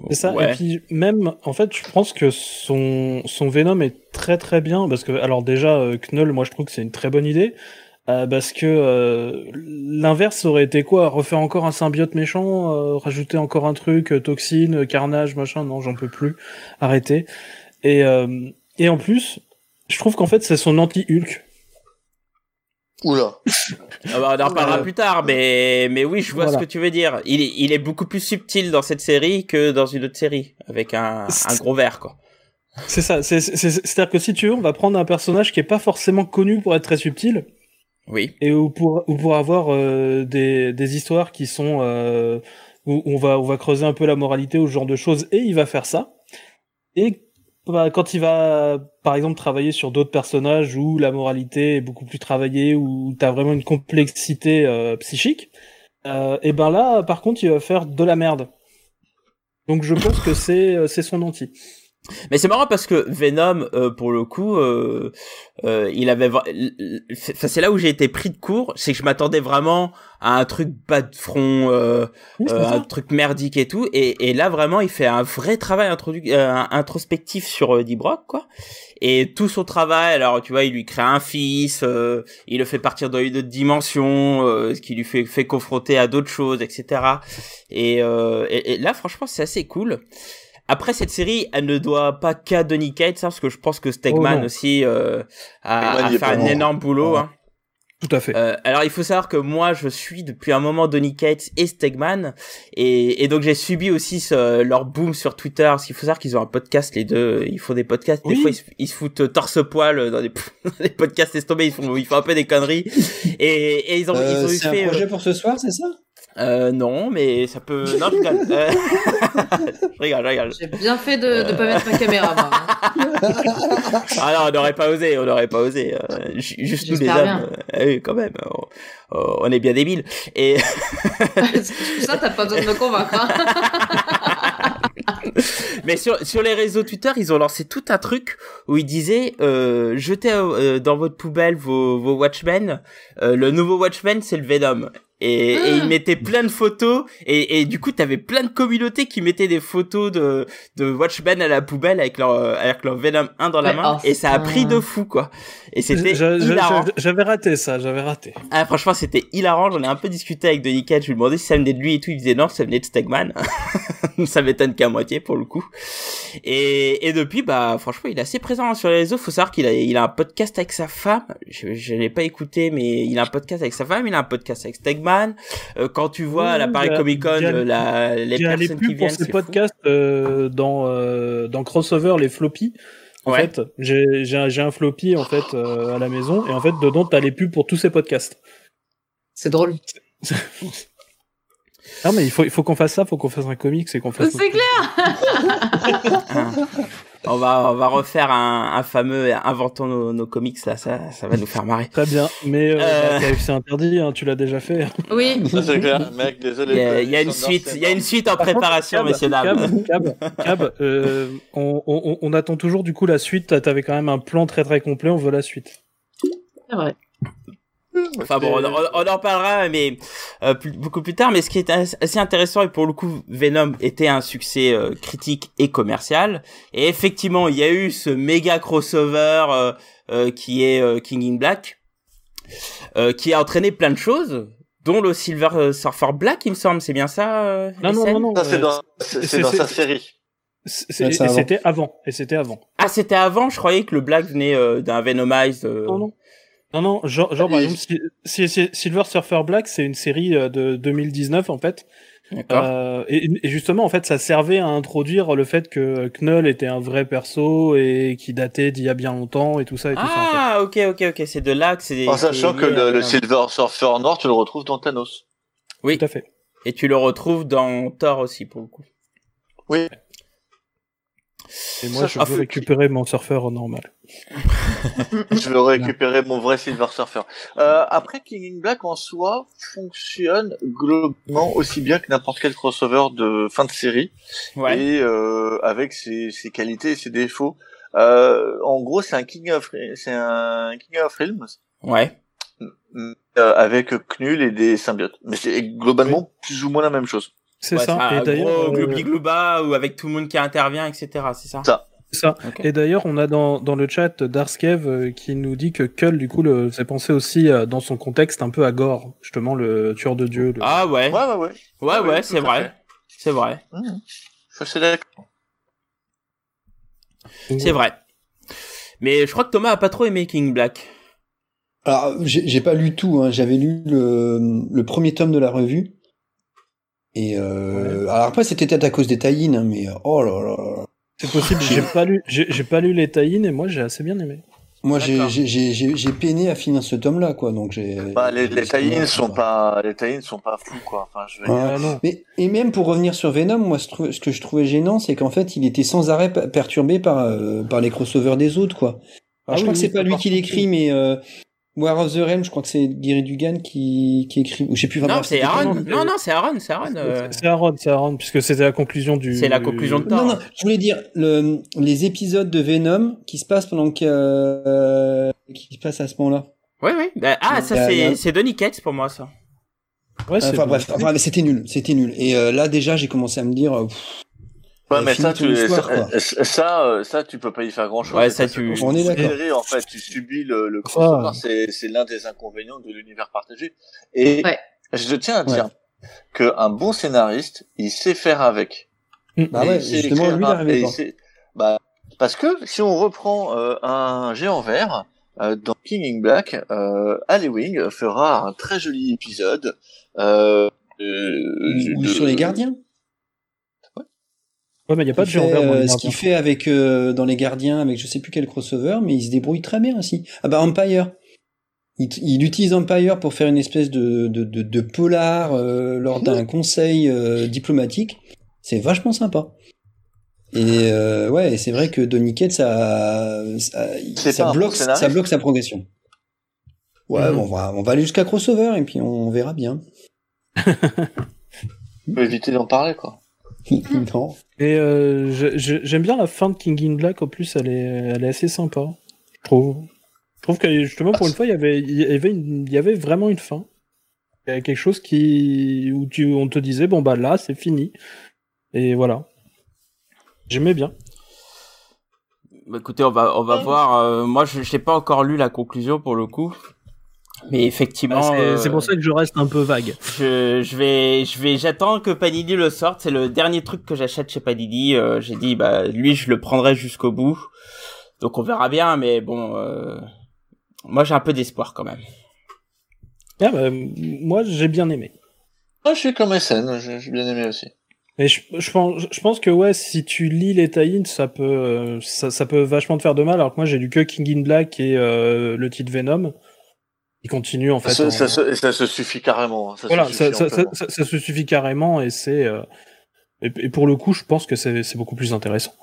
C: C'est ça.
A: Ouais.
C: Et puis même, en fait, je pense que son son Venom est très très bien parce que alors déjà euh, Knull, moi je trouve que c'est une très bonne idée euh, parce que euh, l'inverse aurait été quoi? Refaire encore un symbiote méchant, euh, rajouter encore un truc, euh, toxine, carnage, machin. Non, j'en peux plus. Arrêtez. Et euh, et en plus, je trouve qu'en fait c'est son anti-Hulk.
E: Oula.
A: Ah bah, on en reparlera plus tard, mais mais oui, je vois
C: voilà.
A: ce que tu veux dire. Il est, il est beaucoup plus subtil dans cette série que dans une autre série, avec un, un gros verre, quoi.
C: C'est ça. c'est- c'est- c'est- C'est-à-dire que si tu veux, on va prendre un personnage qui est pas forcément connu pour être très subtil.
A: Oui.
C: et où pour où pour avoir euh, des des histoires qui sont euh, où on va on va creuser un peu la moralité ou ce genre de choses et il va faire ça et bah, quand il va par exemple travailler sur d'autres personnages où la moralité est beaucoup plus travaillée où t'as vraiment une complexité euh, psychique euh, et ben là par contre il va faire de la merde. Donc je pense que c'est euh, c'est son anti
A: Mais c'est marrant parce que Venom, euh, pour le coup, euh, euh, il avait, c'est là où j'ai été pris de court, c'est que je m'attendais vraiment à un truc bas de front, euh,
C: Oui,
A: euh, un truc merdique et tout, et, et là vraiment il fait un vrai travail introdu- euh, introspectif sur D-Brock, quoi. Et tout son travail, alors tu vois, il lui crée un fils, euh, il le fait partir dans une autre dimension, euh, ce qui lui fait, fait confronter à d'autres choses, etc. Et, euh, et, et là, franchement, c'est assez cool. Après cette série, elle ne doit pas qu'à Donny Cates, hein, parce que je pense que
C: Oh,
A: Stegman
C: non.
A: aussi euh, a, a fait un énorme boulot.
D: Ouais.
A: Hein.
C: tout à fait
A: Euh, alors il faut savoir que moi je suis depuis un moment Donny Cates et Stegman et, et donc j'ai subi aussi ce- leur boom sur Twitter parce qu'il faut savoir qu'ils ont un podcast les deux ils font des podcasts des
C: Oui.
A: fois ils se, ils se foutent torse poil dans des, dans des podcasts laisse tomber ils font ils font un peu des conneries et, et ils ont ils
D: Euh,
A: ont eu
D: c'est un
A: fait euh,
D: projet pour ce soir, c'est ça?
A: Euh, non mais ça peut non je rigole Euh, je rigole je rigole
B: J'ai bien fait de ne pas mettre ma caméra, moi. hein.
A: Ah non, on n'aurait pas osé, on n'aurait pas osé. euh, ju- juste nous les hommes. ah oui, quand même. On, on est bien débiles. Et
B: ça, t'as pas besoin de me convaincre. hein.
A: mais sur sur les réseaux Twitter, ils ont lancé tout un truc où ils disaient euh, jetez euh, dans votre poubelle vos vos Watchmen. Euh, le nouveau Watchmen, c'est le Venom. Et, et il mettait plein de photos. Et, et du coup t'avais plein de communautés qui mettaient des photos de de Watchmen à la poubelle avec leur avec leur Venom 1 dans la
B: Ouais,
A: main.
B: oh,
A: et ça a pris de fou quoi. Et c'était hilarant.
C: j'a- J'avais raté ça, j'avais raté.
A: ah franchement c'était hilarant. J'en ai un peu discuté avec Denis Cage je lui demandais si ça venait de lui et tout. Il disait non ça venait de Stegman. Ça m'étonne qu'à moitié pour le coup. Et, et depuis bah franchement il est assez présent sur les réseaux. Faut savoir qu'il a il a un podcast avec sa femme. Je, je l'ai pas écouté mais il a un podcast avec sa femme. Il a un podcast avec Stegman Euh, quand tu vois à la Paris Comic Con
C: il y a-
A: la les personnes qui
C: pubs pour
A: viennent
C: ces
A: c'est
C: podcasts euh, dans euh, dans crossover les floppies. En
A: Ouais.
C: fait, j'ai j'ai un, floppy en fait euh, à la maison et en fait dedans t'as les pubs pour tous ces podcasts.
B: C'est drôle.
C: Ah mais il faut il faut qu'on fasse ça, faut qu'on fasse un comics et qu'on fasse.
B: C'est clair.
A: On va on va refaire un, un fameux inventons nos, nos comics là ça ça va nous faire marrer
C: Très bien, mais euh,
A: Euh.
C: bah, KFC interdit, hein, tu l'as déjà fait.
B: Oui.
E: Ça, c'est clair. Mec, désolé.
A: il y a,
E: quoi,
A: il y a une suite
E: c'est
A: il y a une suite en
C: Par contre,
A: préparation
C: Cab,
A: messieurs dames
C: Cab, Cab, Cab, euh, on, on, on attend toujours du coup la suite. T'avais quand même un plan très très complet, on veut la suite.
B: C'est vrai.
A: Enfin bon, on, on- on en parlera, mais euh, plus- beaucoup plus tard. Mais ce qui est as- assez intéressant et pour le coup, Venom était un succès euh, critique et commercial. Et effectivement, il y a eu ce méga crossover euh, euh, qui est euh, King in Black, euh, qui a entraîné plein de choses, dont le Silver Surfer Black, il me semble. C'est bien ça euh,
C: Non non non non.
E: Ça, c'est dans, c'est dans sa série.
C: c'était avant. Et c'était avant.
A: Ah, c'était avant. Je croyais que le Black venait euh, d'un Venomized. euh,
C: Non, non. Non, non, genre, genre par exemple, si, si- si- Silver Surfer Black, c'est une série euh, de 2019 en fait.
A: D'accord.
C: Euh, et, et justement, en fait, ça servait à introduire le fait que Knull était un vrai perso et qui datait d'il y a bien longtemps et tout ça et tout ça. En fait.
A: Ah, ok, ok, ok. C'est de là que c'est.
E: En sachant que le, le. Silver Surfer Noir, tu le retrouves dans Thanos.
A: Oui.
C: Tout à fait.
A: Et tu le retrouves dans Thor aussi, pour le coup.
E: Oui.
C: Et moi,
E: Ça,
C: je veux récupérer mon surfeur normal.
E: Je veux récupérer mon vrai Silver Surfer. Euh, après, King in Black en soi fonctionne globalement aussi bien que n'importe quel crossover de fin de série
A: Ouais.
E: et euh, avec ses, ses qualités et ses défauts. Euh, en gros, c'est un King of c'est un King of Realms
A: Ouais.
E: euh, avec Knull et des symbiotes. Mais c'est globalement plus ou moins la même chose.
C: C'est
A: Ouais,
C: ça.
A: un
C: et d'ailleurs,
A: gros
C: euh,
A: glooba ou avec tout le monde qui intervient, etc. C'est ça.
E: Ça.
C: c'est ça.
A: Ok.
C: Et d'ailleurs, on a dans, dans le chat Darskev euh, qui nous dit que Kull, du coup, le faisait penser aussi euh, dans son contexte un peu à Gore, justement le tueur de dieu. le-
A: Ah ouais.
E: Ouais, ouais, ouais.
A: Ouais, ouais, c'est vrai.
E: fait.
A: C'est vrai.
E: Mmh. Je suis d'accord.
A: C'est vrai. Mais je crois que Thomas a pas trop aimé King Black.
D: Alors, j'ai j'ai pas lu tout, hein. j'avais lu le, le premier tome de la revue. Et euh, alors après, c'était peut-être à cause des taïnes, hein, mais oh là là là.
C: C'est possible. J'ai pas lu, j'ai j'ai pas lu les taïnes et moi j'ai assez bien aimé.
D: Moi, j'ai
A: D'accord.
D: j'ai- j'ai j'ai- j'ai peiné à finir ce tome-là, quoi. Donc j'ai.
E: Bah, les, les tie sont pas, les tie sont pas fous, quoi. Enfin, je veux
D: Ouais.
E: dire.
C: Ah non.
D: Mais et même pour revenir sur Venom, moi, ce, que je trouvais gênant, c'est qu'en fait, il était sans arrêt perturbé par euh, par les crossovers des autres, quoi. Alors,
C: Ah
D: je crois
C: oui,
D: que c'est
C: oui,
D: pas lui qui l'écrit, mais euh, War of the Realm, je crois que c'est Gary Dugan qui qui écrit. Ou je sais plus. enfin,
A: Non, c'est Aaron.
C: non,
A: Non, non, c'est Aaron, c'est Aaron. euh,
C: C'est Aaron, c'est Aaron, puisque c'était la conclusion du.
A: C'est la conclusion de
D: Non, non, je voulais dire le, les épisodes de Venom qui se passent pendant que euh, qui se passent à ce moment-là.
A: Oui, oui. Bah, ah, ça, c'est c'est Donny Cates pour moi, ça.
C: Ouais, c'est
D: Enfin bref, enfin, mais c'était nul, c'était nul. Et euh, là déjà, j'ai commencé à me dire. euh, pff,
E: Ouais,
D: Euh,
E: mais ça, tu,
D: histoire,
E: ça, ça, euh, ça, tu peux pas y faire grand chose.
A: Ouais, ça, tu-
D: On est d'accord.
E: En fait, tu subis le, le crossover,
C: Ah.
E: c'est, c'est l'un des inconvénients de l'univers partagé. Et
B: Ouais.
E: je tiens à dire que un bon scénariste, il sait faire avec.
D: Bah
E: Et
D: ouais, justement, lui,
E: un- il sait- bah, parce que si on reprend euh, un géant vert euh, dans King in Black, euh, Wing fera un très joli épisode. Euh, euh,
D: ou
E: de-
D: sur les gardiens?
C: Ouais, mais il y a pas de géant vert
D: euh, ce qu'il fait avec euh, dans les gardiens, avec je sais plus quel crossover, mais il se débrouille très bien aussi. Ah bah Empire. Il, il utilise Empire pour faire une espèce de, de, de, de polar euh, lors d'un conseil euh, diplomatique. C'est vachement sympa. Et euh, ouais, et c'est vrai que Donny Cates, ça, ça, bloque, ça bloque sa progression. Ouais, bon, on va, on va aller jusqu'à crossover et puis on verra bien.
E: On peut éviter d'en parler, quoi.
D: Non.
C: Et euh, j'aime bien la fin de King in Black. En plus, elle est, elle est assez sympa. Je trouve. Je trouve que justement pour une fois, il y avait, il y avait, une- il y avait vraiment une fin. Il y a quelque chose qui où tu on te disait bon bah là c'est fini et voilà. J'aimais bien.
A: Bah, écoutez, on va on va voir. euh, moi, je n'ai pas encore lu la conclusion pour le coup, mais effectivement,
C: Bah, c'est
A: euh,
C: pour ça que je reste un peu vague.
A: je, je vais je vais j'attends que Panini le sorte. C'est le dernier truc que j'achète chez Panini. Euh, J'ai dit bah lui je le prendrai jusqu'au bout. Donc on verra bien, mais bon, euh, moi j'ai un peu d'espoir quand même.
C: Ah, bah, moi j'ai bien aimé.
E: Moi, je suis comme SN, j'ai bien aimé aussi.
C: Et je, je pense, je pense que ouais, si tu lis les tie ça peut, euh, ça, ça peut vachement te faire de mal. Alors que moi, j'ai lu que King in Black et euh, le titre Venom. Il continue en fait.
E: Ça,
C: en-
E: se- ça, se- ça se suffit carrément. hein, Ça
C: voilà,
E: se
C: ça,
E: suffit
C: ça, ça,
E: amplement.
C: ça- ça se suffit carrément et c'est. euh, et, et pour le coup, je pense que c'est beaucoup plus intéressant.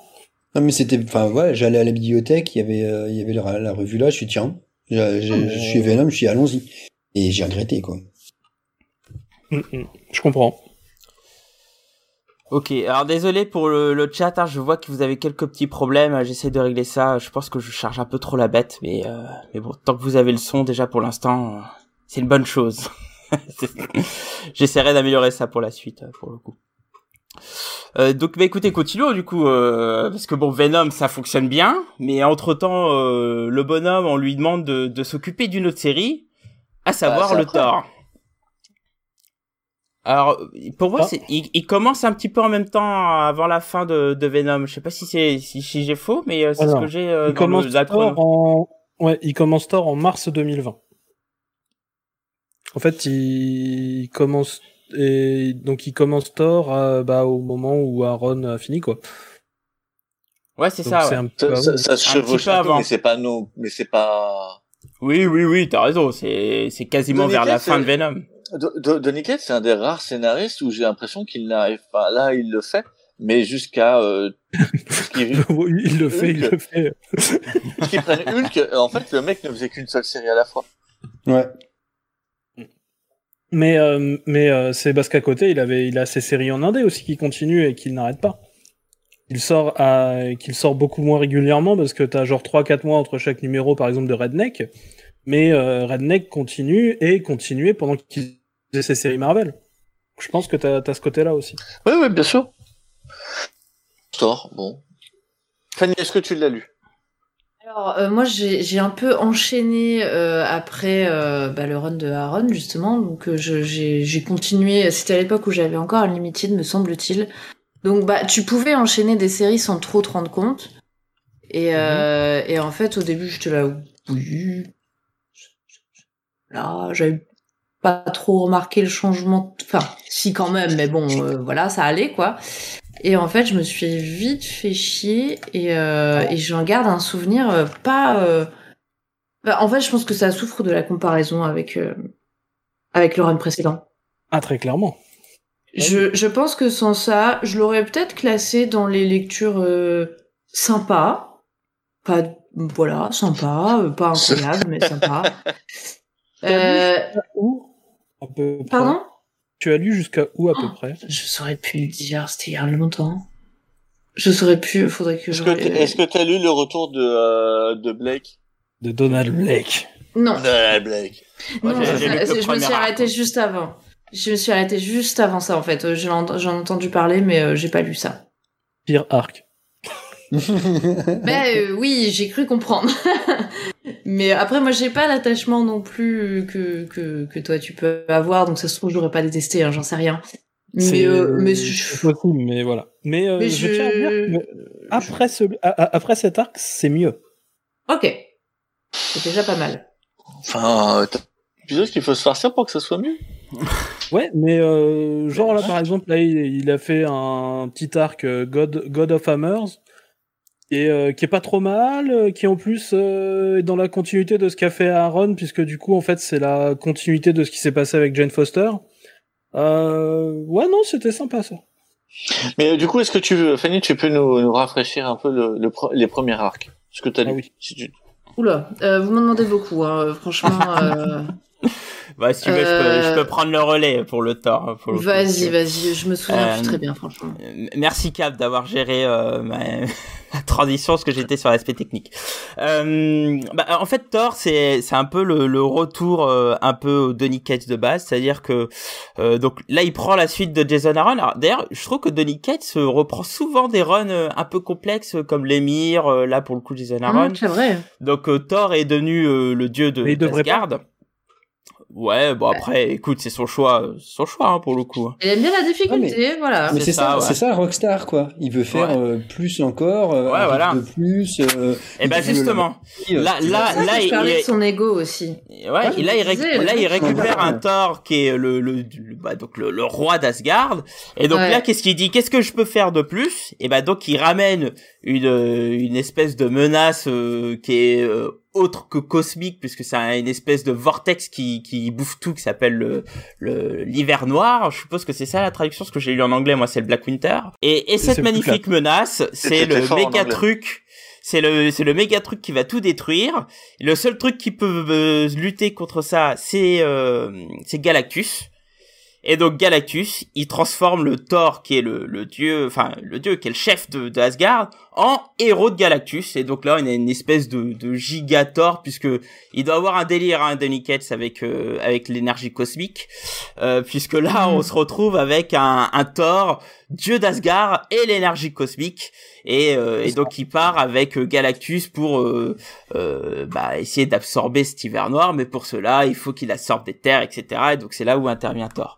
D: Non, mais c'était, enfin, ouais, j'allais à la bibliothèque, il y avait, euh, il y avait la, la revue là, je suis tiens, je suis Venom, je suis allons-y. Et j'ai regretté, quoi.
C: Mm, mm, je comprends.
A: Ok, alors désolé pour le, le chat, hein, je vois que vous avez quelques petits problèmes, j'essaie de régler ça, je pense que je charge un peu trop la bête, mais, euh, mais bon, tant que vous avez le son déjà pour l'instant, euh, c'est une bonne chose. J'essaierai d'améliorer ça pour la suite, euh, pour le coup. Euh, donc bah écoutez, continuons du coup, euh, parce que bon, Venom ça fonctionne bien, mais entre temps, le bonhomme, on lui demande de, de s'occuper d'une autre série, à savoir
E: c'est
A: le. Thor. Alors, pour moi,
C: Ah.
A: c'est, il, il commence un petit peu en même temps avant la fin de, de Venom. Je sais pas si c'est si, si j'ai faux, mais euh, c'est ce que j'ai euh,
C: il
A: dans
C: commence
A: le,
C: Thor en, ouais, il commence Thor en mars 2020. En fait, il commence et donc il commence Thor euh, bah, au moment où Aaron a fini quoi.
A: Ouais, c'est ça. ouais.
C: un peu
E: Ça,
C: avant.
E: ça, ça se chevauche
A: peu
E: un peu,
A: avant.
E: mais c'est pas non, mais c'est pas.
A: Oui, oui, oui, t'as raison. C'est c'est quasiment vers la fin de Venom.
E: Do- Do- Donny Cates, c'est un des rares scénaristes où j'ai l'impression qu'il n'arrive pas. Là, il le fait, mais jusqu'à euh,
C: il le fait, il le fait.
E: qu'il prenne Hulk. En fait, le mec ne faisait qu'une seule série à la fois.
D: Ouais.
C: Mais euh, mais euh, c'est parce qu'à côté, il avait il a ses séries en indé aussi qui continuent et qu'il n'arrête pas. Il sort à qu'il sort beaucoup moins régulièrement parce que t'as genre 3 4 mois entre chaque numéro par exemple de Redneck. Mais euh, Redneck continue et continuait pendant qu'il faisait ses séries Marvel. Je pense que t'as as ce côté-là aussi.
E: Oui, oui, bien sûr. Thor, bon. Fanny, est-ce que tu l'as lu?
B: Alors, euh, moi, j'ai un peu enchaîné euh, après euh, bah, le run de Aaron, justement. Donc, euh, j'ai continué. C'était à l'époque où j'avais encore Unlimited, me semble-t-il. Donc, bah, tu pouvais enchaîner des séries sans trop te rendre compte. Et, euh, et en fait, au début, j'étais là, oui. Là, j'avais pas trop remarqué le changement. Enfin, si quand même, mais bon, euh, voilà, ça allait, quoi. Et en fait, je me suis vite fait chier et, euh, et j'en garde un souvenir euh, pas. euh, bah, en fait, je pense que ça souffre de la comparaison avec euh, avec le run précédent.
C: Ah très clairement.
B: Je, je pense que sans ça, je l'aurais peut-être classé dans les lectures euh, sympas. Pas voilà, sympa, euh, pas incroyable, mais sympa. Euh,
C: Où? À peu près
B: pardon?
C: Tu as lu jusqu'à où à peu
B: Oh.
C: près?
B: Je saurais plus le dire, c'était il y a longtemps. Je saurais plus, faudrait que
E: Est-ce
B: je.
E: est-ce que tu as lu le retour de, euh, de Blake?
C: De Donald Blake.
B: Non,
E: De Blake.
A: Moi,
B: Non, je me suis
A: arc.
B: juste avant. Je me suis arrêtée juste avant ça en fait. Euh, j'en ai entendu parler, mais euh, j'ai pas lu ça.
C: Pire arc.
B: Ben euh, oui, j'ai cru comprendre. mais après, moi, j'ai pas l'attachement non plus que, que que toi tu peux avoir, donc ça se trouve j'aurais pas détesté, hein, j'en sais rien. Mais euh, mais je-
C: possible, mais voilà. Mais, euh,
B: mais
C: je...
B: je-
C: tiens à dire que après, ce... a- a- après cet arc, c'est mieux.
B: ok, c'est déjà pas mal.
E: Enfin, euh, t'as un épisode qu'il faut se farcir pour que ça soit mieux.
C: Ouais, mais euh, genre là par exemple, là il, il a fait un petit arc euh, God, God of Hammers et euh, qui est pas trop mal, euh, qui en plus euh, est dans la continuité de ce qu'a fait Aaron puisque du coup en fait c'est la continuité de ce qui s'est passé avec Jane Foster. Euh, ouais non c'était sympa ça.
E: Mais euh, du coup, est-ce que tu veux, Fanny, tu peux nous, nous rafraîchir un peu le, le pre- les premiers arcs? Ce que tu as
C: Ah
E: lu.
C: oui.
E: Si tu...
B: Oula, euh, vous m'en demandez beaucoup, hein, franchement. Euh,
A: Bah, si tu veux, je, peux,
B: Euh,
A: je peux prendre le relais pour le Thor. hein, pour le coup.
B: Vas-y, vas-y, je me souviens
A: Euh,
B: plus très bien, franchement.
A: Euh, Merci Cap d'avoir géré euh, ma, ma transition parce que j'étais sur l'aspect technique. Euh, bah, en fait, Thor, c'est c'est un peu le, le retour euh, un peu au Donny Cates de base, c'est-à-dire que euh, donc là, il prend la suite de Jason Aaron. Alors d'ailleurs, je trouve que Donny Cates euh, reprend souvent des runs euh, un peu complexes euh, comme l'émir, euh, là pour le coup Jason Aaron.
B: Hum, c'est vrai.
A: Donc euh, Thor est devenu euh, le dieu de
C: devrait pas.
A: Ouais, bon après, écoute, c'est son choix, son choix hein, pour le coup.
B: Il aime bien la difficulté, voilà.
D: Mais
A: c'est ça,
D: ça,
A: ouais.
D: c'est ça Rockstar quoi. Il veut faire
A: Ouais.
D: euh, plus encore, euh,
A: Ouais,
D: un
A: voilà.
D: de plus. euh,
A: Et ben
D: il veut
A: justement,
D: le-
A: là, là, là, il, il-
B: de son ego aussi.
A: Ouais, et là, il,
B: disais,
A: là, il récupère un Thor qui est le, le, le- bah, donc le, le roi d'Asgard. Et donc là, qu'est-ce qu'il dit? Qu'est-ce que je peux faire de plus? Et bah donc il ramène une euh, une espèce de menace euh, qui est euh, autre que cosmique puisque c'est un- une espèce de vortex qui qui bouffe tout qui s'appelle le le l'hiver noir. Je suppose que c'est ça la traduction, ce que j'ai lu en anglais moi c'est le Black Winter. Et et cette magnifique menace, c'est le méga truc. C'est le c'est le méga truc qui va tout détruire. Le seul truc qui peut euh, lutter contre ça, c'est euh, c'est Galactus. Et donc Galactus, il transforme le Thor qui est le, le dieu, enfin le dieu qui est le chef de, de Asgard, en héros de Galactus. Et donc là, on a une espèce de, de giga Thor puisque il doit avoir un délire, hein, Donny Cates avec euh, avec l'énergie cosmique, euh, puisque là, on se retrouve avec un, un Thor dieu d'Asgard et l'énergie cosmique. Et, euh, et donc il part avec euh, Galactus pour euh, euh, bah, essayer d'absorber cet hiver noir, mais pour cela, il faut qu'il absorbe des terres, etc. Et donc c'est là où intervient Thor.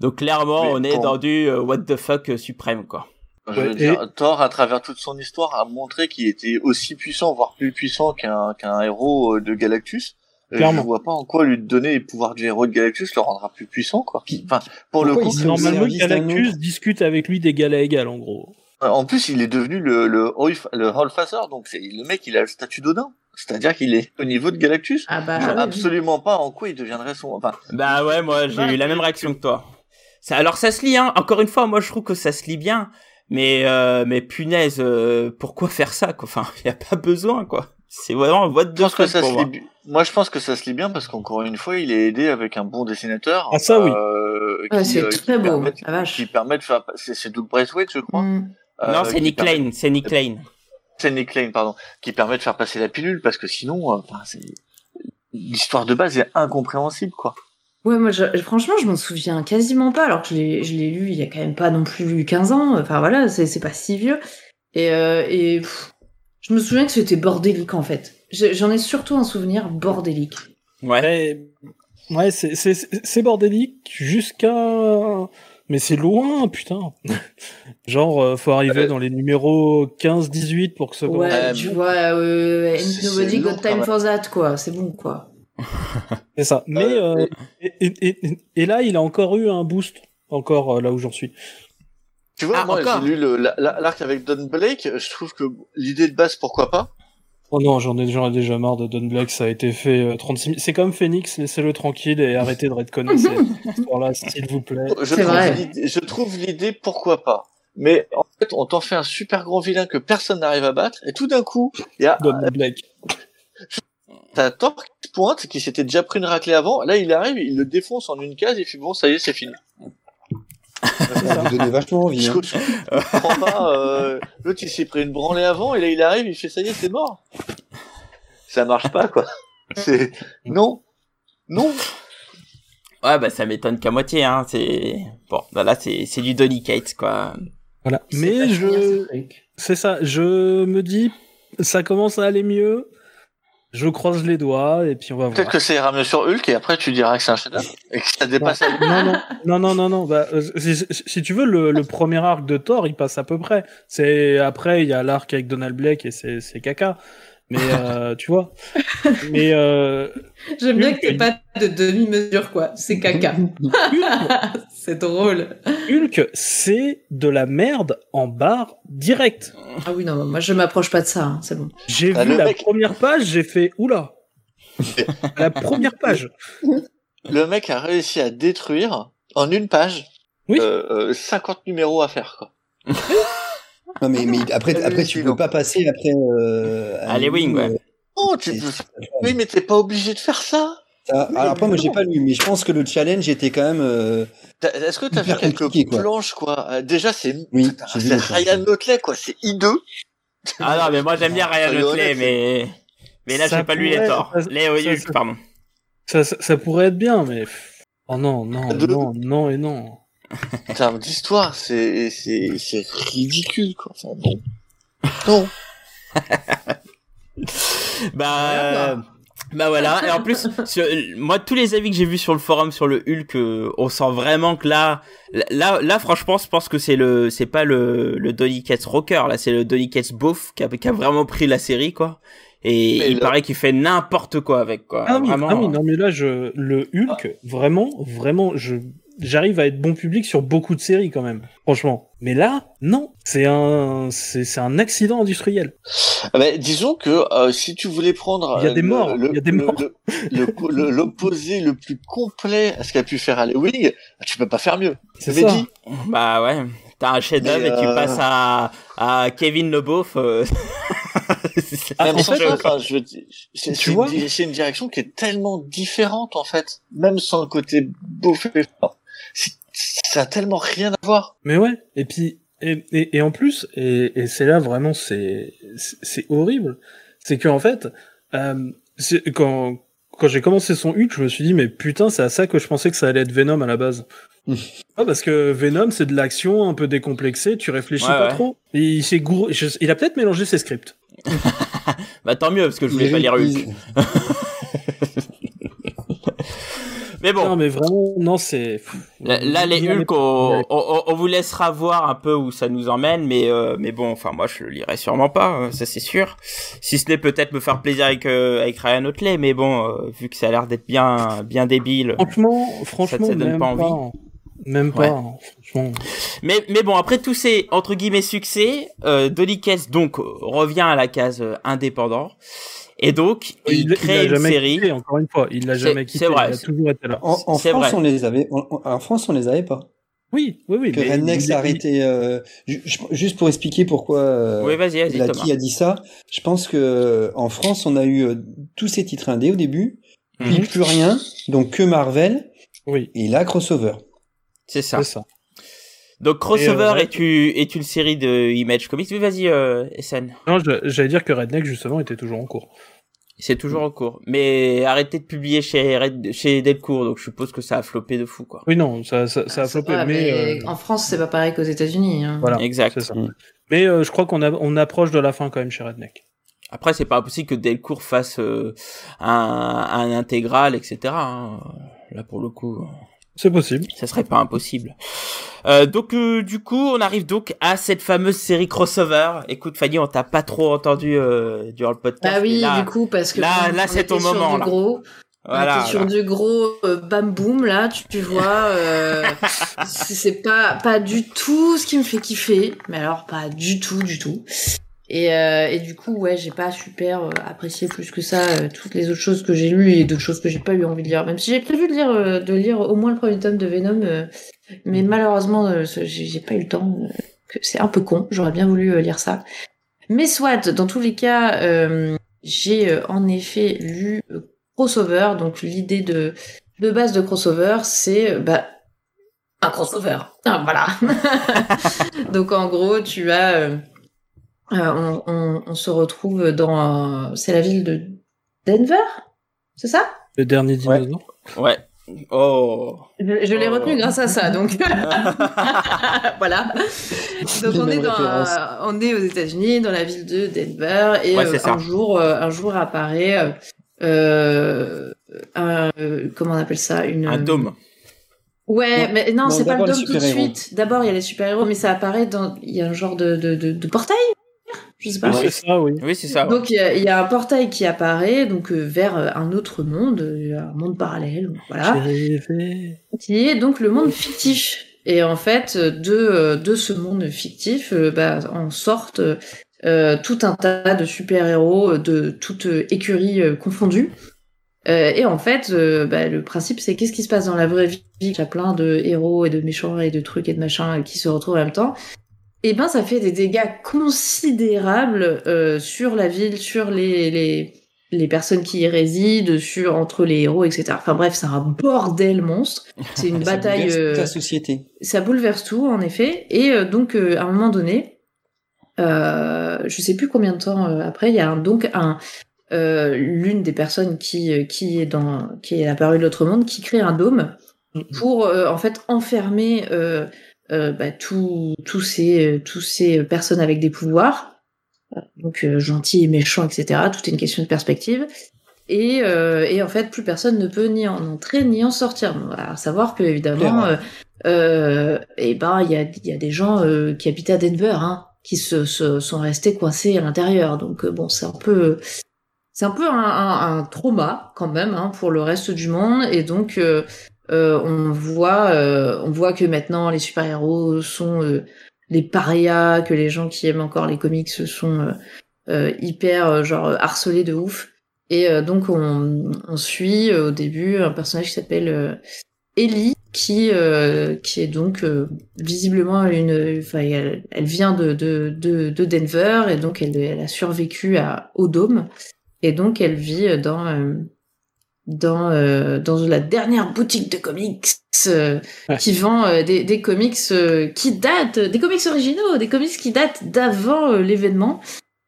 A: Donc clairement,
E: Mais
A: on est dans du euh, what the fuck suprême, quoi.
E: Je veux dire, Thor, à travers toute son histoire, a montré qu'il était aussi puissant, voire plus puissant qu'un qu'un héros de Galactus. Et
C: Clairement.
E: Je vois pas en quoi lui donner les pouvoirs du héros de Galactus le rendra plus puissant, quoi. Enfin, pour le coup,
C: Normalement, Galactus discute avec lui d'égal à égal, en gros.
E: euh, en plus, il est devenu le le le Hallfather, donc c'est le mec, il a le statut d'Odin. C'est-à-dire qu'il est au niveau de Galactus.
B: Ah bah,
E: Je vois
B: oui.
E: absolument pas en quoi il deviendrait son. Enfin,
A: Bah ouais, moi j'ai
B: Ouais.
A: eu la même réaction que toi. Ça, alors ça se lit, hein. Encore une fois, moi je trouve que ça se lit bien, mais euh, mais punaise, euh, pourquoi faire ça quoi? Enfin, y a pas besoin quoi. C'est vraiment what
E: je
A: the
E: pense que
A: fuck
E: ça
A: pour
E: se
A: moi.
E: lit. Moi, je pense que ça se lit bien parce qu'encore une fois, il est aidé avec un bon dessinateur.
C: Ah, ça, oui.
E: euh,
B: c'est
E: euh,
B: très beau,
E: permet-
B: la vache.
E: Qui permet de faire. C'est Doug Braithwaite, je crois.
B: Hum.
E: euh,
A: non, c'est Nick Lane, c'est Nick Lane.
E: C'est Nick Lane, pardon, qui permet de faire passer la pilule parce que sinon, euh, l'histoire de base est incompréhensible, quoi.
B: Ouais, moi, je- franchement, je m'en souviens quasiment pas, alors que je l'ai, je l'ai lu il y a quand même pas non plus 15 ans. Enfin, voilà, c'est, c'est pas si vieux. Et, euh, et pff, je me souviens que c'était bordélique, en fait. Je- J'en ai surtout un souvenir bordélique.
A: Ouais.
C: Ouais, c'est- bordélique jusqu'à... Mais c'est loin, putain. Genre, euh, faut arriver
E: Euh,
C: dans les numéros 15-18 pour que ça
B: Ouais, tu vois, euh, nobody got time for that, quoi. C'est bon, quoi.
C: C'est ça. Mais
E: Euh,
C: euh, et, et- et- et là, il a encore eu un boost, encore euh, là où j'en suis.
E: Tu vois,
A: Ah,
E: moi, j'ai lu le- la- la- l'arc avec Don Blake. Je trouve que l'idée de base, pourquoi pas?
C: Oh non, j'en ai, j'en ai déjà marre de Don Black, ça a été fait euh, 36 000. C'est comme Phoenix, laissez-le tranquille et arrêtez de redconner cette histoire-là, s'il vous plaît.
E: Je
B: C'est
E: trouve
B: vrai.
E: l'idée- je trouve l'idée, pourquoi pas. Mais en fait, on t'en fait un super grand vilain que personne n'arrive à battre, et tout d'un coup, il y a
C: Don Black.
E: t'as Thor qui pointe, qui s'était déjà pris une raclée avant. Là, il arrive, il le défonce en une case, et puis bon, ça y est, c'est fini.
D: Ça vous donnait vachement envie.
E: Je
D: Hein.
E: je comprends pas. euh, L'autre, il s'est pris une branlée avant, et là, il arrive, il fait ça y est, c'est mort. Ça marche pas, quoi. C'est non, non.
A: Ouais, bah ça m'étonne qu'à moitié, hein. C'est bon, bah là c'est c'est du Donny Cates quoi.
C: Voilà. Mais je, c'est ça, je me dis, ça commence à aller mieux. Je croise les doigts et puis on va voir.
E: Peut-être que ça ira mieux sur Hulk, et après, tu diras que c'est un chef-d'œuvre, et que ça dépasse
C: non, non, non, non, non, non. Bah, euh, si, tu veux, le, le premier arc de Thor, il passe à peu près. C'est après, il y a l'arc avec Donald Blake et c'est c'est caca. Mais euh, tu vois. Mais euh,
B: J'aime bien que t'aies pas de demi-mesure, quoi. C'est caca. c'est drôle.
C: Hulk, c'est de la merde en barre direct.
B: Ah oui, non, moi, je m'approche pas de ça, hein, c'est bon.
C: J'ai
E: Ah,
C: vu la
E: mec-
C: première page, j'ai fait oula. la première page.
E: Le mec a réussi à détruire, en une page,
C: Oui.
E: euh, euh, 50 numéros à faire, quoi.
D: Non, mais, mais après, après tu peux pas passer après. Euh,
A: Allez, Wing, ouais.
E: Oh, tu peux...
D: c'est-
E: Oui, mais t'es pas obligé de faire ça.
D: Ça- alors après, moi, j'ai pas lu, mais je pense que le challenge était quand même. euh,
E: Est-ce que t'as
D: Hyper
E: quelques
D: quoi.
E: planches, quoi? Euh, Déjà, c'est
D: Oui.
E: Ryan Notley, quoi. C'est hideux.
A: Ah non, mais moi j'aime bien Ryan
E: Soyons
A: Otley,
E: honnêtes,
A: mais mais là j'ai pas lu les torts. Les
C: ça-
A: pardon.
C: Ça, ça, ça pourrait être bien, mais. Oh non, non,
E: De-
C: non, non et non.
E: En termes d'histoire, c'est c'est c'est ridicule, quoi. Enfin, bon. Non.
A: Bah, bah voilà. Et en plus, sur- moi, tous les avis que j'ai vus sur le forum sur le Hulk, euh, on sent vraiment que là, là, là, franchement, je pense que c'est le, c'est pas le, le Donny Cates rocker, là, c'est le Donny Cates beauf qui a, qui a vraiment pris la série, quoi. Et
E: Mais
A: il
E: là-
A: paraît qu'il fait n'importe quoi avec, quoi.
C: Ah oui,
A: vraiment.
C: ah oui, non, mais là, je, le Hulk, vraiment, vraiment, je, j'arrive à être bon public sur beaucoup de séries quand même, franchement. Mais là, non, c'est un, c'est, c'est un accident industriel.
E: Ah bah, disons que euh, si tu voulais prendre
C: Il y a
E: euh,
C: des morts,
E: le-
C: il y a des morts.
E: le- le- le- l'opposé le, plus complet à ce qu'a pu faire Alley Wing, tu peux pas faire mieux.
C: C'est ça.
E: dit.
A: Bah ouais. T'as un chef-d'œuvre et tu
E: euh,
A: passes à, à Kevin Le Beauf. euh, c'est-
C: Ah, en fait,
E: enfin, c'est une,
C: vois
E: di- c'est une direction qui est tellement différente en fait, même sans le côté beauf et fort. Ça a tellement rien à voir.
C: Mais ouais, et puis et, et, et en plus, et, et c'est là vraiment c'est c'est- horrible, c'est qu'en fait, euh, c'est- quand quand j'ai commencé son Hulk, je me suis dit mais putain c'est à ça que je pensais que ça allait être Venom à la base. ah parce que Venom c'est de l'action un peu décomplexée, tu réfléchis
A: Ouais,
C: pas
A: ouais.
C: trop. Et il s'est gouré, je- il a peut-être mélangé ses scripts.
A: bah tant mieux parce que je voulais pas lire Hulk.
D: il-
A: Mais bon.
C: Non mais vraiment non c'est
A: Là, là, les Hulk, on, on, on vous laissera voir un peu où ça nous emmène, mais euh, mais bon, enfin moi je le lirai sûrement pas, hein, ça c'est sûr. Si ce n'est peut-être me faire plaisir avec euh, avec Ryan Otley, mais bon, euh, vu que ça a l'air d'être bien bien débile.
C: Franchement, franchement,
A: ça donne
C: même
A: pas
C: pas,
A: envie
C: Même pas,
A: Ouais.
C: hein, franchement.
A: Mais mais bon, après tous ces entre guillemets succès, euh, Donny Cates donc revient à la case euh, indépendant et donc il,
C: l'a
A: crée une
C: jamais
A: série.
C: quitté, encore une fois, il l'a jamais quitté,
A: c'est vrai,
C: il a toujours été là.
D: En, France,
A: vrai.
D: on les avait. en- France, on les avait pas.
C: Oui, oui, oui.
D: Que
C: mais il-
D: s'est arrêté. euh, ju- ju- juste pour expliquer pourquoi. euh,
A: Oui, vas-y, vas-y
D: la-
A: Thomas.
D: qui a dit ça Je pense que euh, en France, on a eu euh, tous ces titres indés au début, puis
A: Mhm.
D: plus rien, donc que Marvel
C: Oui,
D: et là crossover.
A: C'est ça.
C: c'est ça.
A: Donc crossover
C: Et, euh,
A: est, une, est une série de Image Comics. Oui, vas-y, euh, SN.
C: Non, j'allais dire que Redneck, justement, était toujours en cours.
A: C'est toujours en cours. Mais arrêtez de publier chez, Red- chez Delcourt, donc je suppose que ça a floppé de fou, quoi.
C: Oui, non, ça, ça, ça a floppé,
B: Ouais,
C: mais,
B: mais
C: euh,
B: En France, c'est pas pareil qu'aux États-Unis. hein.
C: voilà,
A: Exact.
C: ça.
D: Mm.
C: Mais euh, je crois qu'on a, on approche de la fin quand même chez Redneck.
A: Après, c'est pas impossible que Delcourt fasse euh, un, un intégral, etc. hein. Là, pour le coup,
C: C'est possible.
A: ça serait pas impossible. Euh, donc, euh, du coup, on arrive donc à cette fameuse série crossover. Écoute, Fanny, on t'a pas trop entendu euh, durant le podcast.
B: Bah oui,
A: là,
B: du coup, parce que
A: là- là, c'est ton
B: sur
A: moment,
B: du
A: là.
B: Gros,
A: voilà.
B: on était sur du gros euh, bam boum là, tu, tu vois. euh, c'est c'est pas pas du tout ce qui me fait kiffer, mais alors pas du tout, du tout. Et, euh, et du coup, ouais, j'ai pas super euh, apprécié plus que ça euh, toutes les autres choses que j'ai lues et d'autres choses que j'ai pas eu envie de lire. Même si j'ai prévu de lire, euh, de lire au moins le premier tome de Venom, euh, mais malheureusement, euh, ce- j'ai pas eu le temps. c'est un peu con. J'aurais bien voulu lire ça. Mais soit, dans tous les cas, euh, j'ai euh, en effet lu crossover. Donc l'idée de de base de crossover, c'est bah un crossover. Ah, voilà. donc en gros, tu as on, on, on se retrouve dans euh, c'est la ville de Denver, c'est ça?
C: Le dernier dinosaure.
A: Ouais. Oh.
B: Je, je l'ai
A: Oh.
B: retenu grâce à ça, donc voilà. Donc on est dans, euh, on est aux États-Unis, dans la ville de Denver, et
A: Ouais,
B: euh, un jour, euh, un jour apparaît, euh, euh, un, euh, comment on appelle ça, une
A: Un dôme.
B: Ouais,
D: Non,
B: mais non,
D: non,
B: c'est pas le dôme tout de
D: super-héros.
B: suite. D'abord il y a les super héros, mais ça apparaît dans, il y a un genre de de de, de portail, je sais pas.
C: Oui, c'est ça, oui.
A: Oui, c'est ça. ouais.
B: Donc il y, a, il y a un portail qui apparaît donc euh, vers euh, un autre monde, euh, un monde parallèle, voilà, qui est donc le monde fictif. Et en fait, de de ce monde fictif, bah, en sortent euh, tout un tas de super héros de toute écurie euh, confondue. Euh, et en fait, euh, bah, le principe c'est qu'est-ce qui se passe dans la vraie vie? Il y a plein de héros et de méchants et de trucs et de machins qui se retrouvent en même temps. Et ben ça fait des dégâts considérables euh, sur la ville, sur les, les les personnes qui y résident, sur entre les héros, etc. Enfin bref, c'est un bordel monstre. C'est une
D: Ça
B: bataille.
D: bouleverse toute
B: euh,
D: la société.
B: ça bouleverse tout en effet et euh, donc euh, à un moment donné euh, je sais plus combien de temps euh, après il y a un- donc un euh, l'une des personnes qui euh, qui est dans qui est apparue de l'autre monde qui crée un dôme pour euh, en fait enfermer euh, euh, bah, tous tous ces euh, tous ces personnes avec des pouvoirs donc euh, gentils et méchants etc tout est une question de perspective. Et, euh, et en fait plus personne ne peut ni en entrer ni en sortir. Bon, à savoir que évidemment euh, euh, et ben il y a, il y a des gens euh, qui habitent à Denver hein, qui se, se sont restés coincés à l'intérieur. Donc euh, bon c'est un peu c'est un peu un, un- un trauma quand même hein, pour le reste du monde. Et donc euh, on voit euh, on voit que maintenant les super héros sont euh, les parias que les gens qui aiment encore les comics sont euh, euh, hyper euh, genre harcelés de ouf. Et donc on, on suit au début un personnage qui s'appelle Ellie qui qui est donc visiblement une enfin elle, vient de, de de de Denver et donc elle elle a survécu à au dôme et donc elle vit dans dans euh, dans la dernière boutique de comics euh,
C: Ouais.
B: qui vend euh, des des comics euh, qui datent des comics originaux des comics qui datent d'avant euh, l'événement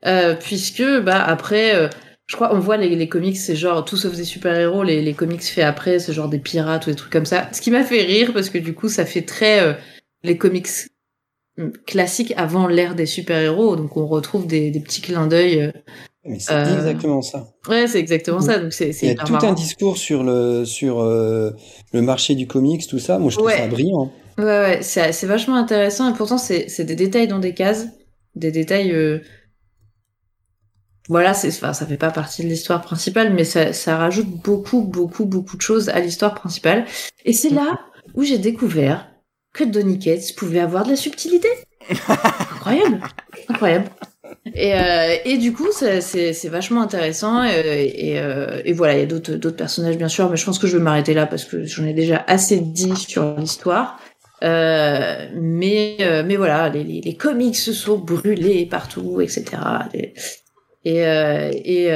B: euh, puisque bah après euh, je crois on voit les, les comics c'est genre tout sauf des super héros les, les comics faits après c'est genre des pirates ou des trucs comme ça ce qui m'a fait rire parce que du coup ça fait très euh, les comics hum, classiques avant l'ère des super héros donc on retrouve des, des petits clins d'œil euh.
D: Mais c'est
B: Euh,
D: exactement ça.
B: ouais c'est exactement ça donc c'est
D: Il y a tout
B: marrant.
D: un discours sur le sur euh, le marché du comics, tout ça. Moi, je trouve
B: Ouais.
D: ça brillant.
B: Ouais, ouais, c'est c'est vachement intéressant et pourtant c'est c'est des détails dans des cases, des détails. euh, Voilà, c'est enfin ça fait pas partie de l'histoire principale, mais ça ça rajoute beaucoup beaucoup beaucoup de choses à l'histoire principale. Et c'est là où j'ai découvert que Donny Cates pouvait avoir de la subtilité. incroyable, incroyable. Et, euh, et du coup, c'est- vachement intéressant. Euh, et voilà, il y a d'autres personnages, bien sûr, mais je pense que je vais m'arrêter là parce que j'en ai déjà assez dit sur l'histoire. Euh, mais, voilà, les, comics se sont brûlés partout, etc. Et,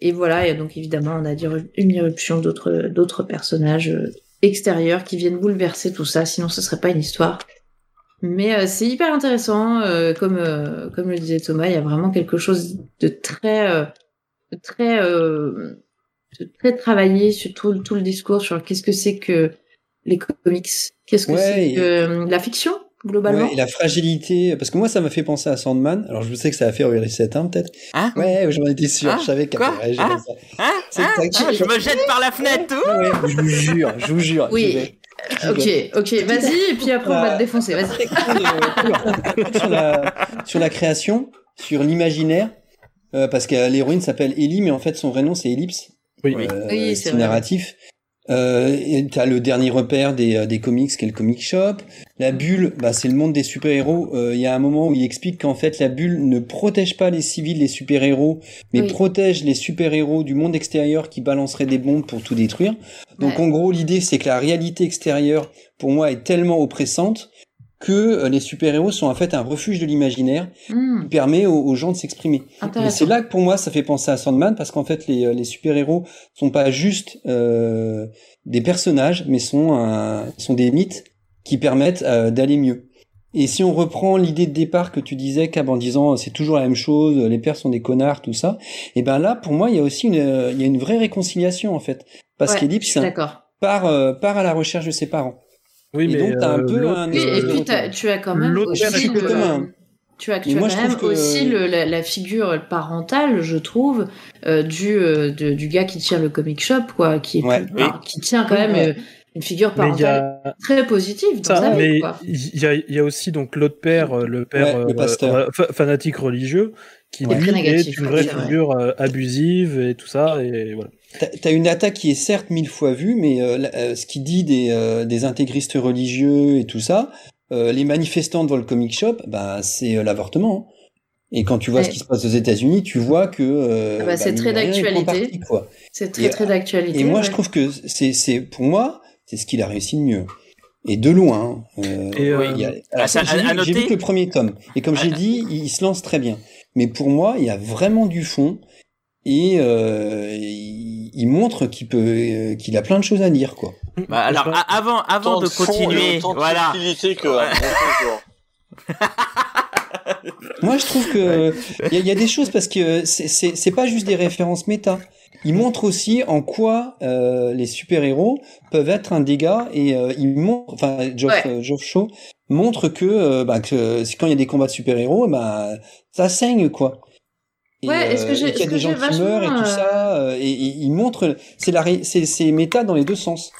B: et, voilà, et donc évidemment, on a une irruption d'autres personnages extérieurs qui viennent bouleverser tout ça, sinon ce serait pas une histoire. Mais euh, c'est hyper intéressant, euh, comme euh, comme le disait Thomas, il y a vraiment quelque chose de très euh, de très euh, de très travaillé sur tout, le- tout le discours sur qu'est-ce que c'est que les comics, qu'est-ce que
D: Ouais,
B: c'est
D: et-
B: que euh, la fiction globalement.
D: Ouais, et la fragilité, parce que moi, ça m'a fait penser à Sandman. Alors, je sais que ça a fait rire les 7 hein, peut-être.
A: Hein
D: Ouais, j'en étais sûr.
A: Ah,
D: je savais qu'elle allait réagir
A: Ah,
D: comme ça.
A: Hein
D: C'est
A: Hein
D: exact.
A: Ah, Je me jette par la fenêtre tout
D: Ouais, je vous jure, je vous jure.
B: Oui. Ok, ok, vas-y, et puis après on va te défoncer, vas-y.
D: sur, la, sur la création, sur l'imaginaire, euh, parce que l'héroïne s'appelle Ellie, mais en fait son vrai nom c'est Ellipse.
C: Oui.
D: Euh,
B: Oui, c'est
D: narratif. Euh, t'as le dernier repère des, euh, des comics, qui est le comic shop. La bulle, bah, c'est le monde des super-héros. Euh, Il y a un moment où il explique qu'en fait, la bulle ne protège pas les civils, les super-héros, mais
B: Oui.
D: protège les super-héros du monde extérieur qui balanceraient des bombes pour tout détruire. Donc,
B: Ouais.
D: en gros, l'idée, c'est que la réalité extérieure, pour moi, est tellement oppressante que euh, les super-héros sont en fait un refuge de l'imaginaire
B: Hmm,
D: qui permet aux, aux gens de s'exprimer. Et c'est là que pour moi ça fait penser à Sandman parce qu'en fait les, euh, les super-héros sont pas juste euh, des personnages mais sont un, sont des mythes qui permettent euh, d'aller mieux. Et si on reprend l'idée de départ que tu disais Cab en disant c'est toujours la même chose, les pères sont des connards, tout ça, et ben là pour moi il y a aussi une euh, il y a une vraie réconciliation en fait parce
B: Ouais,
D: qu'Ellipse part euh, part à la recherche de ses parents.
C: Oui,
D: Et
C: mais
D: donc, t'as un
C: euh,
D: peu un
B: Oui, et puis tu as quand même aussi
D: est
B: le-
D: commun.
B: tu as, tu as
D: moi,
B: quand
D: je
B: même
D: trouve que-
B: aussi le- la, la figure parentale, je trouve, euh, du, euh, de- du gars qui tient le comic shop, quoi, qui, est
D: Ouais.
B: plus- alors, qui tient quand même
D: Ouais.
B: euh, une figure parentale
C: a
B: très positive dans
C: ça,
B: sa vie,
C: il y a, il y a aussi donc l'autre père, le père
D: Ouais, le
C: fanatique religieux, qui
D: Ouais.
C: lui
B: Très négatif,
C: est une vraie figure abusive et tout ça et voilà.
D: T'as une attaque qui est certes mille fois vue, mais euh, euh, ce qu'il dit des, euh, des intégristes religieux et tout ça, euh, les manifestants devant le comic shop, bah, c'est euh, l'avortement. hein. Et quand tu vois
B: Ouais.
D: ce qui se passe aux États-Unis, tu vois que euh,
B: Ah bah, c'est
D: mine
B: très d'actualité. C'est très
D: Et-
B: très d'actualité.
D: Et moi,
B: ouais.
D: je trouve que c'est, c'est pour moi, c'est ce qu'il a réussi de mieux. Et de loin. hein. Euh,
C: Et, euh,
A: Ah,
D: j'ai, vu, j'ai
A: noter-
D: vu que le premier tome. Et comme j'ai
A: Ah.
D: dit, il, il se lance très bien. Mais pour moi, il y a vraiment du fond. Et euh, il, il montre qu'il peut, euh, qu'il a plein de choses à dire, quoi.
A: Bah, alors, a- avant, avant
E: Tant
A: de
E: fond et
A: continuer,
E: de
A: voilà.
E: que.
D: Moi, je trouve que il y, a- il y a des choses parce que c'est- c'est pas juste des références méta. Il montre aussi en quoi euh, les super-héros peuvent être un dégât et euh, il montre, enfin, Geoff,
B: Ouais.
D: Geoff Shaw montre que, euh, bah, que quand il y a des combats de super-héros, bah, ça saigne quoi. Et,
B: Ouais, est-ce que j'ai-
D: et qu'il y a
B: est-ce
D: des
B: que
D: gens
B: j'ai
D: qui meurent et tout
B: euh,
D: ça, euh, et, et il montre, c'est la, ré- c'est c'est méta dans les deux sens.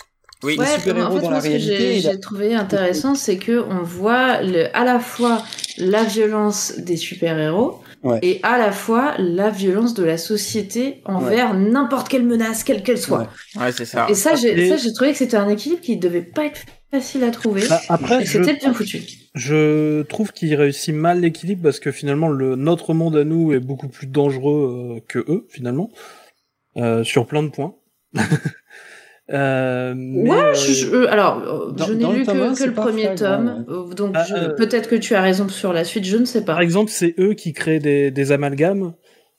A: Oui.
B: Ouais,
D: super-héros
B: en fait,
D: dans
B: moi,
D: la
B: ce que j'ai
D: réalité, a-
B: j'ai trouvé intéressant, c'est que on voit le, à la fois la violence des super-héros
D: Ouais.
B: et à la fois la violence de la société envers n'importe quelle menace, quelle qu'elle soit.
D: Ouais.
A: Ouais, c'est ça.
B: Et ça, j'ai
C: Et-
B: ça, j'ai trouvé que c'était un équilibre qui devait pas être facile à trouver.
C: Bah, après,
B: c'était bien foutu.
C: je trouve qu'il réussit mal l'équilibre parce que finalement, le, notre monde à nous est beaucoup plus dangereux euh, que eux, finalement, euh, sur plein de points. euh, mais,
B: ouais,
C: euh,
B: je, je- euh, alors,
D: dans-
B: je n'ai
D: le
B: lu
D: tome
B: que, le premier tome, donc
C: Ah, euh,
B: peut-être que tu as raison sur la suite, je ne sais pas.
C: Par exemple, c'est eux qui créent des, des amalgames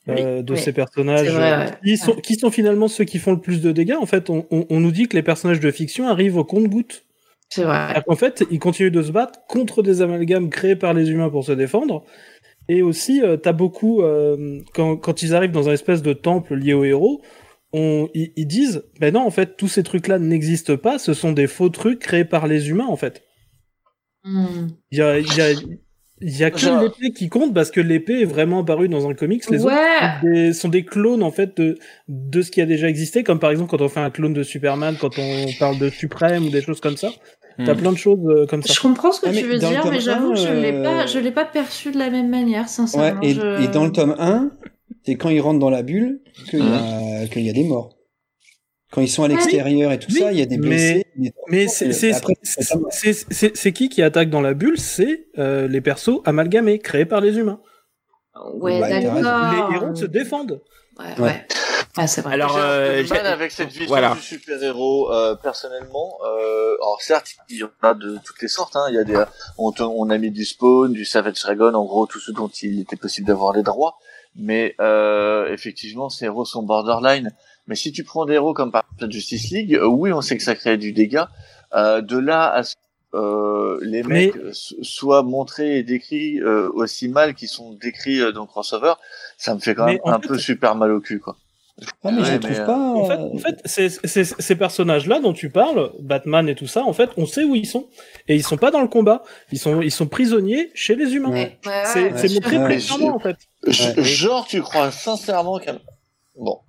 C: euh, de
B: Oui.
C: ces personnages
B: C'est vrai, ouais.
C: qui, sont, qui sont finalement ceux qui font le plus de dégâts. En fait, on, on, on nous dit que les personnages de fiction arrivent au compte-goutte.
B: C'est vrai.
C: En fait, ils continuent de se battre contre des amalgames créés par les humains pour se défendre. Et aussi, euh, t'as beaucoup, euh, quand, quand ils arrivent dans un espèce de temple lié aux héros, on, ils, ils disent, ben non, en fait, tous ces trucs-là n'existent pas, ce sont des faux trucs créés par les humains, en fait.
B: Hmm.
C: Il y a, il y a, y a que
E: Genre-
C: l'épée qui compte parce que l'épée est vraiment apparue dans un comics. Les
B: Ouais.
C: autres sont des, sont des clones en fait de, de ce qui a déjà existé, comme par exemple quand on fait un clone de Superman, quand on parle de Suprême ou des choses comme ça. T'as
A: Hmm.
C: plein de choses euh, comme ça.
B: Je comprends ce que
D: Ah, mais
B: tu veux dire, mais j'avoue que je l'ai
D: euh,
B: pas, je l'ai pas perçu de la même manière,
D: Ouais,
B: sincèrement.
D: et,
B: je-
D: et dans le tome 1, c'est quand ils rentrent dans la bulle qu'il y, a- qu'il y a des morts. Quand ils sont à l'extérieur et tout
C: Oui,
D: ça, il y a des
C: mais-
D: blessés. des-
C: Mais c'est qui qui attaque dans la bulle? C'est euh, les persos amalgamés créés par les humains.
B: Ouais,
D: Ouais,
B: d'accord.
C: Les héros se défendent.
B: Ouais,
D: Ouais.
B: ouais. Ah, c'est vrai.
A: Alors, euh, j'ai-
E: avec cette vision
A: voilà.
E: du super-héros, euh, personnellement. Euh, alors certes, il y en a de toutes les sortes. Hein. Il y a des, on, te- on a mis du Spawn, du Savage Dragon, en gros tout ce dont il était possible d'avoir les droits. Mais euh, effectivement, ces héros sont borderline. Mais si tu prends des héros comme par exemple la Justice League, euh, oui, on sait que ça crée du dégât. Euh, de là à ce que euh, les
C: Mais-
E: mecs so- soient montrés et décrits euh, aussi mal qu'ils sont décrits euh, dans crossover, ça me fait quand même un
C: fait-
E: peu super mal au cul, quoi.
D: Ah, mais je trouve
E: mais, euh,
D: pas.
C: En fait,
D: euh,
C: en fait ces personnages-là dont tu parles, Batman et tout ça, en fait, on sait où ils sont. Et ils sont pas dans le combat. Ils sont, ils sont prisonniers chez les humains.
B: Ouais,
C: C'est
B: ouais,
C: montré
D: Ouais.
C: plus clairement, en fait.
E: Genre, tu crois sincèrement qu'un... Bon.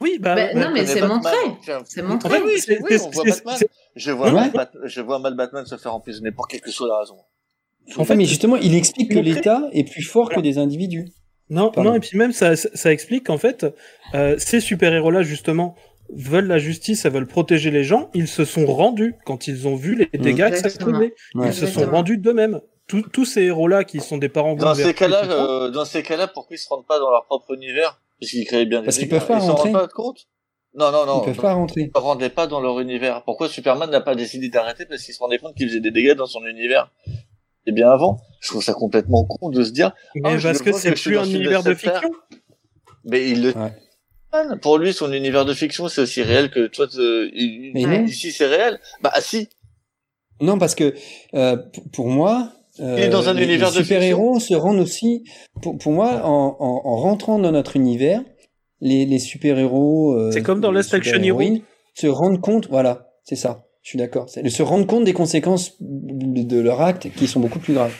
C: Oui, bah,
B: Ben,
C: bah,
B: non, mais
E: connaît
B: c'est montré. C'est
C: en
B: montré.
C: fait,
E: oui,
C: c'est-
E: oui, on voit Batman. Je vois,
D: Ouais.
E: mal Bat- je vois mal Batman se faire emprisonner pour quelle que soit la raison.
C: En
D: fait, mais justement, il explique que l'État est plus fort que des individus.
C: Non,
D: Pardon.
C: non, et puis même ça, ça explique qu'en fait, euh, ces super-héros-là justement veulent la justice, elles veulent protéger les gens. Ils se sont rendus quand ils ont vu les dégâts que ça causait.
D: Ouais.
C: Ils se sont rendus d'eux-mêmes. Tous- Tous ces héros-là qui sont des parents
E: Dans ces cas-là, euh, dans ces cas-là, pourquoi ils se rendent pas dans leur propre univers? Parce qu'ils créent bien des
D: Parce qu'ils peuvent pas
E: Ils
D: rentrer.
E: rendent pas compte? Non, non, non.
D: Ils peuvent
E: non.
D: pas rentrer.
E: Ils ne rendaient pas dans leur univers. Pourquoi Superman n'a pas décidé d'arrêter? Parce qu'il se rendait compte qu'il faisait des dégâts dans son univers. Et bien avant, je trouve ça complètement con de se dire,
C: mais
E: Ah,
C: parce que c'est plus un univers de fiction.
E: mais il le
D: Ouais.
E: Pour lui, son univers de fiction, c'est aussi réel que toi. il-
D: Mais
B: non.
E: Ici, c'est réel. Bah, si.
D: Non, parce que euh, pour moi, euh,
E: Il est dans un
D: les,
E: univers
D: les
E: de
D: super-héros se rendent aussi. Pour, pour moi, en, en, en rentrant dans notre univers, les, les super-héros. euh,
C: C'est comme dans Last Action Hero.
D: Se rendent compte, voilà, c'est ça. Je suis d'accord. C'est se rendre compte des conséquences de leur acte qui sont beaucoup plus graves.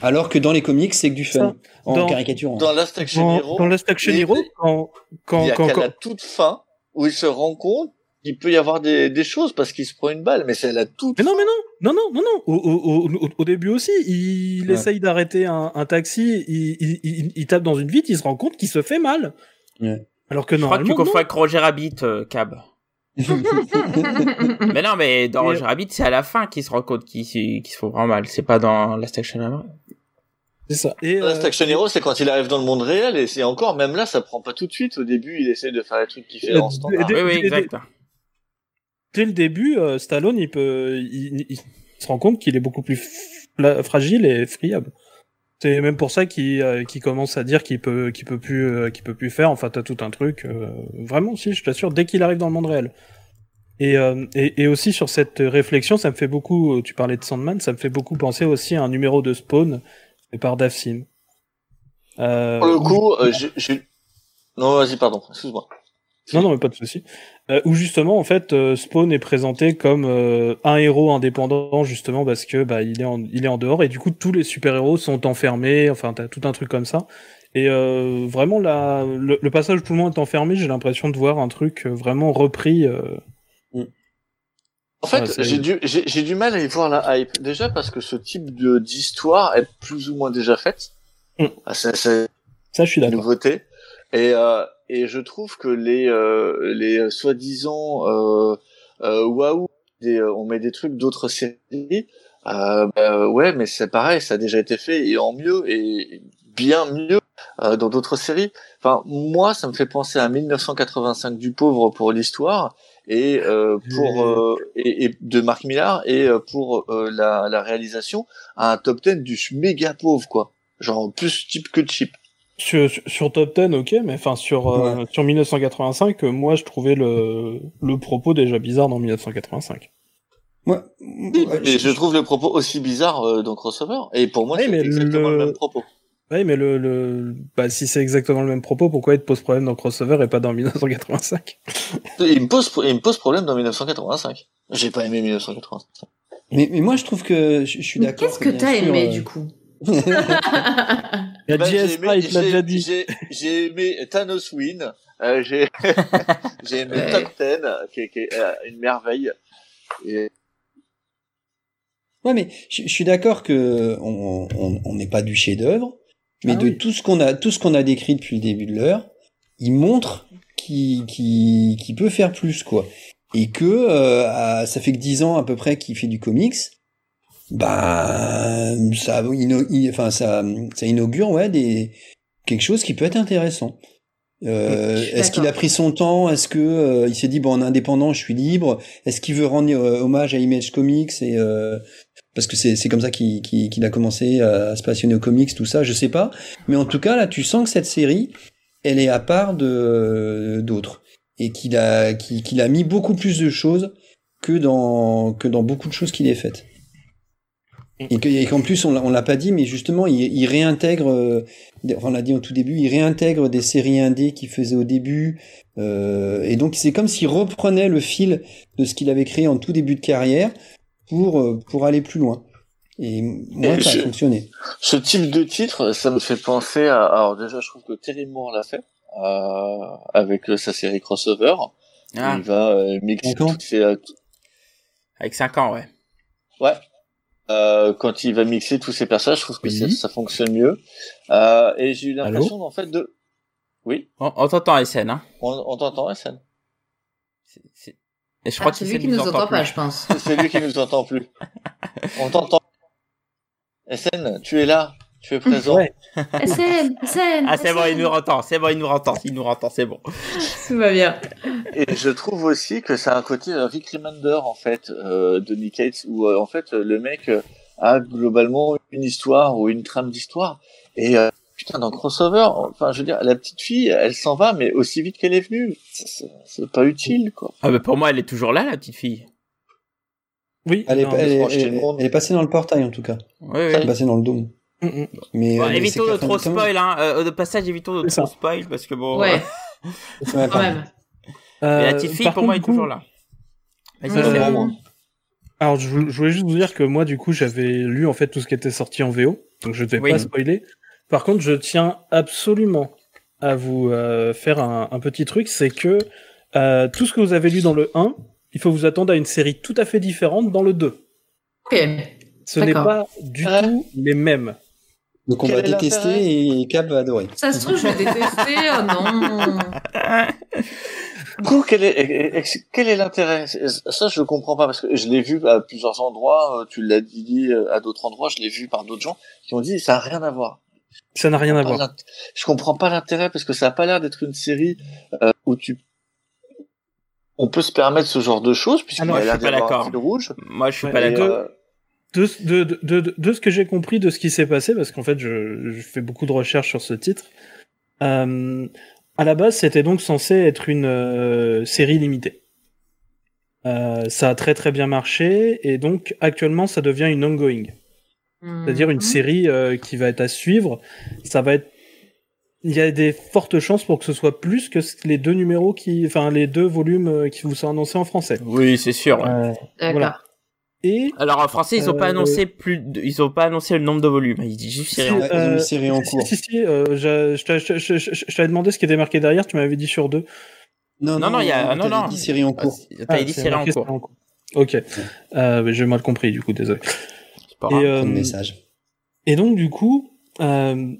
D: Alors que dans les comics, c'est que du fun,
C: Ça,
D: en
C: dans-
D: caricaturant.
E: Dans Last Action
C: Dans,
E: Hero,
C: dans Last Action Hero, quand, quand,
E: il y a
C: quand,
E: qu'à
C: quand-
E: la toute fin où il se rend compte qu'il peut y avoir des, des choses parce qu'il se prend une balle. Mais c'est à la toute
C: Mais non, mais non, non, non, non, non. Au, au, au, au début aussi, il
D: Ouais.
C: essaye d'arrêter un, un taxi, il, il, il, il tape dans une vitre, il se rend compte qu'il se fait mal.
D: Ouais.
C: Alors que
A: Je crois que tu confonds avec Roger Rabbit, euh, Cab. mais non, mais dans Roger Rabbit, c'est à la fin qu'il se rend compte qu'il qu'il se faut vraiment mal. C'est pas dans Last Action Hero.
C: c'est ça. Et,
E: Last
C: euh,
E: Action Hero, c'est quand il arrive dans le monde réel et c'est encore, même là, ça prend pas tout de suite. Au début, il essaie de faire les trucs qu'il fait en standard.
A: Oui, oui,
C: dès-
A: exact.
C: dès le début, euh, Stallone, il peut, il, il se rend compte qu'il est beaucoup plus fragile et friable. C'est même pour ça qu'il euh, qu'il commence à dire qu'il peut qu'il peut plus euh, qu'il peut plus faire. Enfin, t'as tout un truc. euh, vraiment, si, je t'assure, dès qu'il arrive dans le monde réel. Et, euh, et, et aussi sur cette réflexion, ça me fait beaucoup. euh, Tu parlais de Sandman, ça me fait beaucoup penser aussi à un numéro de Spawn fait par Dave Sim. Euh,
E: Pour le coup, euh, j'ai... Non, vas-y, pardon, excuse-moi.
C: Non, non, mais pas de souci. Euh, où justement, en fait, euh, Spawn est présenté comme euh, un héros indépendant, justement parce que bah il est en, il est en dehors et du coup tous les super héros sont enfermés. Enfin, t'as tout un truc comme ça. Et euh, vraiment, la, le, le passage où tout le monde est enfermé, j'ai l'impression de voir un truc euh, vraiment repris. euh,
E: En fait,
C: Ouais,
E: j'ai du, j'ai, j'ai du mal à y voir la hype. Déjà parce que ce type de, d'histoire est plus ou moins déjà faite.
C: Mm.
E: Ah, c'est, c'est
C: Ça, je suis d'accord.
E: nouveauté. Et, euh, et je trouve que les, euh, les soi-disant euh, euh, waouh, des, euh, on met des trucs d'autres séries. Euh, bah, ouais, mais c'est pareil, ça a déjà été fait et en mieux et bien mieux euh, dans d'autres séries. Enfin, moi, ça me fait penser à 1985 du pauvre pour l'histoire et euh, pour euh, et, et de Marc Millar et euh, pour euh, la, la réalisation à un top 10 du méga pauvre quoi. Genre plus type que cheap.
C: Sur, Top 10, ok, mais enfin sur euh, sur 1985, euh, moi je trouvais le le propos déjà bizarre dans 1985.
D: Moi,
E: Oui,
D: ouais,
E: mais je trouve le propos aussi bizarre euh, dans Crossover. Et pour moi,
C: Oui,
E: c'est
C: mais
E: exactement
C: le-
E: le... même propos.
C: Oui, mais le, le bah si c'est exactement le même propos, pourquoi il te pose problème dans Crossover et pas dans 1985
E: Il me pose, il me pose problème dans 1985. J'ai pas aimé 1985.
D: mais, mais moi, je trouve que je, je suis
B: Mais
D: d'accord.
B: qu'est-ce que t'as aimé
D: euh,
B: du coup
C: Il y a
E: Bah, j'ai aimé,
C: Fight, l'a
E: j'ai-
C: déjà dit.
E: j'ai- j'ai aimé Thanos Win. Euh, j'ai, j'ai aimé
B: Ouais.
E: Top 10, qui est, qui est, euh, une merveille. Et
D: Ouais, mais je, je suis d'accord que on on- on n'est pas du chef-d'œuvre, mais
C: Ah
D: de
C: oui.
D: tout ce qu'on a tout ce qu'on a décrit depuis le début de l'heure, il montre qu'il qu'il qu'il peut faire plus quoi, et que euh, ça fait que dix ans à peu près qu'il fait du comics. Bah, ça, ino- i- enfin, ça, ça inaugure ouais des quelque chose qui peut être intéressant. Euh, est-ce qu'il a pris son temps? Est-ce que euh, il s'est dit bon, en indépendant, je suis libre? Est-ce qu'il veut rendre euh, hommage à Image Comics et euh, parce que c'est comme ça qu'il a commencé à se passionner aux comics, tout ça, je sais pas. Mais en tout cas, là, tu sens que cette série, elle est à part de d'autres et qu'il a qu'il qu'il a mis beaucoup plus de choses que dans que dans beaucoup de choses qu'il ait faites. Et que- et qu'en plus, on l'a- on l'a pas dit, mais justement, il, il réintègre, euh, enfin, on l'a dit au tout début, il réintègre des séries indées qu'il faisait au début. euh, et donc, c'est comme s'il reprenait le fil de ce qu'il avait créé en tout début de carrière pour, euh, pour aller plus loin. Et moi,
E: Et
D: ça
E: je-
D: a fonctionné.
E: ce type de titre, ça me fait penser à, alors déjà, je trouve que Terry Moore l'a fait, euh, avec euh, sa série Crossover.
A: Ah,
E: Il va euh, mixer
A: avec 5 ans, ouais.
E: ouais. Euh, quand il va mixer tous ces personnages, je trouve que
C: Oui.
E: ça, ça fonctionne mieux. Euh, et j'ai eu l'impression, en fait, de, oui,
A: On, on t'entend, SN, hein.
E: on, on t'entend, SN.
A: C'est- c'est- Et je crois
B: Ah,
A: que
B: c'est lui qui nous entend
A: plus.
B: pas, je pense.
E: C'est lui qui nous entend plus. On t'entend. SN, tu es là, tu es présent.
C: Ouais.
B: SN, SN.
A: Ah, c'est bon, il nous entend, c'est bon, il nous entend, il nous entend, c'est bon.
B: Tout va bien.
E: Et je trouve aussi que ça a un côté euh, Rick Remender en fait euh, de Nick Cates où euh, en fait le mec euh, a globalement une histoire ou une trame d'histoire et euh, putain dans crossover enfin je veux dire la petite fille elle s'en va mais aussi vite qu'elle est venue C'est- pas utile quoi.
A: Ah, bah pour moi, elle est toujours là, la petite fille.
C: Oui,
D: Elle est,
C: non,
D: elle, est, elle, elle est passée dans le portail, en tout cas.
A: Oui,
D: Elle est
A: oui.
D: passée dans le dôme.
C: Mm, mm.
D: Mais,
A: Bon,
D: euh, mais
A: évitons de trop spoil, hein. Euh, de passage, évitons de trop spoil, parce que bon.
B: Ouais,
A: euh,
D: Ouais,
B: quand même.
A: Mais
C: Euh,
A: la petite fille, pour moi, est toujours là. C'est
E: moi.
C: Alors, je, vou- je voulais juste vous dire que moi, du coup, j'avais lu en fait tout ce qui était sorti en VO, donc je ne vais
A: Oui.
C: pas spoiler. Par contre, je tiens absolument à vous euh, faire un, un petit truc, c'est que euh, tout ce que vous avez lu dans le 1, il faut vous attendre à une série tout à fait différente dans le 2.
B: Ok.
C: Ce n'est pas du tout les mêmes.
D: Donc on
E: Quel
D: va détester et Cap va adorer.
B: Ça se trouve, je vais détester. Oh non.
E: Du coup, quel est, quel est l'intérêt? Ça, je comprends pas parce que je l'ai vu à plusieurs endroits. euh, Tu l'as dit euh, à d'autres endroits. Je l'ai vu par d'autres gens qui ont dit ça a rien à voir.
C: Ça n'a rien à voir.
E: Je comprends pas l'intérêt parce que ça a pas l'air d'être une série euh, où tu on peut se permettre ce genre de choses puisqu'il
C: Ah non,
E: a
A: je
E: l'air
A: suis pas
E: d'y avoir un
A: d'accord.
E: fil rouge.
A: Moi, je suis
C: Ouais,
A: pas d'accord.
C: De, de, de, de, de ce que j'ai compris de ce qui s'est passé, parce qu'en fait, je, je fais beaucoup de recherches sur ce titre. Euh, à la base, c'était donc censé être une euh, série limitée. Euh, ça a très très bien marché, et donc actuellement, ça devient une ongoing, c'est-à-dire une
B: Mhm.
C: série euh, qui va être à suivre. Ça va être il y a des fortes chances pour que ce soit plus que les deux numéros qui, enfin les deux volumes euh, qui vous sont annoncés en français.
A: Oui, c'est sûr. ouais.
C: Euh,
B: D'accord.
C: voilà. Et
A: Alors en français, ils ont pas
C: Euh,
A: annoncé plus, de- ils ont pas annoncé le nombre de volumes. Ils disent juste
C: Si,
A: série en-
D: Ouais,
C: euh,
D: une série en
C: si,
D: cours.
C: Si, si, euh, je, je, je, je, je- je t'avais demandé ce qui était marqué derrière, tu m'avais dit sur deux.
D: Non,
A: Non, non, il y a- non, non.
D: dit série en cours.
A: T'as
C: Ah,
A: dit série en cours.
C: en cours. Ok. Euh, mais j'ai mal compris, du coup, désolé.
A: C'est pas grave.
C: euh,
D: message.
C: et donc, du coup, euh,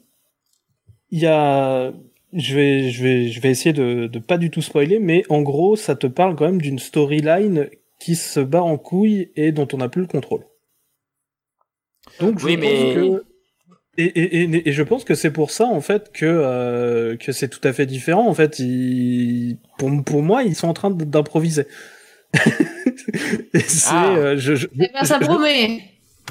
C: il y a, je vais, je vais, je vais essayer de, de pas du tout spoiler, mais en gros, ça te parle quand même d'une storyline qui se bat en couille et dont on n'a plus le contrôle. Donc, je
A: Oui,
C: pense
A: mais-
C: que et, et, et, et je pense que c'est pour ça en fait que euh, que c'est tout à fait différent. En fait, ils, pour pour moi, ils sont en train d'improviser. C'est,
A: Ah.
C: euh, je, je,
B: Eh ben, ça
C: je-
B: promet.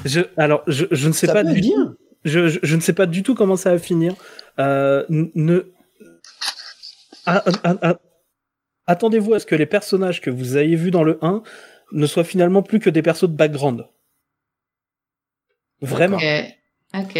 C: je- alors, je, je ne sais
D: Ça
C: pas du tout. Je, je, je ne sais pas du tout comment ça va finir. Euh, ne Ah, ah, ah, attendez-vous à ce que les personnages que vous avez vus dans le 1 ne soient finalement plus que des persos de background. Vraiment.
B: Ok.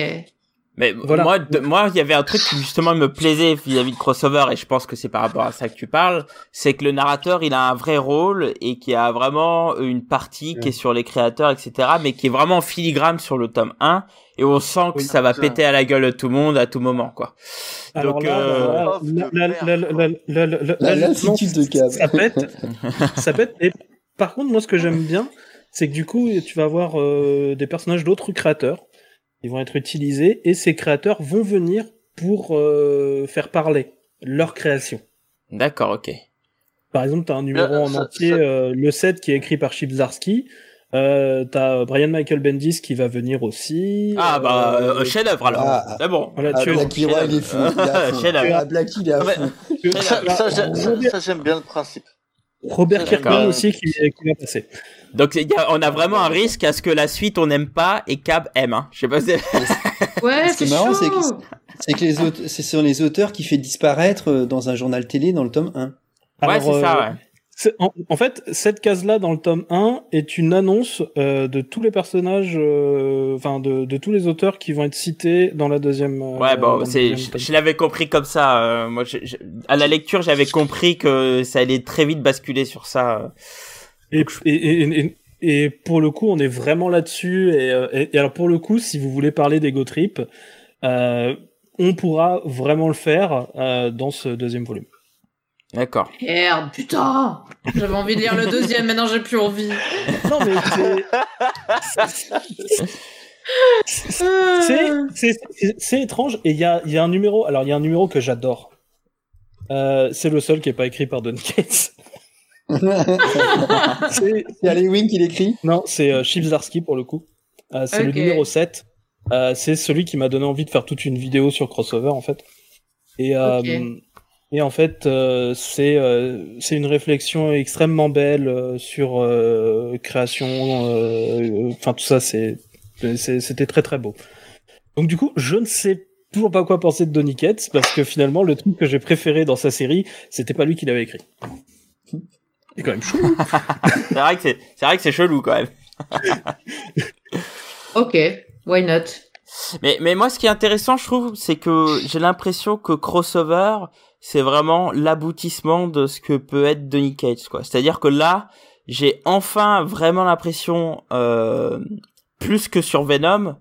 A: Mais
C: Voilà.
A: moi, de- moi, il y avait un truc qui justement me plaisait vis-à-vis de crossover, et je pense que c'est par rapport à ça que tu parles, c'est que le narrateur, il a un vrai rôle et qui a vraiment une partie qui est sur les créateurs, etc., mais qui est vraiment en filigrane sur le tome 1, et on sent que
C: Oui,
A: ça va péter à la gueule de tout le monde à tout moment, quoi.
C: Alors
A: Donc,
C: là,
A: euh,
D: La lassitude de Cab.
C: Ça pète. ça pète. Et par contre, moi, ce que j'aime bien, c'est que du coup, tu vas avoir euh, des personnages d'autres créateurs. Ils vont être utilisés et ces créateurs vont venir pour euh, faire parler leur création.
A: D'accord, ok.
C: Par exemple, t'as un numéro en
E: ça-
C: entier,
E: ça-
C: euh, le 7 qui est écrit par Chip Zdarsky. Euh, t'as Brian Michael Bendis qui va venir aussi.
A: Ah, bah,
C: Euh,
A: euh, chef-d'œuvre, alors.
D: ah,
A: c'est bon.
C: voilà,
D: Ah,
C: tu
D: Blacky Roy, il est fou. Ah, Blacky, il est à
E: Ah, ça, j'aime bien le principe.
C: Robert Kirkman aussi qui, qui va passer.
A: Donc, il y a- on a vraiment un risque à ce que la suite, on n'aime pas et Cab aime, hein. Je sais pas si...
B: Ouais,
D: Ce qui
B: c'est
D: est marrant, c'est que- C'est que les auteurs, ce sont les auteurs qui fait disparaître euh, dans un journal télé dans le tome 1.
A: Ouais,
C: Alors,
A: c'est ça,
C: euh,
A: ouais.
C: En, en fait, cette case-là dans le tome 1 est une annonce euh, de tous les personnages, euh, enfin de, de tous les auteurs qui vont être cités dans la deuxième. euh,
A: Ouais, bon, c'est, je, l'avais compris comme ça. euh, moi, je- je- à la lecture, j'avais compris que ça allait très vite basculer sur ça.
C: Et, et, et, et- pour le coup, on est vraiment là-dessus. Et, alors pour le coup, si vous voulez parler d'Ego Trip, euh, on pourra vraiment le faire euh, dans ce deuxième volume.
A: D'accord.
B: Merde, putain. J'avais envie de lire le deuxième, maintenant j'ai plus envie.
C: Non mais c'est c'est c'est- c'est- c'est étrange et il y a, il y a un numéro alors il y a un numéro que j'adore. Euh, c'est le seul qui est pas écrit par Don Cates c'est
D: Halloween qui l'écrit
C: non c'est euh, pour le coup. Euh, c'est le numéro 7 Euh, c'est celui qui m'a donné envie de faire toute une vidéo sur crossover en fait. Et euh. Et en fait euh, c'est euh, c'est une réflexion extrêmement belle euh, sur euh, création euh, enfin tout ça c'est c'était très très beau. Donc du coup je ne sais toujours pas quoi penser de Donny Cates parce que finalement le truc que j'ai préféré dans sa série c'était pas lui qui l'avait écrit. C'est quand même chou
A: C'est vrai que c'est, c'est vrai que c'est chelou quand même.
B: Ok, why not?
A: Mais, mais moi, ce qui est intéressant, je trouve, c'est que j'ai l'impression que crossover, c'est vraiment l'aboutissement de ce que peut être Donny Cates, quoi. C'est-à-dire que là, j'ai enfin vraiment l'impression, euh, plus que sur Venom,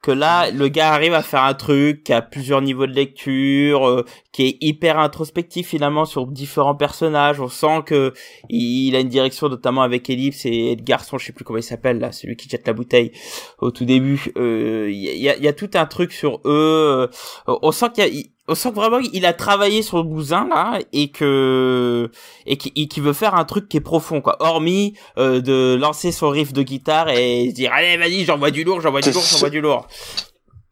A: que là, le gars arrive à faire un truc qui a plusieurs niveaux de lecture, euh, qui est hyper introspectif finalement sur différents personnages. On sent que il a une direction notamment avec Ellipse et le garçon, je sais plus comment il s'appelle là, celui qui jette la bouteille au tout début. Euh, Il y, a, y a tout un truc sur eux. euh, On sent qu'il y a, on sent que vraiment il a travaillé sur le bousin là et que et qui, veut faire un truc qui est profond quoi. Hormis euh, de lancer son riff de guitare et se dire allez vas-y j'envoie du lourd, j'envoie du lourd, j'envoie du lourd.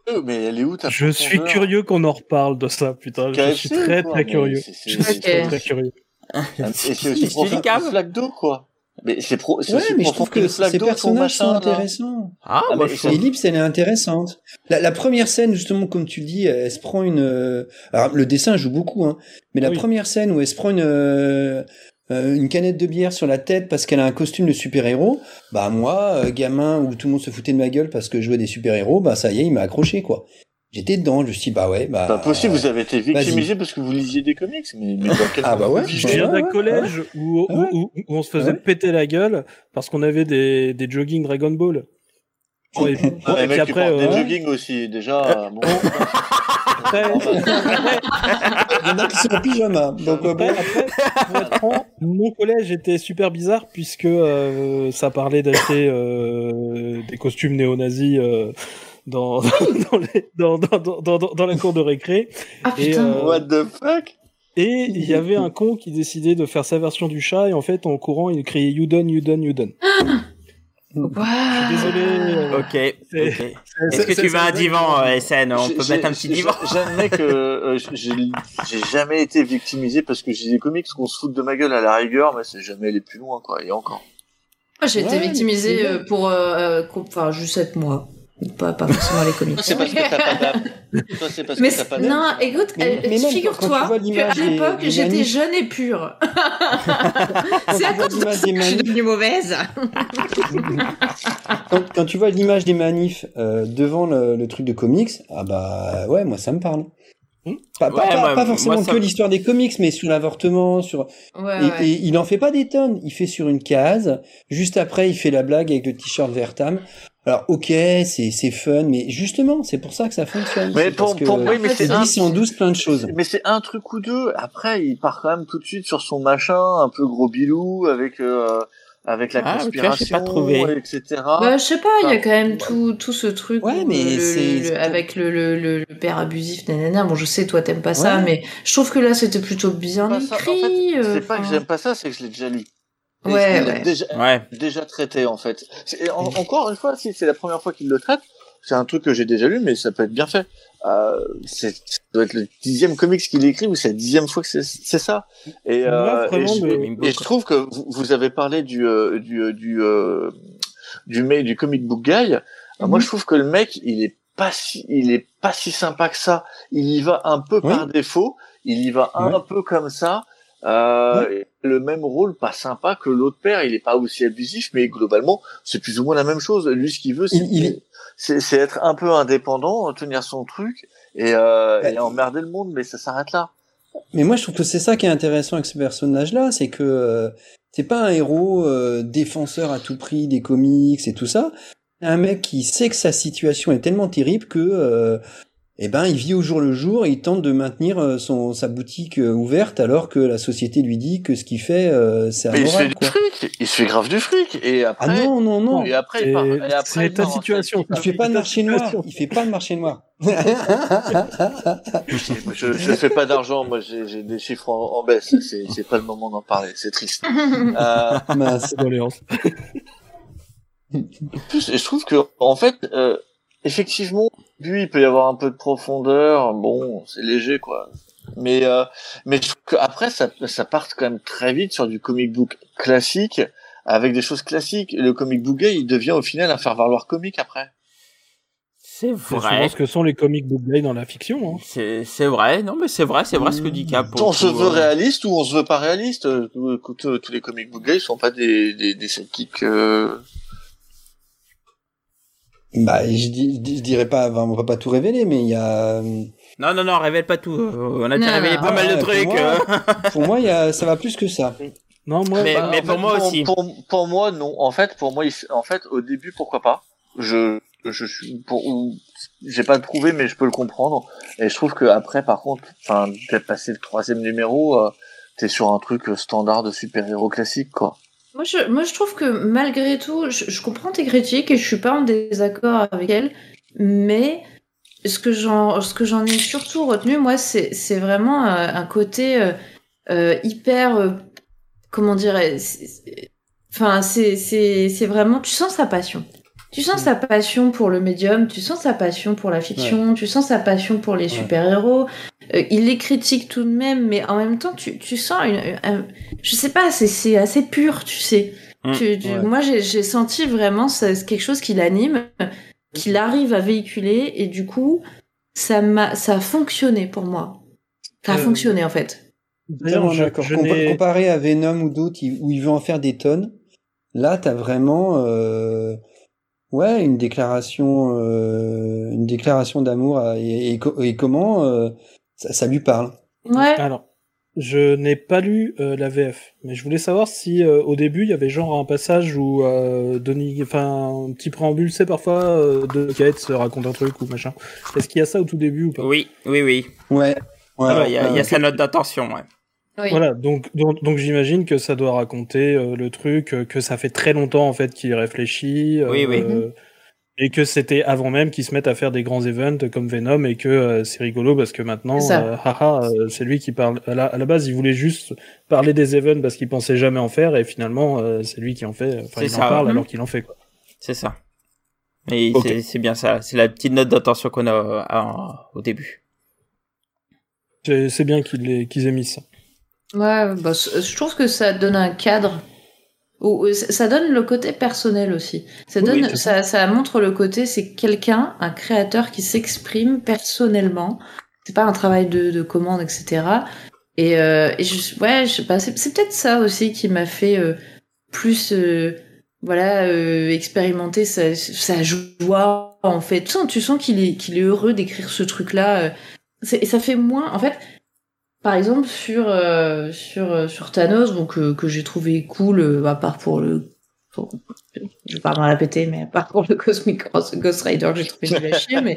E: Euh, Mais elle est où ta
C: je suis curieux qu'on en reparle de ça putain je suis très très curieux je suis très très curieux
E: Et c'est
A: Tu
E: aussi flaque d'eau, quoi. Mais c'est pro, c'est
D: Ouais,
E: aussi
D: mais je trouve que ces personnages sont intéressants.
A: Ah,
E: Ah,
A: trouve-
D: Ellipse, elle est intéressante. La, la première scène, justement, comme tu le dis, elle se prend une. euh, Alors, le dessin joue beaucoup, hein. Mais la
C: Oui.
D: première scène où elle se prend une euh, euh, une canette de bière sur la tête parce qu'elle a un costume de super-héros, bah moi, euh, gamin où tout le monde se foutait de ma gueule parce que je jouais des super-héros, bah ça y est, il m'a accroché, quoi. J'étais dedans, je me suis dit, bah ouais, bah.
E: Pas possible, vous avez été victimisé parce que vous lisiez des comics, mais, mais dans quel
D: Ah, bah ouais,
C: Je viens
D: Ouais,
C: d'un
D: ouais,
C: collège où, où,
D: Ah ouais.
C: où- où on se faisait
D: ouais.
C: péter la gueule parce qu'on avait des, des jogging Dragon Ball. Et,
E: Ah, les
C: et après, euh,
E: des jogging aussi, déjà. bon.
C: après, après,
D: Il y en a qui sont en pyjama. Donc, euh,
C: après,
D: bon.
C: après, pour être franc, mon collège était super bizarre puisque euh, ça parlait d'acheter euh, des costumes néo-nazis euh, dans, dans, les- dans, dans, dans, dans, dans la cour de récré.
B: Ah
C: Et,
B: putain.
C: euh,
E: What the fuck?
C: Et il y avait un con qui décidait de faire sa version du chat et en fait en courant il criait You done, you done, you done.
B: Waouh.
C: Je suis désolé. euh,
A: Ok, Est-ce que tu veux un divan, euh, SN On
E: J'ai-
A: peut mettre un petit divan
E: J'admets que euh, j'ai jamais été victimisé parce que j'ai des comics qu'on se fout de ma gueule à la rigueur, mais c'est jamais aller plus loin, quoi. Et encore.
B: Moi, j'ai été
D: Ouais,
B: euh, pour, euh, euh, enfin, juste 7 mois. Pas, pas forcément les comics.
E: Toi, c'est parce que t'as pas d'âme. Toi, c'est parce
B: Mais
E: que t'as pas
B: non,
E: d'âme.
B: écoute,
D: Mais-
B: euh, figure-toi qu'à l'époque, j'étais jeune et pure.
D: Quand
B: C'est
D: tu
B: à
D: vois
B: cause de
D: l'image
B: ça
D: des
B: que je suis
D: manifs-
B: devenue mauvaise.
D: quand, quand tu vois l'image des manifs euh, devant le, le truc de comics, ah bah ouais, moi ça me parle.
C: Hmm
D: Pas, pas-
A: Ouais,
D: pas-
A: moi-
D: pas forcément
A: moi, ça
D: que l'histoire des comics, mais sur l'avortement, sur
B: Ouais,
D: et,
B: ouais.
D: et il en fait pas des tonnes. Il fait sur une case. Juste après, il fait la blague avec le t-shirt Vertam. Alors ok, c'est c'est fun, mais justement, c'est pour ça que ça fonctionne.
E: Mais pour-
D: parce que
E: pour- oui, mais c'est un-
D: glisse en douce plein de choses.
E: Mais c'est un truc ou deux. Après, il part quand même tout de suite sur son machin, un peu gros bilou, avec euh, avec la
A: Ah,
E: conspiration,
A: pas trouvé.
E: etc.
B: Bah, je sais pas, il y a quand même tout, tout ce truc
D: Ouais, mais
B: le-
D: c'est-
B: le- avec le, le, le, le père abusif, nanana. Bon, je sais, toi, t'aimes pas ça, mais je trouve que là, c'était plutôt bien.
E: En
B: écrit. euh,
E: c'est pas que
B: enfin.
E: j'aime pas ça, c'est que je l'ai déjà lu. Et
B: Ouais.
E: Déjà,
A: Ouais.
E: déjà traité en fait. En- encore une fois, si c'est la première fois qu'il le traite, c'est un truc que j'ai déjà lu, mais ça peut être bien fait. Euh, c'est ça doit être le dixième comics qu'il écrit ou c'est la dixième fois que c'est c'est ça. Et, euh,
C: vraiment,
E: et, je,
C: le-
E: et je trouve que vous, vous avez parlé du euh, du euh, du euh, du, ma- du comic book guy. Euh, Moi,
B: Mhm.
E: je trouve que le mec, il est pas si il est pas si sympa que ça. Il y va un peu
D: Oui.
E: par défaut. Il y va un
D: Ouais.
E: peu comme ça. Euh, et le même rôle pas sympa que l'autre père. Il est pas aussi abusif, mais globalement, c'est plus ou moins la même chose. Lui, ce qu'il veut, c'est
D: Il-
E: être un peu indépendant, tenir son truc et, euh,
D: Ouais.
E: et emmerder le monde, mais ça s'arrête là.
D: Mais moi, je trouve que c'est ça qui est intéressant avec ce personnage-là, c'est que euh, c'est pas un héros euh, défenseur à tout prix des comics et tout ça. C'est un mec qui sait que sa situation est tellement terrible que, euh, eh ben, il vit au jour le jour et il tente de maintenir euh, son sa boutique euh, ouverte alors que la société lui dit que ce qu'il fait, euh, c'est
E: Mais il se fait
D: amoral,
E: du fric, il se fait grave du fric et
D: Ah
E: après
D: non, non, non.
E: et après il
C: Et
E: part. Et après,
C: c'est
E: il
C: ta situation,
E: fait.
D: Il fait pas de marché noir. Il fait pas de marché noir.
E: Je, je fais pas d'argent, moi j'ai j'ai des chiffres en, en baisse. C'est c'est pas le moment d'en parler, c'est triste. Euh,
D: Mince.
E: Et je trouve que en fait, euh, effectivement, lui, il peut y avoir un peu de profondeur. Bon, c'est léger, quoi. Mais euh, mais je trouve qu'après, ça ça part quand même très vite sur du comic book classique avec des choses classiques. Le comic book gay, il devient au final un faire valoir comique après.
A: C'est
C: C'est
A: vrai.
C: ce que sont les comic book guys dans la fiction. Hein.
A: C'est c'est vrai. Non, mais c'est vrai, c'est vrai ce que dit Cap.
E: on se veut
A: euh.
E: réaliste ou on se veut pas réaliste. Euh, Écoute, euh, tous les comic book gays sont pas des des, des sidekicks. euh,
D: Bah, je, dis- je dirais pas, on va pas tout révéler, mais il y a, euh,
A: Non, non, non, révèle pas tout. On a déjà révélé pas mal de
D: pour
A: trucs.
D: moi, pour moi, il y a, ça va plus que ça.
C: Non, moi,
A: Mais-
E: Bah, en
A: pour
E: fait,
A: moi aussi.
E: Pour, pour moi, non. En fait, pour moi, en fait, au début, pourquoi pas? Je, je suis, pour, ou- j'ai pas prouvé, mais je peux le comprendre. Et je trouve que après, par contre, enfin, d'être passé le troisième numéro, euh, t'es sur un truc standard de super-héros classique, quoi.
B: Moi je, moi, je trouve que malgré tout, je, je comprends tes critiques et je suis pas en désaccord avec elles, mais ce que j'en, ce que j'en ai surtout retenu, moi, c'est, c'est vraiment euh, un côté euh, euh, hyper, euh, comment dire, enfin, c'est, c'est, c'est vraiment, tu sens sa passion. Tu sens sa passion pour le médium, tu sens sa passion pour la fiction, tu sens sa passion pour les
D: Ouais.
B: super-héros. euh, il les critique tout de même, mais en même temps, tu, tu sens une, un- je sais pas, c'est, c'est assez pur, tu sais.
A: Mm,
B: Tu- tu-
D: ouais.
B: Moi, j'ai, j'ai senti vraiment ça, c'est quelque chose qui l'anime, qu'il arrive à véhiculer, et du coup, ça m'a, ça a fonctionné pour moi. Ça a
C: Euh,
B: fonctionné en fait.
C: D'ailleurs,
D: Comparé à Venom ou d'autres où il veut en faire des tonnes, là t'as vraiment euh, ouais une déclaration euh, une déclaration d'amour et comment euh, ça, ça lui parle.
B: Ouais.
C: Alors, je n'ai pas lu euh, la VF, mais je voulais savoir si euh, au début il y avait genre un passage où euh, Donny, enfin un petit préambule, c'est parfois euh, de Kate se raconte un truc ou machin. Est-ce qu'il y a ça au tout début ou pas?
A: Oui, oui, oui.
D: Ouais. ouais,
A: il y a, y a
D: ouais.
A: sa note d'intention, ouais.
B: Oui.
C: Voilà, donc donc, donc j'imagine que ça doit raconter euh, le truc, euh, que ça fait très longtemps en fait qu'il réfléchit, euh,
A: Oui, oui.
C: Et que c'était avant même qu'ils se mettent à faire des grands events comme Venom et que euh, c'est rigolo parce que maintenant, euh, haha, euh, c'est lui qui parle. À la, à la base, il voulait juste parler des events parce qu'il pensait jamais en faire et finalement, euh, c'est lui qui en fait. Enfin, il
A: ça.
C: en parle
B: Mhm.
C: alors qu'il en fait quoi.
A: C'est ça. Et
C: Ok.
A: c'est- bien ça. C'est la petite note d'intention qu'on a euh, à- au début.
C: C'est bien qu'ils aient, mis ça.
B: Ouais, bah, je trouve que ça donne un cadre. Ou ça donne le côté personnel aussi. Ça
C: Oui,
B: donne, ça, ça montre le côté, c'est quelqu'un, un créateur qui s'exprime personnellement. C'est pas un travail de, de commande, etc. Et, euh, et je, ouais, je sais pas, c'est c'est peut-être ça aussi qui m'a fait euh, plus, euh, voilà, euh, expérimenter sa, sa joie en fait. Tu sens, tu sens qu'il est, qu'il est heureux d'écrire ce truc-là. euh. Et ça fait moins, en fait, par exemple, sur, euh, sur, euh, sur Thanos, donc, euh, que j'ai trouvé cool, euh, à part pour le. Pour, je vais pas m'en la péter, mais à part pour le Cosmic Cross, Ghost Rider, j'ai trouvé nul à chier, mais.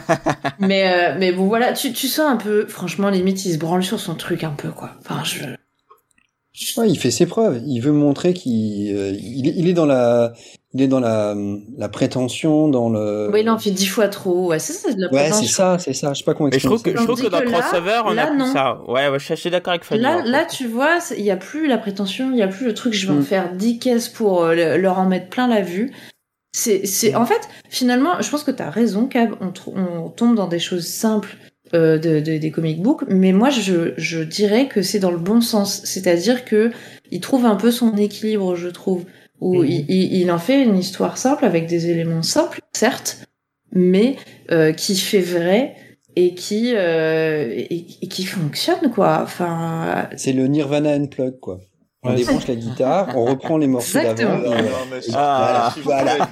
B: mais, euh, mais bon, voilà, tu, tu sens un peu, franchement, limite, il se branle sur son truc un peu, quoi. Enfin, je.
D: Ouais, il fait ses preuves. Il veut montrer qu'il euh, il est dans la il est dans la la prétention dans le.
B: Oui, il en fait dix fois trop, ouais, c'est ça, c'est de la
D: Ouais, c'est
B: prétention.
D: ça, c'est ça. Je sais pas comment
A: Mais je trouve que,
D: expliquer
A: je trouve que dans
B: que là-
A: Crossover, on
B: là,
A: a plus
B: non.
A: ça. Ouais, ouais, je suis assez d'accord avec Fanny.
B: Là, là, tu vois, il y a plus la prétention, il y a plus le truc, je vais en
D: Mm.
B: faire 10 caisses pour euh, le- leur en mettre plein la vue. C'est, c'est, en fait, finalement, je pense que t'as raison, Cab, on, tr- on tombe dans des choses simples euh, de, de- des comic books, mais moi, je, je dirais que c'est dans le bon sens. C'est-à-dire que il trouve un peu son équilibre, je trouve, où il, il, il en fait une histoire simple avec des éléments simples, certes, mais euh, qui fait vrai et qui euh, et, et qui fonctionne quoi. Enfin,
D: C'est le Nirvana Unplug, quoi. On
C: Ouais,
D: débranche la guitare, on reprend les morceaux d'avant. Euh,
A: Ah.
D: voilà.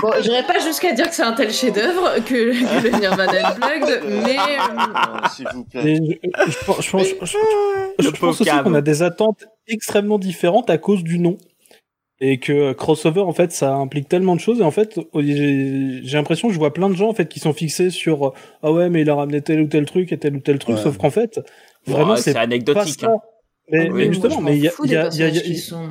B: Bon, j'irais pas jusqu'à dire que c'est un tel chef-d'œuvre que, que le Nirvana Unplugged, mais euh,
E: S'il vous plaît.
C: Mais je, je pense, je pense, je- je- pense aussi qu'on a des attentes extrêmement différentes à cause du nom. Et que euh, crossover, en fait, ça implique tellement de choses. Et en fait, j'ai j'ai l'impression que je vois plein de gens, en fait, qui sont fixés sur, euh, ah ouais, mais il a ramené tel ou tel truc et tel ou tel truc.
D: Ouais.
C: Sauf qu'en fait, vraiment,
A: Ouais,
C: c'est
A: c'est
C: pas
A: anecdotique.
C: ça.
A: hein.
C: Mais,
A: Oui,
C: mais justement, mais il y a, y a, y a-
B: personnages
C: il y a-
B: qui sont.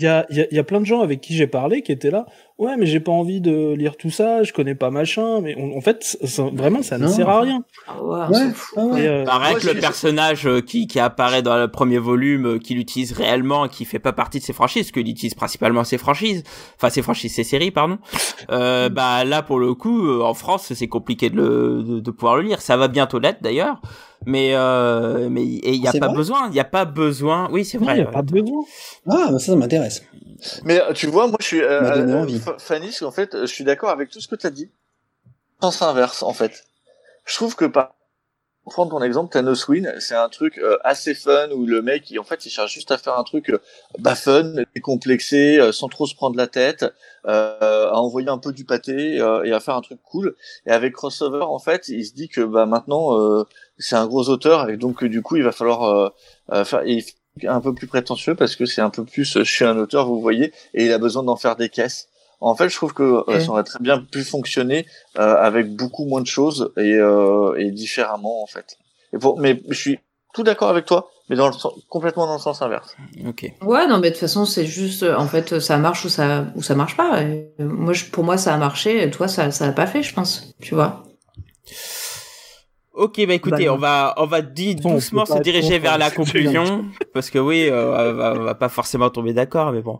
C: il y a, il y a- il y a plein de gens avec qui j'ai parlé qui étaient là. Ouais, mais j'ai pas envie de lire tout ça, je connais pas machin. Mais on- en fait, ça- vraiment, ça ne
D: Non.
C: sert à rien.
B: Ah ouais,
D: Ouais, ah ouais.
C: Euh,
A: Pareil
E: Moi,
A: que le personnage euh, qui, qui apparaît dans le premier volume, euh, qu'il utilise réellement, qui fait pas partie de ses franchises, qu'il utilise principalement ses franchises, enfin ses franchises, ses séries, pardon. Euh, bah là pour le coup, en France, c'est compliqué de, le, de, de pouvoir le lire. Ça va bientôt l'être d'ailleurs, mais euh, mais il y a pas besoin, il y a pas besoin. Oui, c'est vrai.
C: il y a pas besoin.
D: Ah, bah ça, ça m'intéresse.
E: Mais tu vois, moi je suis euh, euh, Fanny, qu'en fait, je suis d'accord avec tout ce que tu as dit. Sens inverse, en fait. Je trouve que par prendre ton exemple, Thanos Win, c'est un truc euh, assez fun où le mec, il, en fait, il cherche juste à faire un truc euh, bah, fun, décomplexé, euh, sans trop se prendre la tête, euh, à envoyer un peu du pâté euh, et à faire un truc cool. Et avec Crossover, en fait, il se dit que bah maintenant, euh, c'est un gros auteur et donc euh, du coup, il va falloir euh, euh, faire un peu plus prétentieux parce que c'est un peu plus, euh, je suis un auteur, vous voyez, et il a besoin d'en faire des caisses. En fait, je trouve que euh, ça aurait très bien pu fonctionner euh, avec beaucoup moins de choses et, euh, et différemment en fait. Et pour, mais je suis tout d'accord avec toi, mais dans le sens- complètement dans le sens inverse.
A: Ok.
B: Ouais, non, mais de toute façon, c'est juste, en fait, ça marche ou ça, ou ça marche pas. Et, moi, je- pour moi, ça a marché, et toi, ça, ça a pas fait, je pense. Tu vois.
A: Ok, bah écoutez,
B: Bah,
A: on va on va doucement se diriger vers la
C: c'est
A: conclusion parce que oui, euh, on, va, on va pas forcément tomber d'accord, mais bon.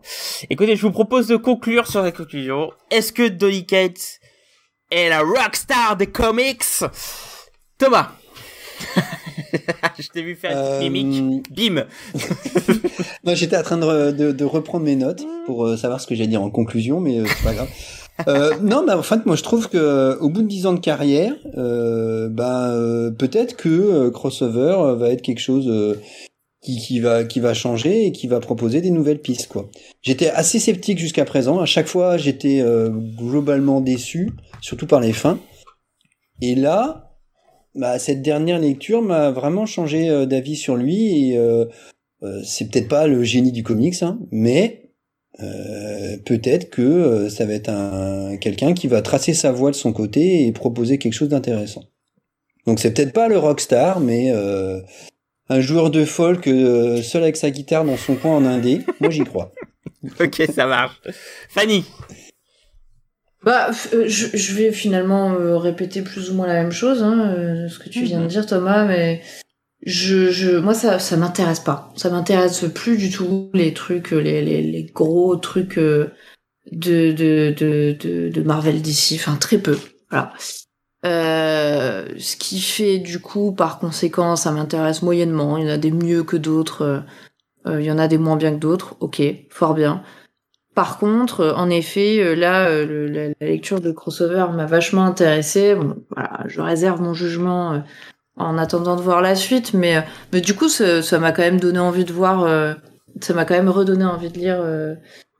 A: Écoutez, je vous propose de conclure sur la conclusion. Est-ce que Donny Cates est la rockstar des comics? Thomas. je t'ai vu faire une
D: Euh,
A: mimique. Bim.
D: Non, j'étais en train de, re- de- de reprendre mes notes pour euh, savoir ce que j'allais dire en conclusion, mais euh, c'est pas grave. Euh, non, bah, en fait, moi, je trouve que euh, au bout de dix ans de carrière, euh, bah, euh, peut-être que euh, crossover euh, va être quelque chose qui, qui va qui va changer et qui va proposer des nouvelles pistes, quoi. J'étais assez sceptique jusqu'à présent. À chaque fois, j'étais globalement déçu, surtout par les fins. Et là, bah, cette dernière lecture m'a vraiment changé d'avis sur lui et c'est peut-être pas le génie du comics, hein, mais euh, peut-être que euh, ça va être un quelqu'un qui va tracer sa voie de son côté et proposer quelque chose d'intéressant. Donc c'est peut-être pas le rockstar, mais euh, un joueur de folk euh, seul avec sa guitare dans son coin en indé. Moi j'y crois.
A: Ok, ça marche. Fanny.
B: Bah, euh, je, je vais finalement euh, répéter plus ou moins la même chose, hein, euh, ce que tu viens de dire, Thomas, mais je, je, moi, ça, ça m'intéresse pas. Ça m'intéresse plus du tout les trucs, euh, les, les, les gros trucs euh, de, de, de, de, de Marvel DC, enfin très peu. Voilà. Euh, ce qui fait du coup, par conséquent, ça m'intéresse moyennement. Il y en a des mieux que d'autres. euh, euh, il y en a des moins bien que d'autres. Ok, fort bien. Par contre, en effet, là, la, la lecture de crossover m'a vachement intéressée. Bon, voilà, je réserve mon jugement en attendant de voir la suite, mais, euh, mais du coup, ça ça m'a quand même donné envie de voir. euh, ça m'a quand même redonné envie de lire euh,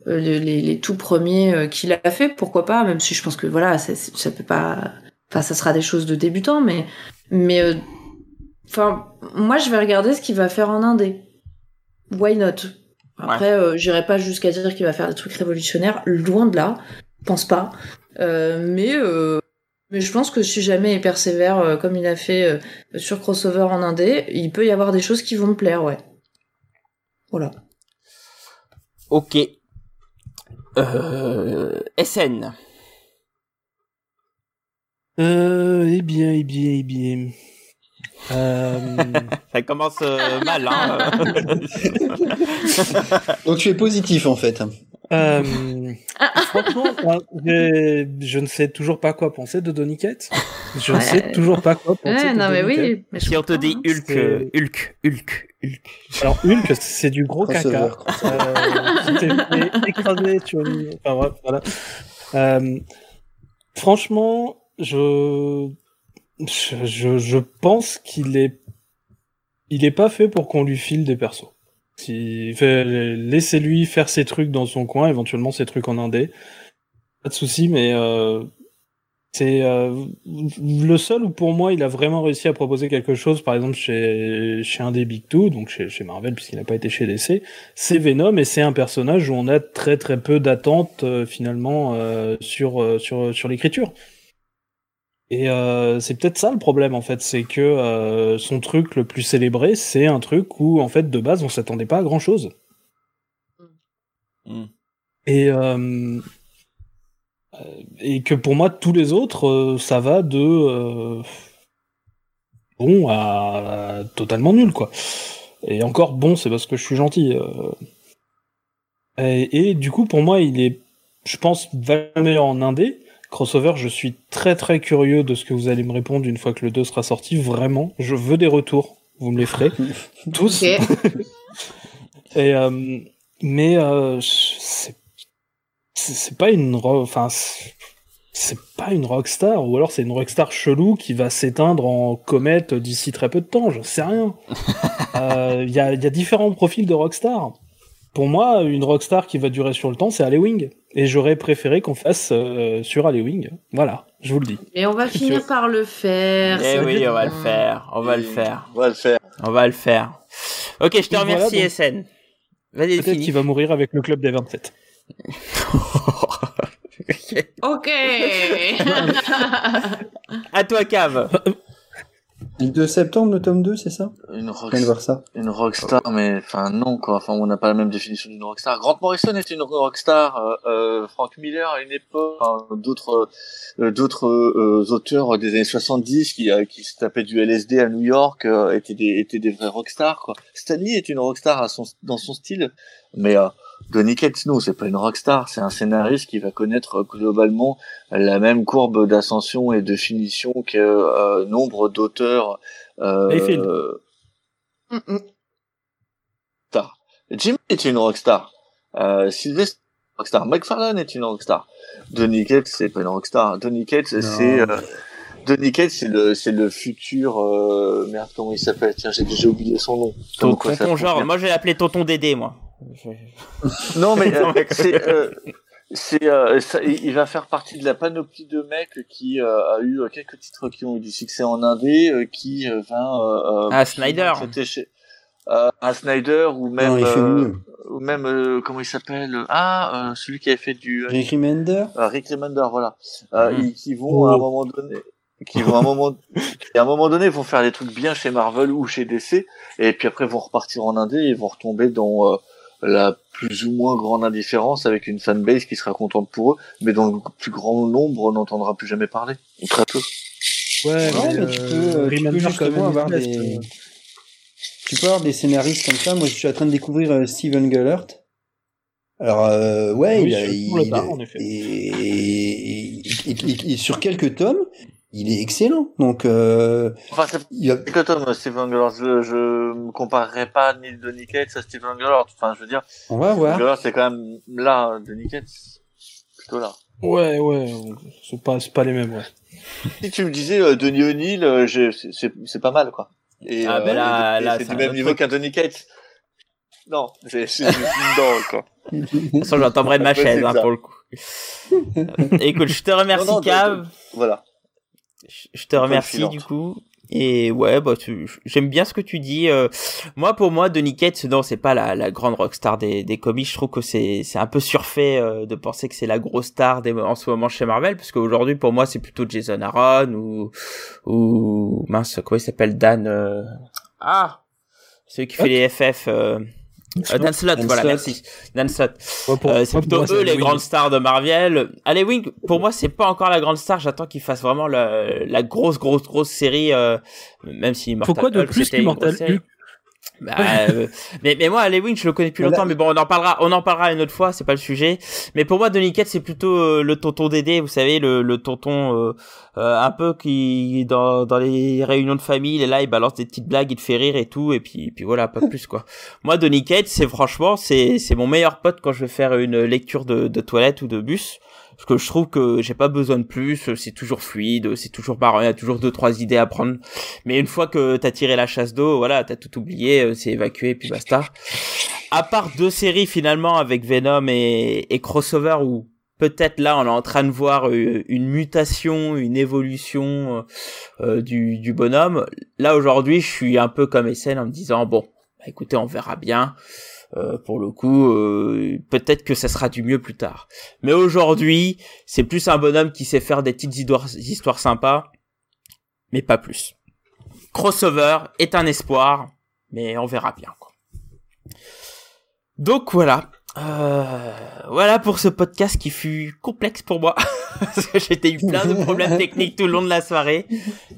B: les, les, les tout premiers qu'il a fait. Pourquoi pas Même si je pense que voilà, ça, ça peut pas. Enfin, ça sera des choses de débutants, mais mais euh, enfin, moi, je vais regarder ce qu'il va faire en indé. Why not? Après, euh, j'irai pas jusqu'à dire qu'il va faire des trucs révolutionnaires, loin de là, je pense pas. Euh, mais euh, mais je pense que si jamais il persévère euh, comme il a fait euh, sur crossover en indé, il peut y avoir des choses qui vont me plaire, ouais. Voilà.
A: Ok. Euh, SN.
C: Euh, eh bien, eh bien, eh bien. Euh,
A: Ça commence euh, mal, hein.
D: Donc tu es positif en fait.
C: euh, franchement, moi, j'ai- je ne sais toujours pas quoi penser de Donny. Je ne
B: Ouais.
C: sais toujours pas quoi penser
B: Ouais,
C: de
B: non mais
C: Donny
B: oui. Mais je
A: si on te dit. Hulk, euh, Hulk, Hulk, Hulk.
C: Alors Hulk, c'est du gros caca. Euh, qui s'est fait écraser sur une... Enfin bref, voilà. Euh, franchement, je... je je je pense qu'il est il est pas fait pour qu'on lui file des persos. Si, laissez-lui faire ses trucs dans son coin, éventuellement ses trucs en indé. Pas de souci, mais euh, c'est euh, le seul où pour moi il a vraiment réussi à proposer quelque chose, par exemple chez, chez un des Big Two, donc chez, chez Marvel puisqu'il n'a pas été chez DC, c'est Venom et c'est un personnage où on a très très peu d'attentes euh, finalement euh, sur, euh, sur, sur l'écriture. Et euh, c'est peut-être ça le problème en fait, c'est que euh, son truc le plus célébré, c'est un truc où en fait de base on s'attendait pas à grand chose.
A: Mm.
C: Et euh, euh, et que pour moi tous les autres, euh, ça va de euh, bon à, à totalement nul quoi. Et encore bon, c'est parce que je suis gentil. Et, et du coup pour moi il est, je pense, vachement meilleur en indé. Crossover, je suis très très curieux de ce que vous allez me répondre une fois que le 2 sera sorti. Vraiment, je veux des retours. Vous me les ferez. Tous. Et, euh, mais euh, c'est pas une enfin c'est- pas une rockstar ou alors c'est une rockstar chelou qui va s'éteindre en comète d'ici très peu de temps j'en sais rien Euh, il y, a, il y a différents profils de rockstar pour moi une rockstar qui va durer sur le temps c'est Wing et j'aurais préféré qu'on fasse euh, sur Wing voilà je vous le dis
B: Mais on va finir par le faire.
A: Eh oui, on va le faire, on va le faire,
E: On va le faire.
A: on va le faire. Ok, je te
C: Et
A: remercie,
C: voilà, donc-
A: SN. Vas-y,
C: peut-être qu'il va mourir avec le club des 27
A: Ok.
B: Ok.
A: À toi, Cave.
D: Le 2 septembre, le tome 2, c'est ça?
E: Une,
D: Je
E: rock-
D: viens de voir ça.
E: une rockstar, mais enfin non quoi. Enfin, on n'a pas la même définition d'une rockstar. Grant Morrison était une rockstar. Euh, euh, Frank Miller à une époque. d'autres euh, d'autres euh, auteurs des années 70 qui euh, qui se tapaient du LSD à New York euh, étaient des étaient des vrais rockstars quoi. Stanley est une rockstar à son dans son style, mais euh, Donny Cates, non, c'est pas une rockstar, c'est un scénariste qui va connaître globalement la même courbe d'ascension et de finition que euh, nombre d'auteurs. Euh,
C: Mayfield.
B: Mm, mm.
E: Jim est une rockstar. Euh, Sylvester est une rockstar. McFarlane est une rockstar. Donny Cates, c'est pas une rockstar. Donny Cates,
D: Non.
E: c'est euh, Donny Cates, c'est le c'est le futur euh, merde comment il s'appelle? Tiens, j'ai déjà oublié son nom.
A: Tonton genre, moi je vais l'appeler tonton Dédé moi.
E: Non mais euh, c'est euh, c'est euh, ça- il va faire partie de la panoplie de mecs qui euh, a eu euh, quelques titres qui ont eu du succès en indé, euh, qui euh, vint
A: Ah, Snyder.
E: chez euh, un Snyder ou même
D: non,
E: euh, ou même euh, comment il s'appelle ah euh, celui qui avait fait du
D: Rick Remender.
E: euh, Rick Remender voilà. Ils- qui vont à un
C: Oh.
E: moment donné qui vont à un moment qui, à un moment donné vont faire des trucs bien chez Marvel ou chez DC et puis après vont repartir en indé et vont retomber dans euh, la plus ou moins grande indifférence avec une fanbase qui sera contente pour eux mais dont le plus grand nombre n'entendra plus jamais parler ou très peu
C: Ouais,
D: Non,
C: mais,
D: mais tu peux, euh, tu peux justement avoir
C: il
D: des... Tu peux avoir des scénaristes comme ça. Moi, je suis en train de découvrir euh, Steven Gellert. Alors, euh, ouais,
C: Oui,
D: il a, il, et- et sur quelques tomes, il est excellent. Donc, euh,
E: enfin c'est
D: a...
E: que Tom Steven Gellert je, je me comparerai pas ni Donny Cates à Steven Gellert enfin je veux dire
D: on va voir.
E: Gellert c'est quand même là Donny Cates plutôt là
C: Ouais, ouais, c'est pas, c'est pas les mêmes, ouais.
E: Si tu me disais euh, Denis O'Neill, euh, c'est- pas mal quoi. Et,
A: Ah,
E: euh,
A: ben là-
E: et
A: là,
E: c'est du même niveau qu'un Donny Cates. Non, c'est c'est non quoi.
A: De toute façon, j'en tomberai de ma
E: Ouais,
A: chaise hein, pour le coup. Euh, Écoute, je te remercie
E: Non, non, de-
A: Cave.
E: Voilà.
A: Je- te remercie du coup. Et ouais, bah tu- j'aime bien ce que tu dis. euh, moi, pour moi, Donny Cates, non, c'est pas la, la grande rockstar des, des comics. Je trouve que c'est c'est un peu surfait euh, de penser que c'est la grosse star des, en ce moment chez Marvel, parce qu'aujourd'hui, pour moi, c'est plutôt Jason Aaron ou ou mince, comment il s'appelle? Dan euh, Ah, celui qui fait les FF. Euh, Dan Slott,
D: Dan
A: voilà,
D: Slott.
A: merci. Dan Slott.
C: Ouais,
A: Euh, c'est plutôt eux les grandes stars de Marvel. Allez Wing, pour moi c'est pas encore la grande star. J'attends qu'ils fassent vraiment la, la grosse grosse grosse série. euh, même si Immortal
C: Pourquoi de
A: Hulk,
C: plus qu'Immortal. Hulk?
A: Bah, euh, mais mais moi Alley Wing je le connais depuis
D: Voilà.
A: longtemps mais bon on en parlera on en parlera une autre fois c'est pas le sujet. Mais pour moi Donny Cates c'est plutôt euh, le tonton Dédé vous savez le, le tonton euh, euh, un peu qui dans dans les réunions de famille il est là il balance des petites blagues il te fait rire et tout et puis puis voilà pas plus quoi. Moi Donny Cates c'est franchement c'est c'est mon meilleur pote quand je vais faire une lecture de de toilette ou de bus parce que je trouve que j'ai pas besoin de plus c'est toujours fluide c'est toujours marrant il y a toujours deux trois idées à prendre mais une fois que t'as tiré la chasse d'eau, voilà, t'as tout oublié, euh, c'est évacué, puis basta. À part deux séries finalement avec Venom et, et Crossover où peut-être là on est en train de voir euh, une mutation, une évolution euh, du, du bonhomme. Là aujourd'hui, je suis un peu comme SN en me disant bon, bah, écoutez, on verra bien. Euh, pour le coup, euh, peut-être que ça sera du mieux plus tard. Mais aujourd'hui, c'est plus un bonhomme qui sait faire des petites histoires, sympas, mais pas plus crossover est un espoir, mais on verra bien. Quoi. Donc voilà. Euh, voilà pour ce podcast qui fut complexe pour moi parce que j'étais eu plein de problèmes techniques tout le long de la soirée.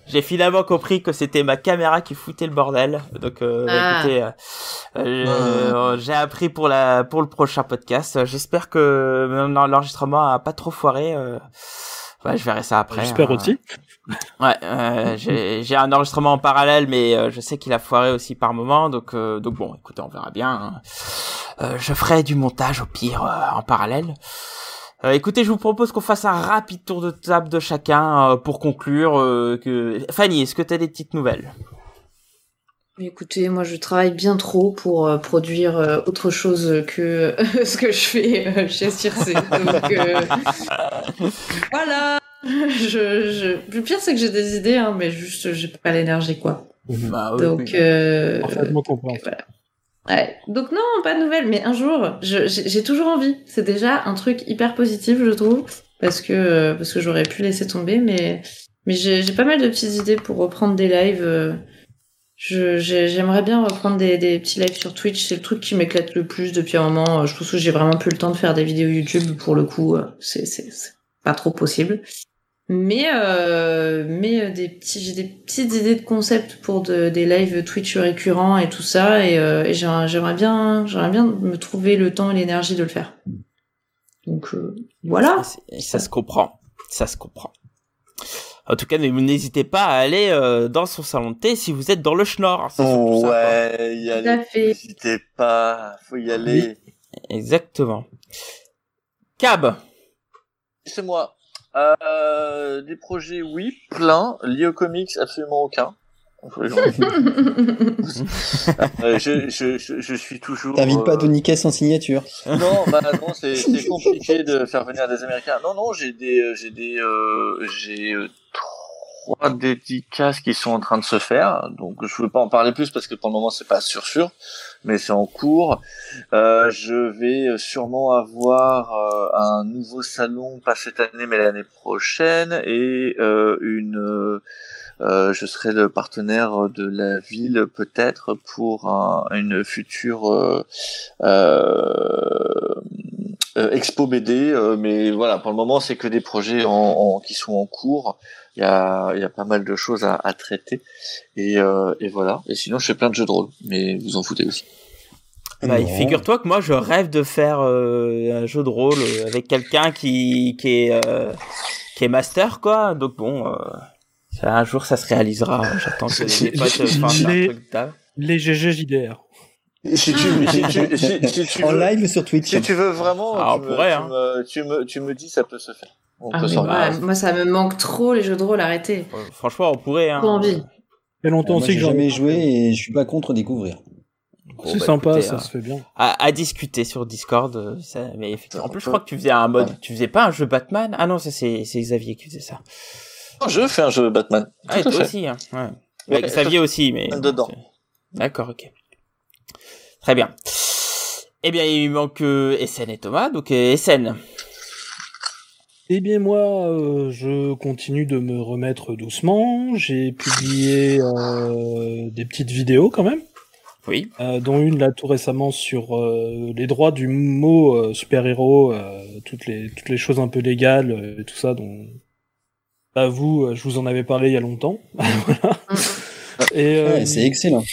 A: J'ai finalement compris que c'était ma caméra qui foutait le bordel. Donc euh,
B: Ah.
A: écoutez, euh, euh, j'ai appris pour la pour le prochain podcast. J'espère que l'enregistrement a pas trop foiré. Euh, ouais, je verrai ça après.
C: J'espère
A: hein.
C: aussi.
A: Ouais, euh, j'ai un enregistrement en parallèle, mais euh, je sais qu'il a foiré aussi par moment, donc euh, donc bon, écoutez, on verra bien. hein. Euh, je ferai du montage au pire euh, en parallèle. Euh, écoutez, je vous propose qu'on fasse un rapide tour de table de chacun euh, pour conclure. euh, que Fanny, est-ce que tu as des petites nouvelles?
B: Écoutez, moi je travaille bien trop pour euh, produire euh, autre chose que ce que je fais euh, chez Circe. Donc euh, voilà. Je, je... Le pire c'est que j'ai des idées, hein, mais juste j'ai pas l'énergie quoi.
A: Bah, oui,
B: Donc euh,
C: Parfaitement compréhensible.
B: Ouais. Donc non, pas de nouvelles, mais un jour, j'ai toujours envie. C'est déjà un truc hyper positif, je trouve, parce que euh, parce que j'aurais pu laisser tomber, mais mais j'ai pas mal de petites idées pour reprendre des lives. euh, j'aimerais bien reprendre des, des petits lives sur Twitch. C'est le truc qui m'éclate le plus depuis un moment. Je pense que j'ai vraiment plus le temps de faire des vidéos YouTube pour le coup. euh, C'est c'est c'est pas trop possible. Mais euh, mais euh, des petits j'ai des petites idées de concept pour de, des lives Twitch récurrents et tout ça et, euh, et j'aimerais bien j'aimerais bien me trouver le temps et l'énergie de le faire. Donc euh, voilà.
A: Ça se comprend. Ça se comprend. En tout cas, n'hésitez pas à aller euh, dans son salon de thé si vous êtes dans le Schnorr. Quoi.
E: ouais, y aller. N'hésitez pas, faut y aller.
A: Exactement. Cab.
E: C'est moi. Euh, des projets, oui, plein. Liés aux comics, absolument aucun. Euh, je, je, je, je suis toujours.
D: T'invites pas
E: euh,
D: Tony sans signature.
E: Non, bah non, c'est compliqué de faire venir des Américains. Non, non, j'ai des, euh, j'ai des, euh, j'ai euh, trois dédicaces qui sont en train de se faire. Donc, je veux pas en parler plus parce que pour le moment, c'est pas sûr sûr, mais c'est en cours. Euh, je vais sûrement avoir euh, un nouveau salon, pas cette année, mais l'année prochaine, et euh, une. euh, euh, je serai le partenaire de la ville peut-être pour un- une future euh, expo BD, euh, mais voilà, pour le moment c'est que des projets en, en- qui sont en cours. Il y a, il y a pas mal de choses à, à traiter et, euh, et voilà. Et sinon je fais plein de jeux de rôle, mais vous en foutez aussi.
A: Bah, figure-toi que moi, je rêve de faire euh, un jeu de rôle avec quelqu'un qui qui est euh, qui est master, quoi. Donc bon, euh, ça, un jour, ça se réalisera. J'attends que les potes fassent un
C: Les-
A: truc.
C: Les GG JDR.
E: Si tu, si tu, si- si tu
D: En
E: veux,
D: live sur Twitch.
E: si tu veux vraiment,
A: Ah, on
E: tu, me,
A: pourrait,
E: tu,
A: hein.
E: me, tu, me, tu me dis ça peut se faire. On
B: Ah,
E: peut
B: moi, ça me manque trop les jeux de rôle, arrêtez.
A: Euh, Franchement, on pourrait. Hein.
B: Trop envie.
C: Fait longtemps
D: moi,
C: aussi que j'en
D: jamais joué et je suis pas contre découvrir.
A: Bon,
C: C'est
A: bah,
C: sympa,
A: écoutez,
C: ça
A: euh,
C: se fait bien.
A: à, à discuter sur Discord. euh, Ça, mais effectivement, en plus, je crois que tu faisais un mode. Tu faisais pas un jeu Batman? Ah non, ça c'est Xavier qui faisait ça.
E: Je fais un jeu Batman.
A: Ah, et toi aussi. Hein. Ouais.
E: Ouais,
A: Ouais, Xavier aussi, mais
E: dedans.
A: D'accord, ok. Très bien. Eh bien, il manque euh, SN et Thomas. Donc, euh, SN.
C: Eh bien moi, euh, je continue de me remettre doucement. J'ai publié euh, des petites vidéos quand même,
A: Oui.
C: euh, dont une là tout récemment sur euh, les droits du mot euh, super-héros, euh, toutes les toutes les choses un peu légales euh, et tout ça. dont bah, vous, euh, je vous en avais parlé il y a longtemps. voilà. Et euh,
D: Ouais, c'est excellent.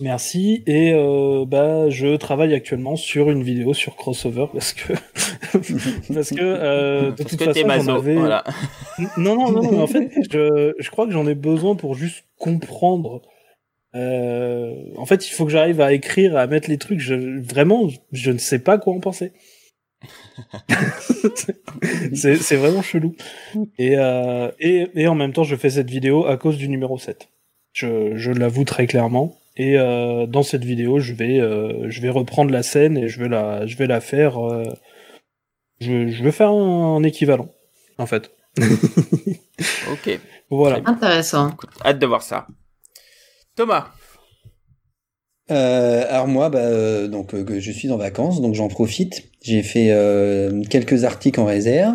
C: Merci. Et euh, bah, je travaille actuellement sur une vidéo sur crossover parce que parce que euh, de
A: Parce
C: toute
A: que
C: façon j'en avais.
A: Voilà.
C: Non non non, non, mais en fait je je crois que j'en ai besoin pour juste comprendre. Euh, en fait, il faut que j'arrive à écrire, à mettre les trucs. Je, vraiment, je ne sais pas quoi en penser. c'est c'est vraiment chelou. Et, euh, et, et en même temps, je fais cette vidéo à cause du numéro 7. Je, je l'avoue très clairement. Et euh, dans cette vidéo, je vais, euh, je vais reprendre la scène et je vais la, je vais la faire. euh, je, je vais faire un, équivalent, en fait.
A: Ok.
C: Voilà.
B: Intéressant.
A: Hâte de voir ça. Thomas.
D: Euh, alors moi, bah, donc euh, je suis en vacances, donc j'en profite. J'ai fait euh, quelques articles en réserve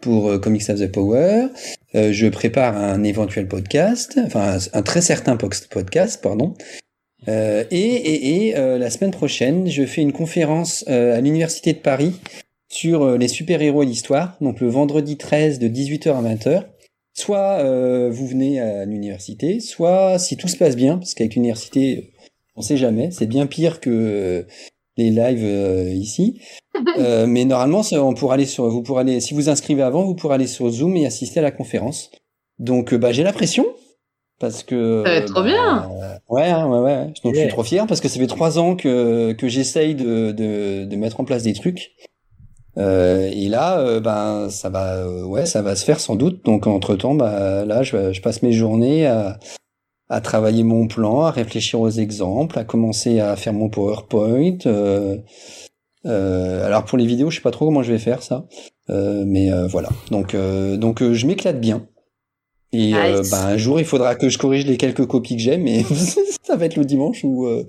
D: pour euh, Comics of the Power. Euh, je prépare un éventuel podcast, enfin un, très certain podcast, pardon. Euh, et et, et euh, la semaine prochaine, je fais une conférence euh, à l'université de Paris sur euh, les super-héros et l'histoire. Donc le vendredi 13 de 18h à 20h. Soit vous venez à l'université, soit si tout se passe bien, parce qu'avec l'université, on sait jamais, c'est bien pire que les lives euh, ici. Euh, mais normalement, ça, on pourra aller sur, vous pourrez aller, si vous inscrivez avant, vous pourrez aller sur Zoom et assister à la conférence. Donc, euh, bah, j'ai la pression parce que.
B: Ça va être trop
D: bah,
B: bien.
D: euh, ouais, hein, ouais, ouais. Donc, je suis trop fier parce que ça fait trois ans que que j'essaye de, de de mettre en place des trucs. Euh, et là, euh, ben, ça va, euh, ouais, ça va se faire sans doute. Donc, entre temps, bah, là, je, je passe mes journées à, à travailler mon plan, à réfléchir aux exemples, à commencer à faire mon PowerPoint. Euh, euh, alors pour les vidéos, je sais pas trop comment je vais faire ça, euh, mais euh, voilà. Donc, euh, donc, euh, je m'éclate bien. Et euh,
B: Nice.
D: bah, un jour, il faudra que je corrige les quelques copies que j'ai, mais ça va être le dimanche ou euh,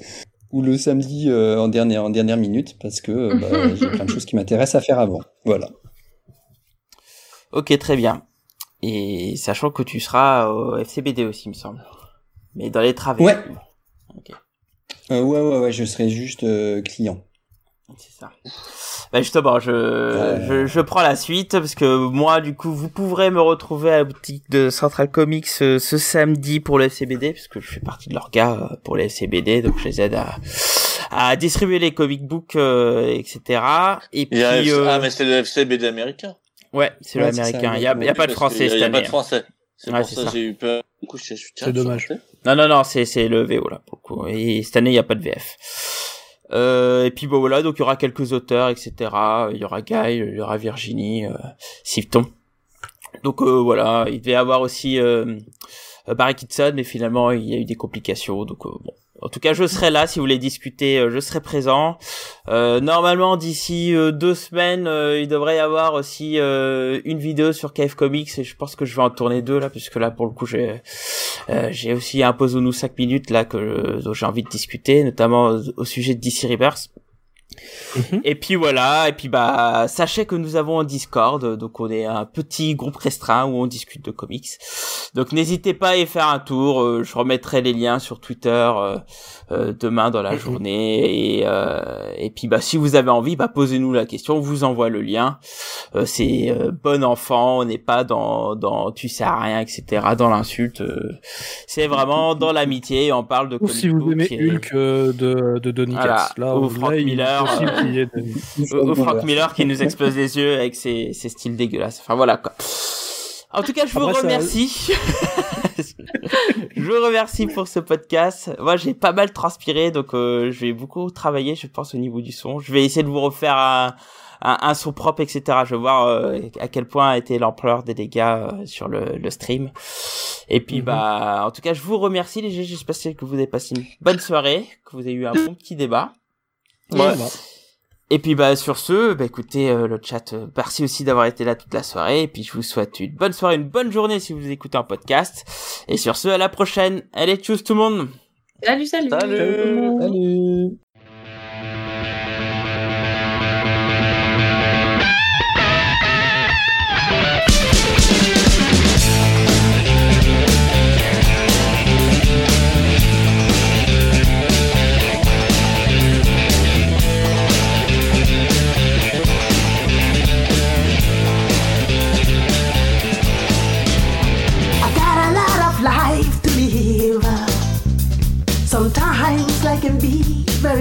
D: ou le samedi euh, en dernière en dernière minute parce que bah, j'ai plein de choses qui m'intéressent à faire avant. Voilà.
A: Ok, très bien. Et sachant que tu seras au FCBD aussi, il me semble. Mais dans les travées.
D: Ouais. Euh, ouais, ouais, ouais, je serai juste euh, client.
A: c'est ça. Bah justement, je,
D: Euh.
A: je, je prends la suite parce que moi, du coup, vous pourrez me retrouver à la boutique de Central Comics ce, ce samedi pour le FCBD, puisque je fais partie de leur gars euh, pour le FCBD, donc je les aide à, à distribuer les comic books, euh, etc. Et puis,
E: Il y a
A: euh,
E: Ah, mais c'est le FC BD américain.
A: ouais, c'est le
D: Ouais, ça,
A: américain. Il y a, y a pas de français
E: qu'il y a-
A: cette
E: Il y a pas
A: année.
E: de français. C'est
A: Ouais,
E: pour ça
A: ça.
E: que j'ai eu peur. Du coup, je suis
C: C'est dommage.
A: Non, non, non, c'est, le VO, là, pour. Et cette année, il n'y a pas de VF. Euh, et puis bon voilà, donc il y aura quelques auteurs, etc. Il y aura Guy, il y aura Virginie, euh, Sifton. Donc euh, voilà, il devait y avoir aussi euh, Barry Kitson, mais finalement il y a eu des complications. Donc euh, bon, en tout cas je serai là si vous voulez discuter, euh, je serai présent. Euh, normalement d'ici euh, deux semaines, euh, il devrait y avoir aussi euh, une vidéo sur KF Comics et je pense que je vais en tourner deux là, puisque là pour le coup j'ai euh, j'ai aussi un pause nous 5 minutes là que dont j'ai envie de discuter, notamment au, sujet de DC Rebirth.
C: Mhm.
A: Et puis voilà, et puis bah sachez que nous avons un Discord, donc on est un petit groupe restreint où on discute de comics. Donc n'hésitez pas à y faire un tour, euh, je remettrai les liens sur Twitter euh, demain dans la
C: Mhm.
A: journée et euh, et puis bah si vous avez envie, bah posez-nous la question, on vous envoie le lien. Euh, c'est euh, bon enfant, on n'est pas dans dans tu sais à rien etc. dans l'insulte. euh, c'est vraiment dans l'amitié, on parle de
C: Ou si vous aimez
A: et-
C: Hulk euh, de, de Donny
A: Voilà.
C: Là,
A: Ou Frank
C: il est
A: Miller, euh,
C: de-
A: Frank Miller qui nous explose les yeux avec ses, ses styles dégueulasses. Enfin voilà quoi. En tout cas, je vous
C: Après,
A: remercie. je vous remercie pour ce podcast. Moi, j'ai pas mal transpiré, donc euh, je vais beaucoup travailler, je pense, au niveau du son. Je vais essayer de vous refaire un, un, un son propre, etc. Je vais voir euh, à quel point a été l'ampleur des dégâts euh, sur le, le stream. Et puis,
C: Mhm.
A: bah, en tout cas, je vous remercie les gens. J'espère que vous avez passé une bonne soirée, que vous avez eu un bon petit débat.
C: Voilà.
A: Et puis bah sur ce, bah écoutez euh, le chat, euh, merci aussi d'avoir été là toute la soirée. Et puis je vous souhaite une bonne soirée, une bonne journée si vous écoutez un podcast. Et sur ce, à la prochaine. Allez, tchuss tout le monde.
B: Salut, salut.
E: Salut.